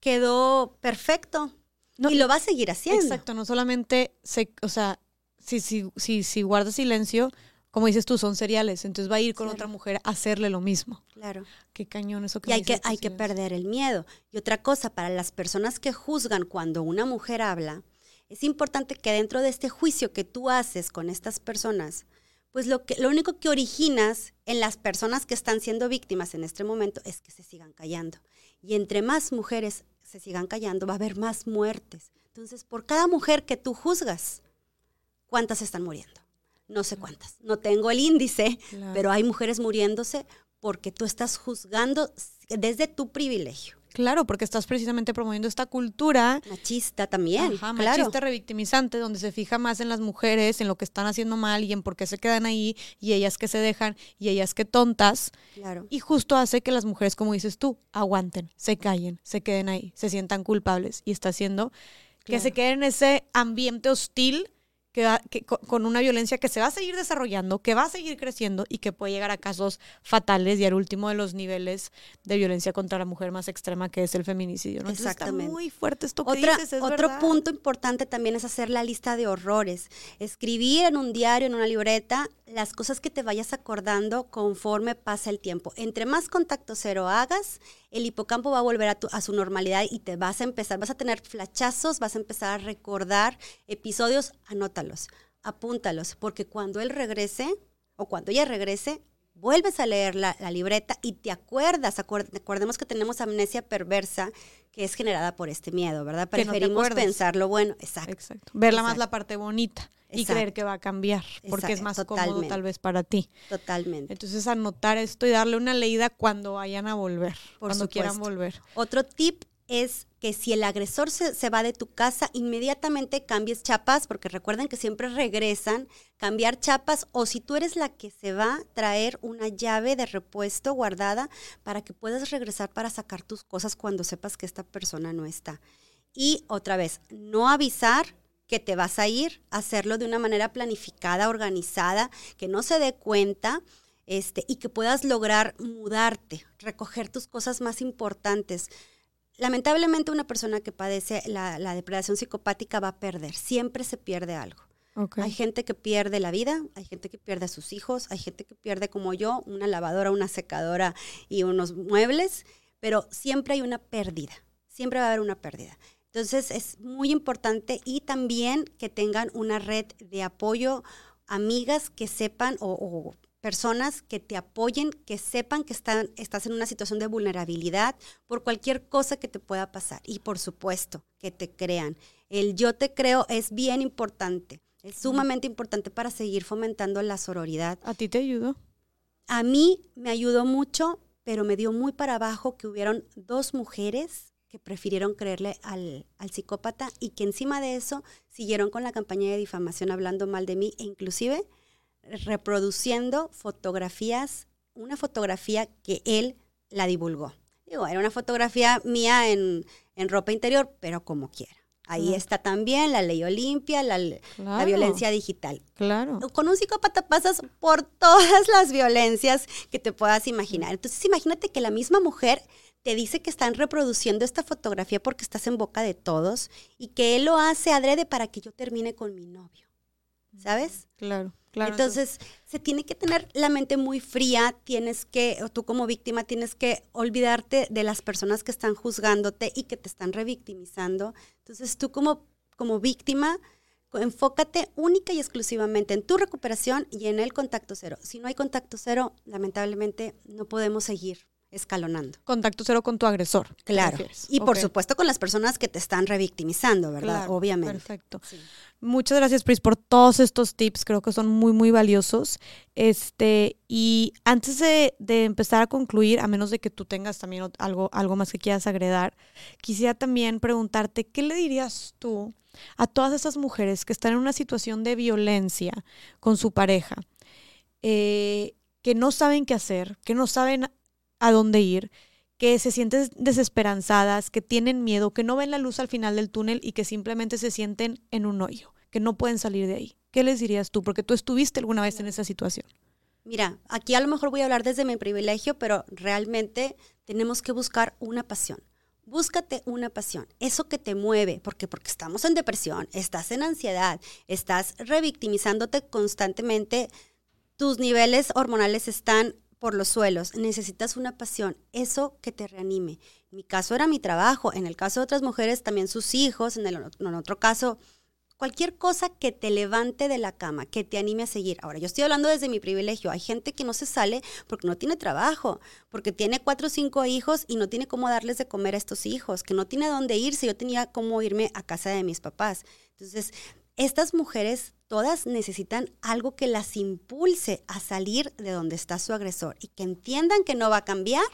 quedó perfecto. y lo va a seguir haciendo. Exacto, no solamente, se, o sea, si, si, si, si guarda silencio, como dices tú, son seriales. Entonces va a ir con otra mujer a hacerle lo mismo. Claro. Qué cañón eso que Y hay que, hay que perder el miedo. Y otra cosa, para las personas que juzgan cuando una mujer habla, es importante que dentro de este juicio que tú haces con estas personas, pues lo, que, lo único que originas en las personas que están siendo víctimas en este momento es que se sigan callando. Y entre más mujeres se sigan callando, va a haber más muertes. Entonces, por cada mujer que tú juzgas, ¿cuántas están muriendo? No sé cuántas, no tengo el índice, pero hay mujeres muriéndose porque tú estás juzgando desde tu privilegio. Claro, porque estás precisamente promoviendo esta cultura. Machista también. Ajá, machista revictimizante, donde se fija más en las mujeres, en lo que están haciendo mal y en por qué se quedan ahí, y ellas que se dejan, y ellas que tontas. Claro. Y justo hace que las mujeres, como dices tú, aguanten, se callen, se queden ahí, se sientan culpables. Y está haciendo que se queden en ese ambiente hostil que, con una violencia que se va a seguir desarrollando, que va a seguir creciendo y que puede llegar a casos fatales y al último de los niveles de violencia contra la mujer más extrema que es el feminicidio. ¿no? Exactamente. está muy fuerte esto que dices, es Otro punto importante también es hacer la lista de horrores. Escribir en un diario, en una libreta, las cosas que te vayas acordando conforme pasa el tiempo. Entre más contacto cero hagas, el hipocampo va a volver a, a, su normalidad y te vas a empezar, vas a tener flachazos, vas a empezar a recordar episodios, anótalos, apúntalos, porque cuando él regrese o cuando ella regrese, vuelves a leer la, libreta y te acuerdas, acordemos que tenemos amnesia perversa que es generada por este miedo, ¿verdad? Preferimos pensar lo bueno, exacto. exacto. Verla más la parte bonita y creer que va a cambiar, porque es más cómodo tal vez para ti. Totalmente. Entonces anotar esto y darle una leída cuando vayan a volver, cuando quieran volver. Otro tip es que si el agresor se, va de tu casa, inmediatamente cambies chapas, porque recuerden que siempre regresan, cambiar chapas, o si tú eres la que se va, traer una llave de repuesto guardada para que puedas regresar para sacar tus cosas cuando sepas que esta persona no está. Y otra vez, no avisar que te vas a ir, hacerlo de una manera planificada, organizada, que no se dé cuenta. Este, y que puedas lograr mudarte, recoger tus cosas más importantes lamentablemente una persona que padece la, depredación psicopática va a perder, siempre se pierde algo. Hay gente que pierde la vida, hay gente que pierde a sus hijos, hay gente que pierde como yo una lavadora, una secadora y unos muebles, pero siempre hay una pérdida, siempre va a haber una pérdida. Entonces es muy importante y también que tengan una red de apoyo, amigas que sepan o personas que te apoyen, que sepan que están, estás en una situación de vulnerabilidad por cualquier cosa que te pueda pasar. Y por supuesto, que te crean. El yo te creo es bien importante, es sumamente importante para seguir fomentando la sororidad. ¿A ti te ayudó? A mí me ayudó mucho, pero me dio muy para abajo que hubieron dos mujeres que prefirieron creerle al, al, psicópata y que encima de eso siguieron con la campaña de difamación hablando mal de mí e inclusive reproduciendo fotografías, una fotografía que él la divulgó. Digo, era una fotografía mía en, ropa interior, pero como quiera. Ahí está también la ley Olimpia, la, la, violencia digital. Claro. Con un psicópata pasas por todas las violencias que te puedas imaginar. Entonces, imagínate que la misma mujer te dice que están reproduciendo esta fotografía porque estás en boca de todos y que él lo hace adrede para que yo termine con mi novio. ¿Sabes? Claro. Entonces, se tiene que tener la mente muy fría, tienes que, o tú como víctima tienes que olvidarte de las personas que están juzgándote y que te están revictimizando. Entonces, tú como, como víctima, enfócate única y exclusivamente en tu recuperación y en el contacto cero. Si no hay contacto cero, lamentablemente no podemos seguir escalonando. Contacto cero con tu agresor. Claro. Y por supuesto con las personas que te están revictimizando, ¿verdad? Claro, Obviamente. Perfecto. Sí. Muchas gracias, Pris, por todos estos tips. Creo que son muy, muy valiosos. Este, y antes de, de empezar a concluir, a menos de que tú tengas también algo, algo más que quieras agregar, quisiera también preguntarte, ¿qué le dirías tú a todas esas mujeres que están en una situación de violencia con su pareja, eh, que no saben qué hacer, que no saben a dónde ir? que se sienten desesperanzadas, que tienen miedo, que no ven la luz al final del túnel y que simplemente se sienten en un hoyo, que no pueden salir de ahí. ¿Qué les dirías tú? Porque tú estuviste alguna vez en esa situación. Mira, aquí a lo mejor voy a hablar desde mi privilegio, pero realmente tenemos que buscar una pasión. Búscate una pasión, eso que te mueve, porque porque estamos en depresión, estás en ansiedad, estás revictimizándote constantemente, tus niveles hormonales están por los suelos, necesitas una pasión, eso que te reanime. En mi caso era mi trabajo, en el caso de otras mujeres también sus hijos, en el otro caso cualquier cosa que te levante de la cama, que te anime a seguir. Ahora, yo estoy hablando desde mi privilegio. Hay gente que no se sale porque no tiene trabajo, porque tiene cuatro o cinco hijos y no tiene cómo darles de comer a estos hijos, que no tiene a dónde irse. Yo tenía cómo irme a casa de mis papás. Entonces, estas mujeres todas necesitan algo que las impulse a salir de donde está su agresor y que entiendan que no va a cambiar,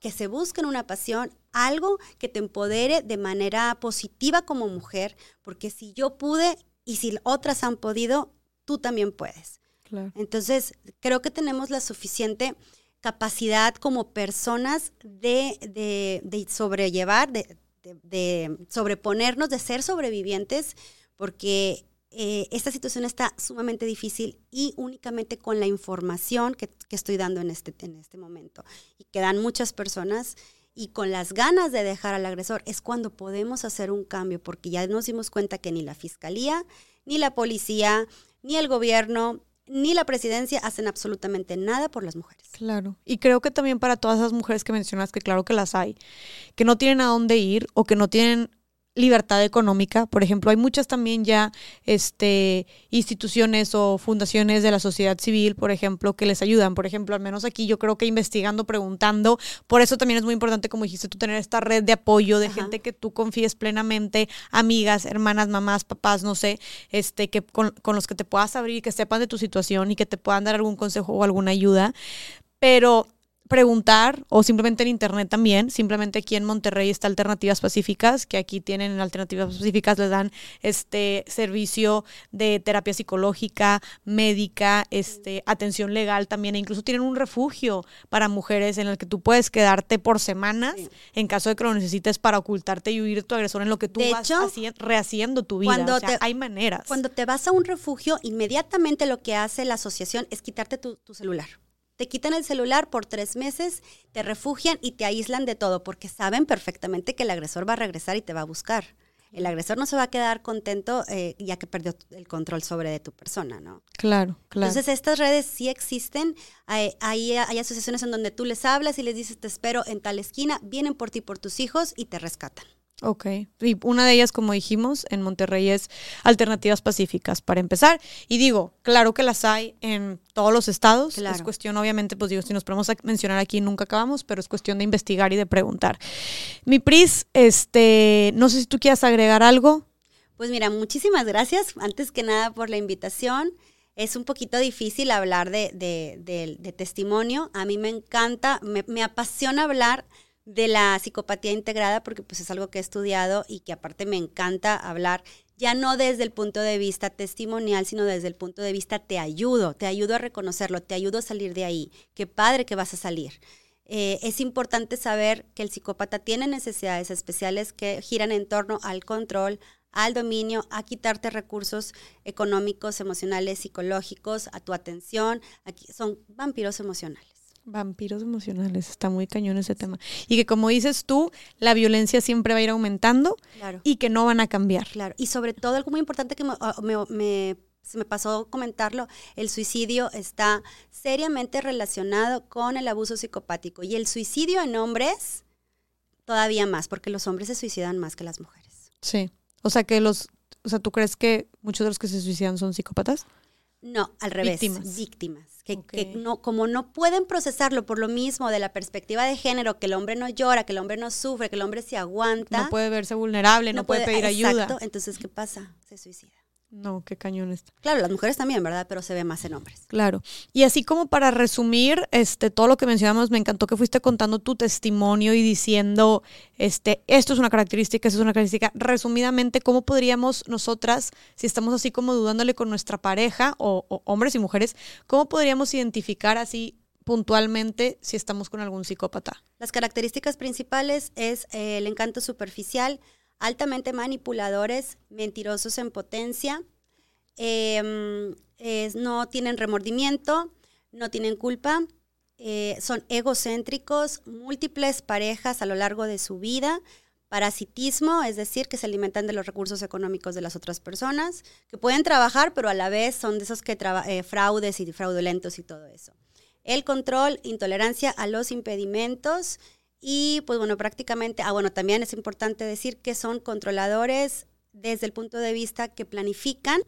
que se busquen una pasión, algo que te empodere de manera positiva como mujer, porque si yo pude y si otras han podido, tú también puedes. Claro. Entonces, creo que tenemos la suficiente capacidad como personas de, de, de sobrellevar, de, de, de, sobreponernos, de ser sobrevivientes, porque eh, esta situación está sumamente difícil y únicamente con la información que, estoy dando en este, en este momento y que dan muchas personas y con las ganas de dejar al agresor es cuando podemos hacer un cambio, porque ya nos dimos cuenta que ni la fiscalía, ni la policía, ni el gobierno, ni la presidencia hacen absolutamente nada por las mujeres. Claro. Y creo que también para todas esas mujeres que mencionas, que claro que las hay, que no tienen a dónde ir o que no tienen libertad económica. Por ejemplo, hay muchas también ya este, instituciones o fundaciones de la sociedad civil, por ejemplo, que les ayudan. Por ejemplo, al menos aquí yo creo que investigando, preguntando. Por eso también es muy importante, como dijiste tú, tener esta red de apoyo de Ajá. gente que tú confíes plenamente, amigas, hermanas, mamás, papás, no sé, este, que con, con los que te puedas abrir, que sepan de tu situación y que te puedan dar algún consejo o alguna ayuda. Pero preguntar o simplemente en internet también, simplemente aquí en Monterrey está Alternativas Pacíficas, que aquí tienen en Alternativas Pacíficas les dan este servicio de terapia psicológica, médica, este atención legal también e incluso tienen un refugio para mujeres en el que tú puedes quedarte por semanas Sí. en caso de que lo necesites para ocultarte y huir de tu agresor en lo que tú De vas hecho, haci- rehaciendo tu vida. cuando o sea, te- hay maneras. Cuando te vas a un refugio, inmediatamente lo que hace la asociación es quitarte tu, tu celular. Te quitan el celular por tres meses, te refugian y te aíslan de todo porque saben perfectamente que el agresor va a regresar y te va a buscar. El agresor no se va a quedar contento eh, ya que perdió el control sobre de tu persona, ¿no? claro, claro. Entonces estas redes sí existen. Hay, hay, hay asociaciones en donde tú les hablas y les dices te espero en tal esquina, vienen por ti, por tus hijos y te rescatan. Ok. Y una de ellas, como dijimos, en Monterrey es Alternativas Pacíficas, para empezar. Y digo, claro que las hay en todos los estados. Es cuestión, obviamente, pues digo, si nos ponemos a mencionar aquí, nunca acabamos, pero es cuestión de investigar y de preguntar. Mi Pris, este, no sé si tú quieras agregar algo. Pues mira, muchísimas gracias, antes que nada, por la invitación. Es un poquito difícil hablar de, de- de- de testimonio. A mí me encanta, me, me apasiona hablar de la psicopatía integrada porque pues es algo que he estudiado y que aparte me encanta hablar ya no desde el punto de vista testimonial, sino desde el punto de vista te ayudo, te ayudo a reconocerlo, te ayudo a salir de ahí. Qué padre que vas a salir. Eh, es importante saber que el psicópata tiene necesidades especiales que giran en torno al control, al dominio, a quitarte recursos económicos, emocionales, psicológicos, a tu atención. Aquí son vampiros emocionales. Vampiros emocionales, está muy cañón ese tema. Y que como dices tú, la violencia siempre va a ir aumentando Claro. y que no van a cambiar. Claro, y sobre todo algo muy importante que me, ah, me- me- se me pasó comentarlo, el suicidio está seriamente relacionado con el abuso psicopático y el suicidio en hombres todavía más, porque los hombres se suicidan más que las mujeres. Sí. O sea que los, o sea, ¿tú crees que muchos de los que se suicidan son psicópatas? No, al revés, Víctimas. víctimas. Que, que no, como no pueden procesarlo por lo mismo de la perspectiva de género, que el hombre no llora, que el hombre no sufre, que el hombre se aguanta. No puede verse vulnerable, no, puede, pedir exacto, ayuda. Entonces, ¿qué pasa? Se suicida. No, qué cañón está. Claro, las mujeres también, ¿verdad? Pero se ve más en hombres. Claro. Y así como para resumir, este, todo lo que mencionamos, me encantó que fuiste contando tu testimonio y diciendo, este, esto es una característica, esto es una característica. Resumidamente, ¿cómo podríamos nosotras, si estamos así como dudándole con nuestra pareja, o, o hombres y mujeres, cómo podríamos identificar así puntualmente si estamos con algún psicópata? Las características principales es eh, el encanto superficial, altamente manipuladores, mentirosos en potencia, eh, no tienen remordimiento, no tienen culpa, eh, son egocéntricos, múltiples parejas a lo largo de su vida, parasitismo, es decir, que se alimentan de los recursos económicos de las otras personas, que pueden trabajar, pero a la vez son de esos que eh, fraudes y fraudulentos y todo eso. El control, intolerancia a los impedimentos y pues bueno, prácticamente, ah bueno, también es importante decir que son controladores desde el punto de vista que planifican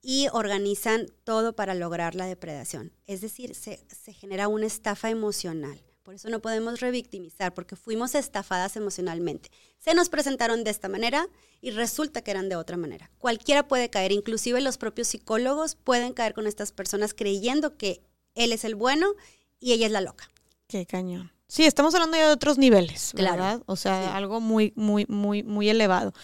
y organizan todo para lograr la depredación. Es decir, se, se genera una estafa emocional. Por eso no podemos revictimizar, porque fuimos estafadas emocionalmente. Se nos presentaron de esta manera y resulta que eran de otra manera. Cualquiera puede caer, inclusive los propios psicólogos pueden caer con estas personas creyendo que él es el bueno y ella es la loca. Qué cañón. Sí, estamos hablando ya de otros niveles, Claro, ¿verdad? O sea, sí. algo muy, muy, muy, muy elevado.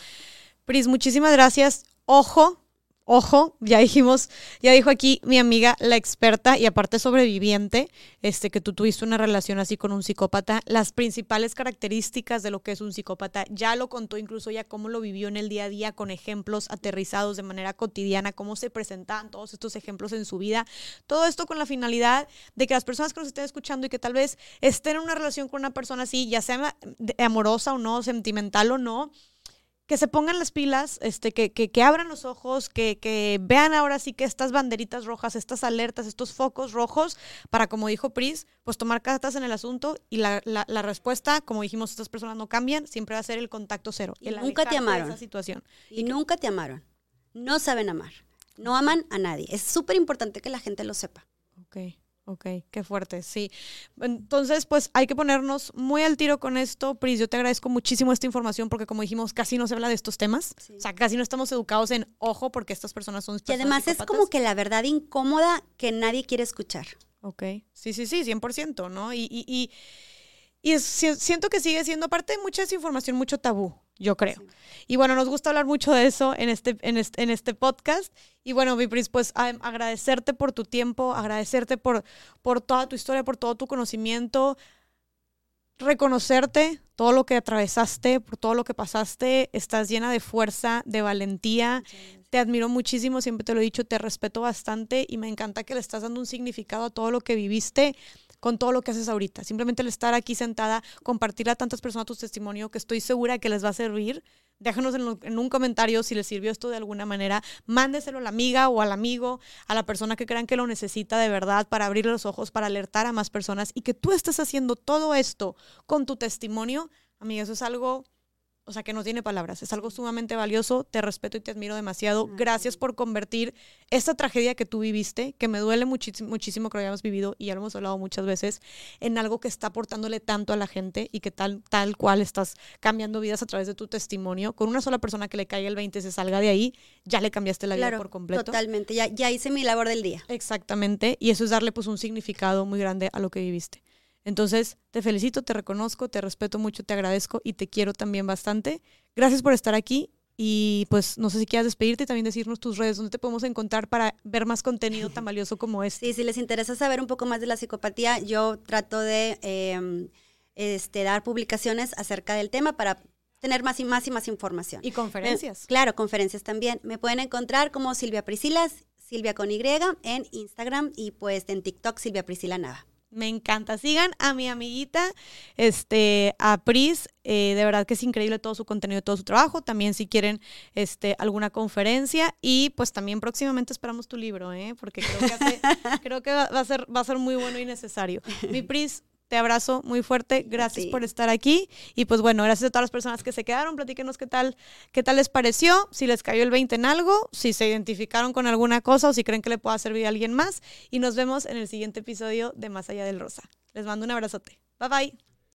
Pris, muchísimas gracias. Ojo, ojo, ya dijimos, ya dijo aquí mi amiga, la experta y aparte sobreviviente, este, que tú tuviste una relación así con un psicópata. Las principales características de lo que es un psicópata, ya lo contó incluso ya cómo lo vivió en el día a día con ejemplos aterrizados de manera cotidiana, cómo se presentaban todos estos ejemplos en su vida. Todo esto con la finalidad de que las personas que nos estén escuchando y que tal vez estén en una relación con una persona así, ya sea amorosa o no, sentimental o no, que se pongan las pilas, este, que, que, que abran los ojos, que, que vean ahora sí que estas banderitas rojas, estas alertas, estos focos rojos, para, como dijo Pris, pues tomar cartas en el asunto y la, la, la respuesta, como dijimos, estas personas no cambian, siempre va a ser el contacto cero. Y el nunca te amaron. esa situación. Y nunca te amaron. No saben amar. No aman a nadie. Es súper importante que la gente lo sepa. Ok, ok, qué fuerte, sí. Entonces, pues hay que ponernos muy al tiro con esto. Pris, yo te agradezco muchísimo esta información porque como dijimos, casi no se habla de estos temas. Sí. O sea, casi no estamos educados en ojo porque estas personas son Y personas además es como que la verdad incómoda que nadie quiere escuchar. Ok, sí, sí, sí, 100%, ¿no? Y, y, y, y siento que sigue siendo parte de mucha desinformación, mucho tabú, yo creo. Sí. Y bueno, nos gusta hablar mucho de eso en este, en este, en este podcast. Y bueno, Vipris, pues a- agradecerte por tu tiempo, agradecerte por, por toda tu historia, por todo tu conocimiento, reconocerte todo lo que atravesaste, por todo lo que pasaste. Estás llena de fuerza, de valentía. Te admiro muchísimo, siempre te lo he dicho, te respeto bastante y me encanta que le estás dando un significado a todo lo que viviste con todo lo que haces ahorita. Simplemente el estar aquí sentada, compartir a tantas personas tu testimonio que estoy segura que les va a servir. Déjanos en, lo- en un comentario si les sirvió esto de alguna manera. Mándeselo a la amiga o al amigo, a la persona que crean que lo necesita de verdad para abrir los ojos, para alertar a más personas y que tú estés haciendo todo esto con tu testimonio. Amiga, eso es algo o sea, que no tiene palabras. Es algo sumamente valioso. Te respeto y te admiro demasiado. Gracias por convertir esta tragedia que tú viviste, que me duele muchísimo, muchísimo que lo hayamos vivido y ya lo hemos hablado muchas veces, en algo que está aportándole tanto a la gente y que tal, tal cual estás cambiando vidas a través de tu testimonio. Con una sola persona que le caiga el 20 se salga de ahí, ya le cambiaste la vida Claro, por completo. totalmente. Ya, ya hice mi labor del día. Exactamente, y eso es darle pues un significado muy grande a lo que viviste. Entonces, te felicito, te reconozco, te respeto mucho, te agradezco y te quiero también bastante. Gracias por estar aquí y pues no sé si quieras despedirte y también decirnos tus redes, donde te podemos encontrar para ver más contenido tan valioso como este. Sí, si les interesa saber un poco más de la psicopatía, yo trato de eh, este, dar publicaciones acerca del tema para tener más y más y más información. Y conferencias. Eh, claro, conferencias también. Me pueden encontrar como Silvia Priscilas, Silvia con Y, en Instagram y pues en TikTok Silvia Priscila Nava. Me encanta. Sigan a mi amiguita, este, a Pris. eh, de verdad que es increíble todo su contenido, todo su trabajo. También si quieren este, alguna conferencia. Y pues también próximamente esperamos tu libro, ¿eh? porque creo que, hace- creo que va, va a ser, va a ser muy bueno y necesario. Mi Pris, te abrazo muy fuerte. Gracias por estar aquí. Y pues bueno, gracias a todas las personas que se quedaron. Platíquenos qué tal, qué tal les pareció, si les cayó el 20 en algo, si se identificaron con alguna cosa o si creen que le pueda servir a alguien más. Y nos vemos en el siguiente episodio de Más Allá del Rosa. Les mando un abrazote. Bye bye.